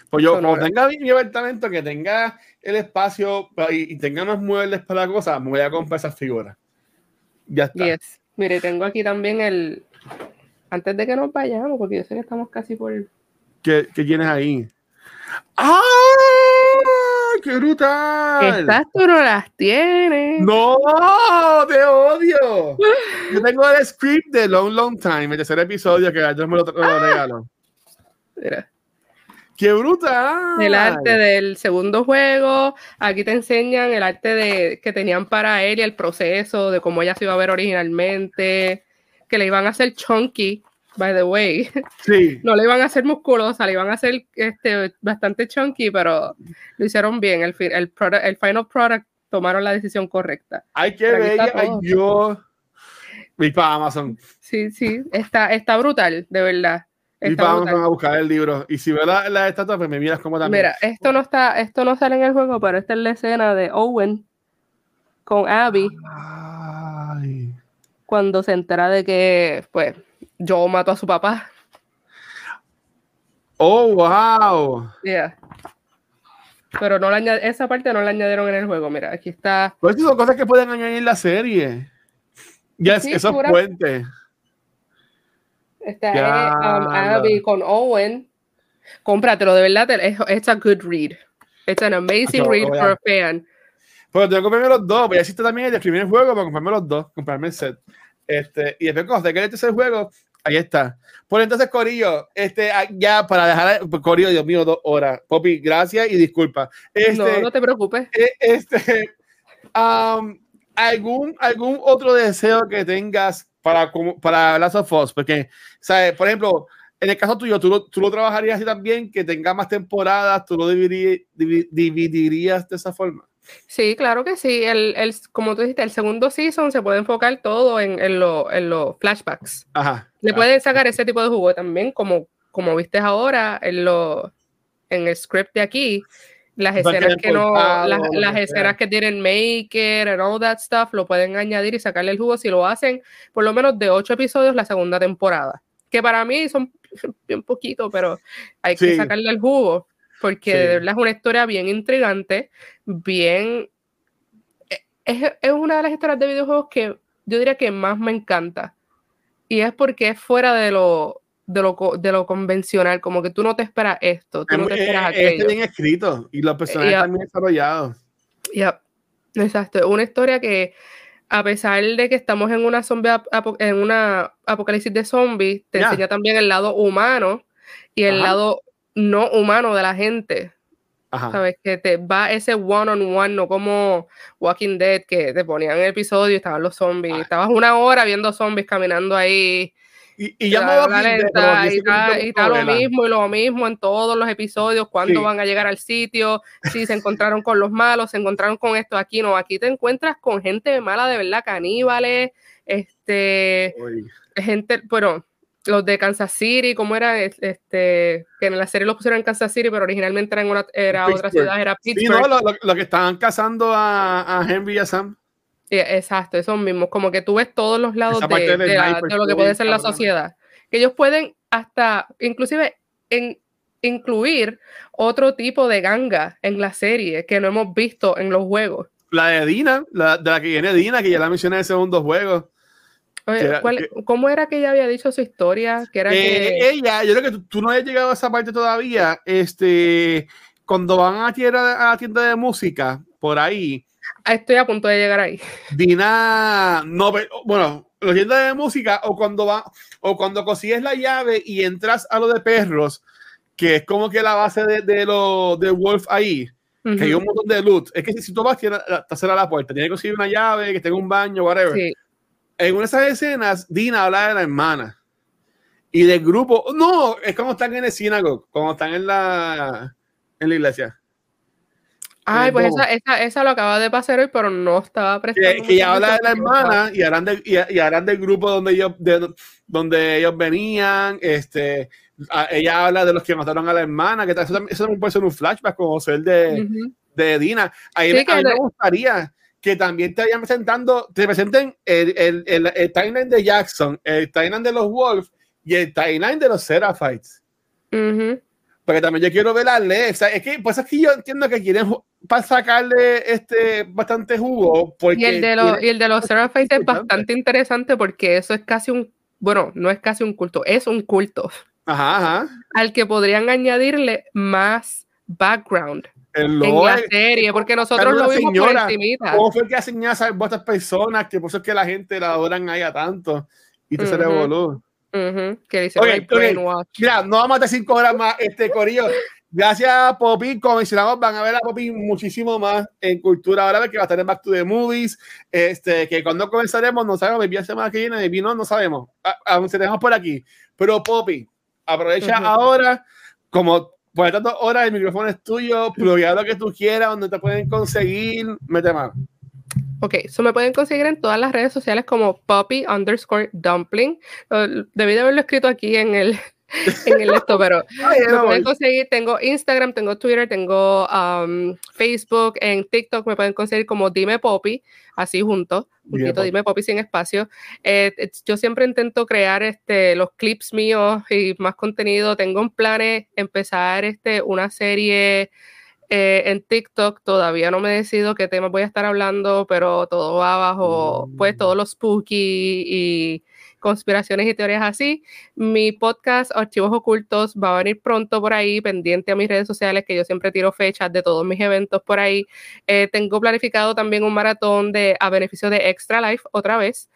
Pues yo, Sonora. cuando tenga mi, apartamento, que tenga el espacio pa- y, y tenga más muebles para cosas, me voy a comprar esas figuras. Ya está. Yes. Mire, tengo aquí también el, antes de que nos vayamos, porque yo sé que estamos casi por... ¿Qué, qué tienes ahí? ¡Ah! ¡Qué brutal! Estas tú no las tienes. ¡No! ¡Te odio! Yo tengo el script de Long Long Time, el tercer episodio que ayer me lo, me lo regaló. Mira. ¡Qué brutal! El arte del segundo juego. Aquí te enseñan el arte de, que tenían para él y el proceso de cómo ella se iba a ver originalmente. Que le iban a hacer chunky, by the way. Sí. No le iban a hacer musculosa, le iban a hacer este, bastante chunky, pero lo hicieron bien. El, el, product- el final product tomaron la decisión correcta. ¡Ay, qué bella! ¡Ay. Dios! Vi para Amazon. Sí, sí, está, está brutal, de verdad. Brutal. Amazon a buscar el libro. Y si veo la, la estatua, pues me miras como también. Mira, esto no está, esto no sale en el juego, pero esta es la escena de Owen con Abby Ay. cuando se entera de que, pues, Joe mató a su papá. ¡Oh, wow! Yeah. Pero no la añad- esa parte no la añadieron en el juego. Mira, aquí está. Pues son cosas que pueden añadir en la serie. Ya, Sí, esos puentes. Está um. Abby con Owen. Cómpratelo, de verdad, te- es it's a good read. It's an amazing read for a fan. Pero tengo que comprarme los dos. Voy a decirte también el del primer juego para comprarme los dos, comprarme el set. Este, y después, cuando tenga el tercer juego, ahí está. Pues entonces, Corillo, este, ah, ya para dejar, pues, Corillo, Dios mío, dos horas. Poppy, gracias y disculpa. Este, no, no te preocupes. eh, este, um, ¿algún, ¿algún otro deseo que tengas para, para Last of Us? Porque, ¿sabes? Por ejemplo, en el caso tuyo, ¿tú lo, tú lo trabajarías así también, que tenga más temporadas, tú lo dividirías, dividirías de esa forma. Sí, claro que sí. El, el, como tú dijiste, el segundo season se puede enfocar todo en, en, lo- en los flashbacks. Ajá. Le Ah, pueden sacar ese tipo de jugo también, como, como viste ahora en, lo, en el script de aquí. Las escenas el que no, las, escenas que tienen maker and all that stuff, lo pueden añadir y sacarle el jugo si lo hacen por lo menos de ocho episodios la segunda temporada. Que para mí son bien poquito, pero hay que sacarle el jugo. Porque Sí. de verdad es una historia bien intrigante, bien. e- Es, es una de las historias de videojuegos que yo diría que más me encanta. Y es porque es fuera de lo, de lo, de lo convencional, como que tú no te esperas esto, tú Es no muy- te esperas eh, eh, aquello. Está bien escrito y los personajes ya. también desarrollados. Yep, Exacto, es una historia que a pesar de que estamos en una zombie en una apocalipsis de zombies, te Ya. enseña también el lado humano y el Ajá. lado no humano de la gente. Ajá. ¿Sabes? Que te va ese one on one, no como Walking Dead, que te ponían el episodio y estaban los zombies. Ah. Estabas una hora viendo zombies caminando ahí Y, ya me y está, lo mismo y lo mismo en todos los episodios, cuándo van a llegar al sitio, si se encontraron con los malos, se encontraron con esto, aquí no, aquí te encuentras con gente mala de verdad, caníbales, este, gente, bueno, los de Kansas City, ¿cómo era? Este, que en la serie los pusieron en Kansas City, pero originalmente era, en una, era otra ciudad, era Pittsburgh. Sí, no, lo, que estaban cazando a, a Henry y a Sam. Exacto, esos mismos, como que tú ves todos los lados de, de, lo que puede ser la sociedad. Que ellos pueden hasta, inclusive, en, incluir otro tipo de ganga en la serie que no hemos visto en los juegos. La de Dina, la, de la que viene Dina, que ya la mencioné en el segundo juego. ¿Cómo era que ella había dicho su historia? Que era que... Ella, yo creo que tú, no habías llegado a esa parte todavía. Este, cuando van a, a la tienda de música, por ahí. Estoy a punto de llegar ahí. Dina, no, bueno, la tienda de música o cuando va, o cuando consigues la llave y entras a lo de perros, que es como que la base de, de lo de Wolf ahí. Que hay un montón de loot. Es que si, tú vas, tienes, te cerrar la puerta. Tienes que conseguir una llave, que tenga un baño, whatever. Sí en una de esas escenas, Dina habla de la hermana y del grupo. No, es como están en el sinagogue, como están en la, en la iglesia. Ay, pues esa, esa, esa, lo acaba de pasar hoy, pero no estaba prestando. Que, que habla de la hermana y harán, de, y, harán del grupo donde ellos, de, donde ellos venían. Este, ella habla de los que mataron a la hermana, que eso, también puede ser un flashback como ser de, de Dina. Ahí, a mí me gustaría que también te vayan presentando, te presenten el, el, el, el timeline de Jackson, el timeline de los Wolves y el timeline de los Seraphites. Porque también yo quiero ver a Lev. es que, pues es que yo entiendo que quieren para sacarle este bastante jugo. Porque y el de los, y el de los Seraphites es bastante interesante porque eso es casi un, bueno, no es casi un culto, es un culto. Ajá, ajá. Al que podrían añadirle más background en la serie, porque nosotros lo vimos señora, por encimita. ¿Cómo fue que hacen a estas personas que por eso es que la gente la adoran ahí a tanto? Y te se le voló. Que dice okay, Mira, no vamos a estar cinco horas más, este Corillo. Gracias, Poppy. Como mencionamos, van a ver a Poppy muchísimo más en cultura ahora que va a estar en Back to the Movies. Este, que cuando comenzaremos, no sabemos, maybe la semana que viene, maybe no, no sabemos. Aún se tenemos por aquí. Pero Poppy, aprovecha ahora, como por tanto, ahora el micrófono es tuyo, pluguea lo que tú quieras, donde te pueden conseguir, mete mano. Ok, eso me pueden conseguir en todas las redes sociales como Poppy underscore dumpling. Debí de haberlo escrito aquí en el, en el esto, pero me pueden conseguir, tengo Instagram, tengo Twitter, tengo um, Facebook, en TikTok me pueden conseguir como Dime Poppy, así juntos, poquito Dime Poppy sin espacio. Eh, yo siempre intento crear este, los clips míos y más contenido. Tengo en planes empezar este, una serie eh, en TikTok. Todavía no me decido qué tema voy a estar hablando, pero todo va abajo, pues todos los spooky y conspiraciones y teorías así. Mi podcast Archivos Ocultos va a venir pronto por ahí, pendiente a mis redes sociales, que yo siempre tiro fechas de todos mis eventos por ahí. Eh, tengo planificado también un maratón de a beneficio de Extra Life otra vez.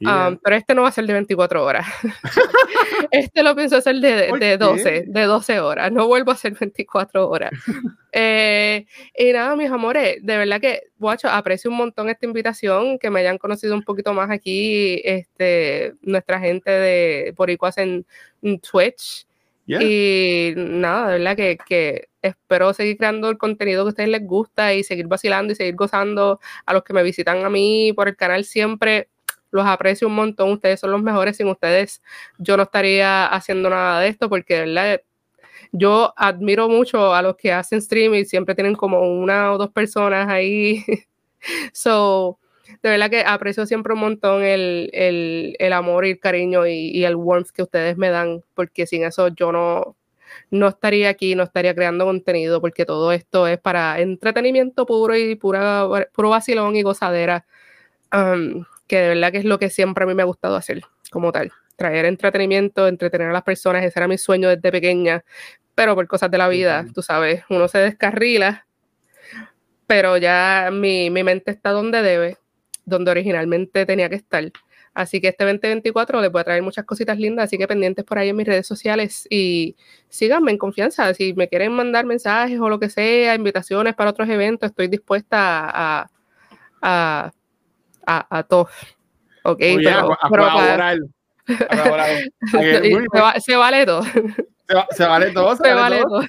Um, pero este no va a ser de 24 horas. este lo pienso hacer de, de 12, de 12 horas. No vuelvo a hacer 24 horas. Eh, y nada, mis amores, de verdad que, guacho, aprecio un montón esta invitación, que me hayan conocido un poquito más aquí, este, nuestra gente de Boricuas en, Twitch. Y nada, de verdad que, que, espero seguir creando el contenido que a ustedes les gusta y seguir vacilando y seguir gozando a los que me visitan a mí por el canal siempre los aprecio un montón, ustedes son los mejores, sin ustedes yo no estaría haciendo nada de esto porque verdad yo admiro mucho a los que hacen streaming, siempre tienen como una o dos personas ahí. so, de verdad que aprecio siempre un montón el, el, el amor y el cariño y, y, el warmth que ustedes me dan, porque sin eso yo no, no estaría aquí, no estaría creando contenido, porque todo esto es para entretenimiento puro y pura, puro vacilón y gozadera. Um, que de verdad que es lo que siempre a mí me ha gustado hacer como tal. Traer entretenimiento, entretener a las personas, ese era mi sueño desde pequeña, pero por cosas de la vida, tú sabes, uno se descarrila, pero ya mi, mi mente está donde debe, donde originalmente tenía que estar. Así que este 2024 les voy a traer muchas cositas lindas, así que pendientes por ahí en mis redes sociales y síganme en confianza. Si me quieren mandar mensajes o lo que sea, invitaciones para otros eventos, estoy dispuesta a, a a, a todos. Ok, pero, a, para, se, vale todo. Se, vale todo. Se, vale, todo.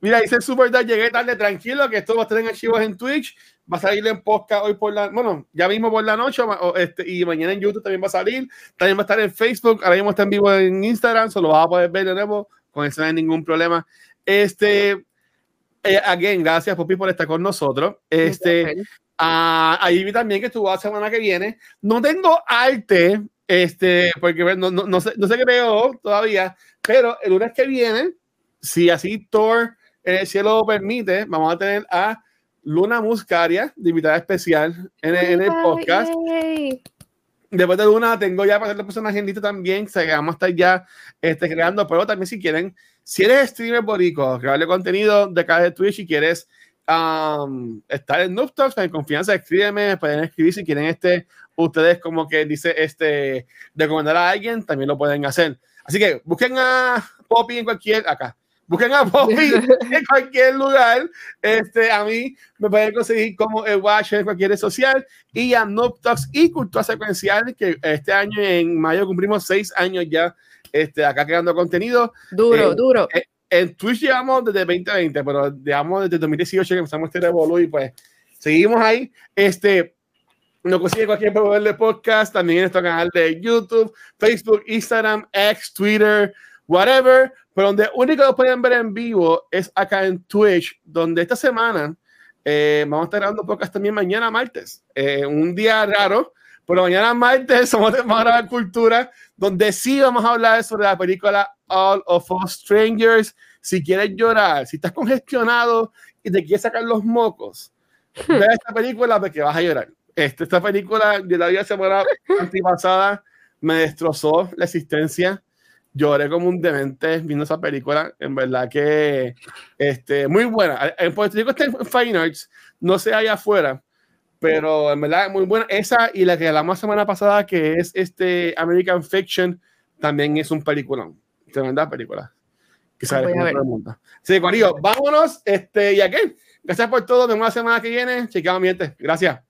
Mira, dice Super llegué tarde, tranquilo, que esto va a estar en archivos en Twitch, va a salir en podcast hoy por la, bueno, ya mismo por la noche, este, y mañana en YouTube también va a salir, también va a estar en Facebook, ahora mismo está en vivo en Instagram, solo vas a poder ver de nuevo, con eso no hay ningún problema. Este, eh, again, gracias Popi por estar con nosotros. Este, uh, ahí vi también que estuvo la semana que viene. No tengo arte, este, porque no, no, no sé, no qué veo todavía, pero el lunes que viene, si así Thor en el cielo permite, vamos a tener a Luna Muscaria, de invitada especial en el, podcast. Después de Luna, tengo ya para hacer la agendita también, se vamos a estar ya este, creando, pero también si quieren, si eres streamer borico, crearle contenido de cada de Twitch y quieres um, estar en Noob Talks, en confianza, escríbeme, pueden escribir si quieren este, ustedes como que dice este, recomendar a alguien, también lo pueden hacer. Así que busquen a Poppy en cualquier, acá, Busquen a Bobby en cualquier lugar. Este, a mí me pueden conseguir como el Watcher en cualquier red social y a Noptox y Cultura Secuencial, que este año en mayo cumplimos seis años ya este, acá creando contenido. Duro, eh, duro. Eh, en Twitch llevamos desde 2020, pero digamos desde 2018 que empezamos este revolu y pues seguimos ahí. Este, nos consigue cualquier proveedor de podcast, también en nuestro canal de YouTube, Facebook, Instagram, X, Twitter, whatever. Pero donde único lo pueden ver en vivo es acá en Twitch, donde esta semana eh, vamos a estar grabando podcast también mañana martes. Eh, un día raro, pero mañana martes vamos a grabar cultura, donde sí vamos a hablar sobre la película All of Us Strangers. Si quieres llorar, si estás congestionado y te quieres sacar los mocos, hmm. ve esta película porque vas a llorar. Este, esta película de la vida semana antipasada me destrozó la existencia lloré como un demente viendo esa película. En verdad que este, muy buena. En Puerto Rico está en Fine Arts, no sé allá afuera, pero en verdad muy buena. Esa y la que hablamos la semana pasada, que es este American Fiction, también es un peliculón. Tremenda película. Que sale mundo. Sí, Corillo, vámonos. Este, y aquí, gracias por todo. Nos vemos la semana que viene. Chequeamos, miente. Gracias.